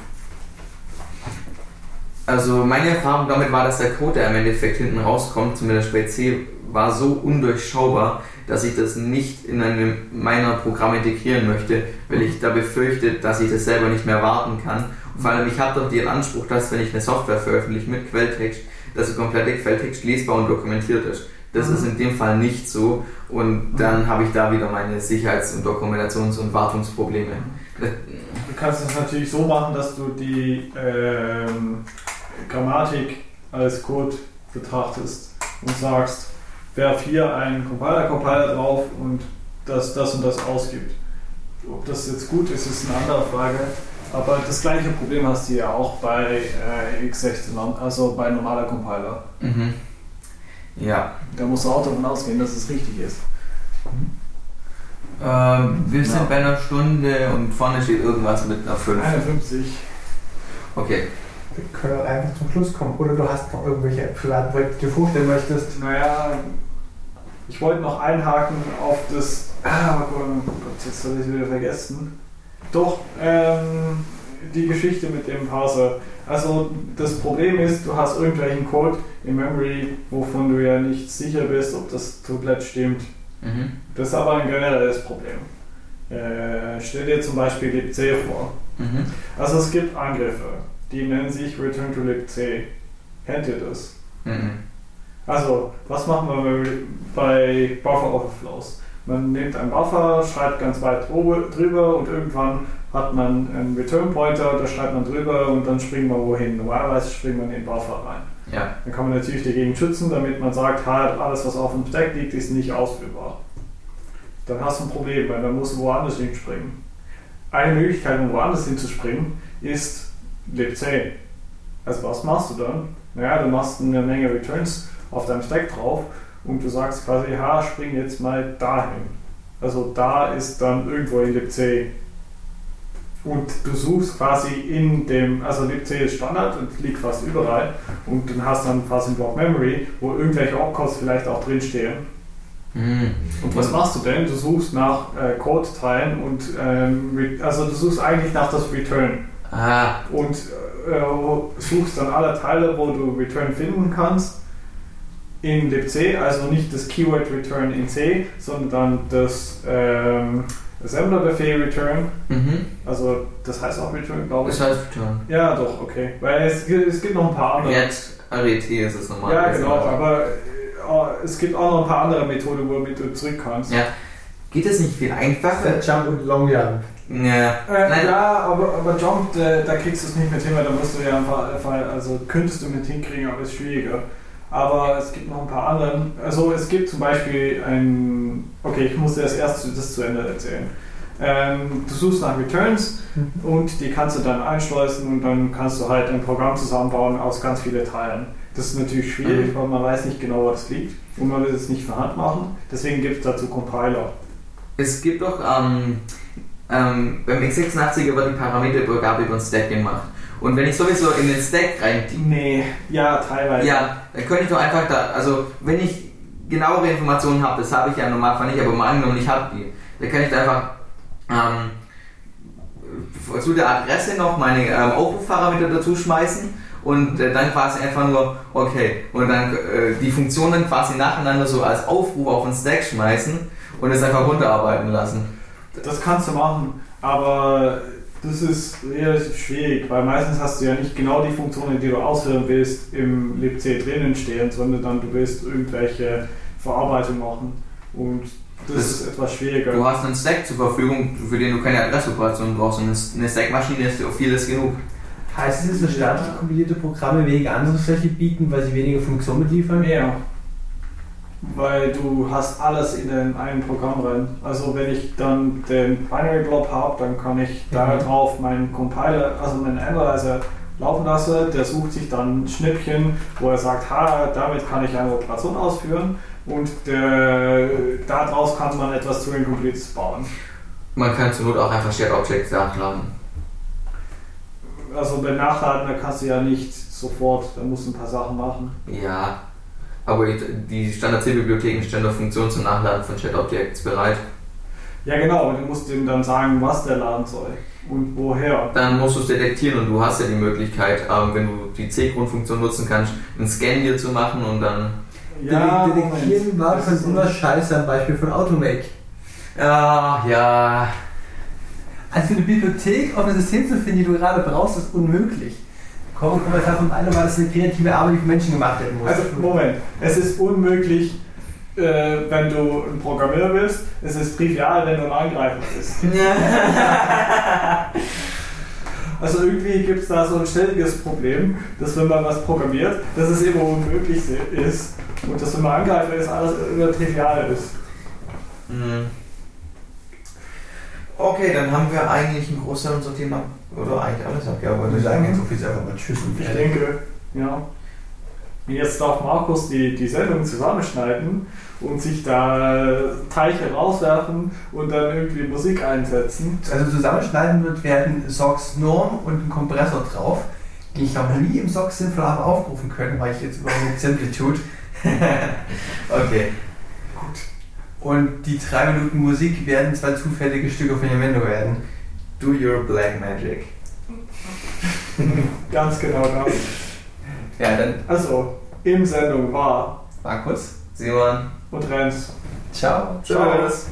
also meine Erfahrung damit war, dass der Code, der im Endeffekt hinten rauskommt, zumindest bei C, war so undurchschaubar, dass ich das nicht in einem meiner Programme integrieren möchte, weil ich da befürchte, dass ich das selber nicht mehr warten kann. Und vor allem, ich habe doch den Anspruch, dass wenn ich eine Software veröffentliche mit Quelltext, dass der komplette Quelltext lesbar und dokumentiert ist. Das Mhm. ist in dem Fall nicht so und dann habe ich da wieder meine Sicherheits- und Dokumentations- und Wartungsprobleme. Du kannst es natürlich so machen, dass du die ähm, Grammatik als Code betrachtest und sagst, werf hier einen Compiler-Compiler drauf und das, das und das ausgibt. Ob das jetzt gut ist, ist eine andere Frage. Aber das gleiche Problem hast du ja auch bei äh, x16, also bei normaler Compiler. Mhm. Ja. Da musst du auch davon ausgehen, dass es richtig ist. Ähm, wir sind Ja. bei einer Stunde und vorne steht irgendwas mit einer 5. 51. Okay. Wir können auch einfach zum Schluss kommen. Oder du hast noch irgendwelche privaten Projekte, die du vorstellen möchtest. Naja, ich wollte noch einhaken auf das. Ah, oh Gott, oh Gott, jetzt habe ich es wieder vergessen. Doch, ähm, die Geschichte mit dem Parser. Also, das Problem ist, du hast irgendwelchen Code in Memory, wovon du ja nicht sicher bist, ob das komplett stimmt. Mhm. Das ist aber ein generelles Problem. Äh, stell dir zum Beispiel libc vor. Mhm. Also, es gibt Angriffe, die nennen sich Return to libc. Kennt ihr das? Mhm. Also, was machen wir bei Buffer Overflows? Man nimmt einen Buffer, schreibt ganz weit drüber und irgendwann hat man einen Return Pointer, da schreibt man drüber und dann springen wir wohin. Normalerweise springt man in den Buffer rein. Ja. Dann kann man natürlich dagegen schützen, damit man sagt, halt, alles was auf dem Stack liegt, ist nicht ausführbar. Dann hast du ein Problem, weil dann musst du woanders hinspringen. Eine Möglichkeit, um woanders hinzuspringen, ist libc. Also was machst du dann? Naja, du machst eine Menge Returns auf deinem Stack drauf und du sagst quasi, ha, spring jetzt mal dahin. Also da ist dann irgendwo in libc. Und du suchst quasi in dem, also libc ist Standard und liegt fast überall und dann hast dann quasi ein Block Memory, wo irgendwelche Opcodes vielleicht auch drinstehen. Mhm. Und was machst du denn? Du suchst nach äh, Code-Teilen und ähm, also du suchst eigentlich nach das Return Ah, und äh, suchst dann alle Teile, wo du Return finden kannst in libc, also nicht das Keyword Return in C, sondern das ähm, Assembler-Befehl Return, mhm. also das heißt auch Return, glaube ich. Das heißt Return. Ja, doch, okay. Weil es, gibt- es gibt noch ein paar andere. Jetzt RET ist es normal. Ja, genau, aber äh, es gibt auch noch ein paar andere Methoden, womit du zurück kannst. Ja. Geht es nicht viel einfacher? Jump und Long Jump. Ja. Äh, Nein. ja, aber, aber Jump, äh, da kriegst du es nicht mit hin, weil da musst du ja einfach, einfach- also könntest du mit hinkriegen, aber ist schwieriger. Aber es gibt noch ein paar andere. Also es gibt zum Beispiel ein. Okay, ich muss dir das erst das zu Ende erzählen. Ähm, du suchst nach Returns und die kannst du dann einschleusen und dann kannst du halt ein Programm zusammenbauen aus ganz vielen Teilen. Das ist natürlich schwierig, weil man weiß nicht genau, wo das liegt und man will es nicht von Hand machen. Deswegen gibt es dazu Compiler. Es gibt doch, ähm, ähm, beim x86er wird die Parameterübergabe über den Stack gemacht. Und wenn ich sowieso in den Stack rein Nee, ja, teilweise. ja, dann könnte ich doch einfach da, also wenn ich genauere Informationen habe, das habe ich ja Normalfall nicht, aber mal angenommen, ich habe die, dann kann ich da einfach ähm, zu der Adresse noch meine ähm, Aufrufparameter dazu schmeißen und äh, dann quasi einfach nur, okay, und dann äh, die Funktionen quasi nacheinander so als Aufruf auf den Stack schmeißen und es einfach runterarbeiten lassen. Das kannst du machen, aber das ist relativ schwierig, weil meistens hast du ja nicht genau die Funktionen, die du ausführen willst, im libc drinnen stehen, sondern dann du willst irgendwelche Verarbeitung machen. Und das, Das- ist etwas schwieriger. Du hast einen Stack zur Verfügung, für den du keine Adressoperation brauchst und eine Stack-Maschine ist für vieles genug. Heißt es, dass staatlich kompilierte Programme weniger Angriffsfläche bieten, weil sie weniger Funktionen mitliefern? Mehr. Weil du hast alles in den einen Programm rein. Also wenn ich dann den Binary Blob habe, dann kann ich Mhm. drauf meinen Compiler, also meinen Analyzer laufen lassen. Der sucht sich dann ein Schnippchen, wo er sagt, ha, damit kann ich eine Operation ausführen. Und der, daraus kann man etwas zu Incompletes bauen. Man kann zur Not auch einfach Shared Objects nachladen. Also beim Nachladen, da kannst du ja nicht sofort, da musst du ein paar Sachen machen. Ja, aber die Standard-C-Bibliotheken stellen doch Funktionen zum Nachladen von Shared Objects bereit. Ja genau, und du musst ihm dann sagen, was der laden soll und woher. Dann musst du es detektieren und du hast ja die Möglichkeit, ähm, wenn du die C-Grundfunktion nutzen kannst, einen Scan dir zu machen und dann. Ja, Detektieren war Das schon immer scheiße am Beispiel von Automake. Ja, ja. Also eine Bibliothek auf ein System zu finden, die du gerade brauchst, ist unmöglich. Kommen Kommentar von einem war das eine kreative Arbeit, die von Menschen gemacht werden muss. Also Moment, es ist unmöglich, äh, wenn du ein Programmierer bist. Es ist trivial, wenn du ein Angreifer bist. Also irgendwie gibt es da so ein ständiges Problem, dass wenn man was programmiert, dass es immer unmöglich ist und dass wenn man Angreifer ist, alles immer trivial ist. Hm. Okay, dann haben wir eigentlich ein Großteil unserer Thema, oder eigentlich alles abgearbeitet. wir sagen jetzt so viel einfach mal Tschüss und Ich denke, ja. Jetzt darf Markus die, die Sendung zusammenschneiden und sich da Teilchen rauswerfen und dann irgendwie Musik einsetzen. Also zusammenschneiden wird werden SOX Norm und ein Kompressor drauf, den ich noch nie im SOX sinnvoll habe aufrufen können, weil ich jetzt über Simplitude. Okay. Und die drei Minuten Musik werden zwei zufällige Stücke von Yamendo werden. Do your black magic. Ganz genau das. Ja, dann Also, im Sendung war Markus, Simon. und Renz. ciao. Ciao. Tschüss.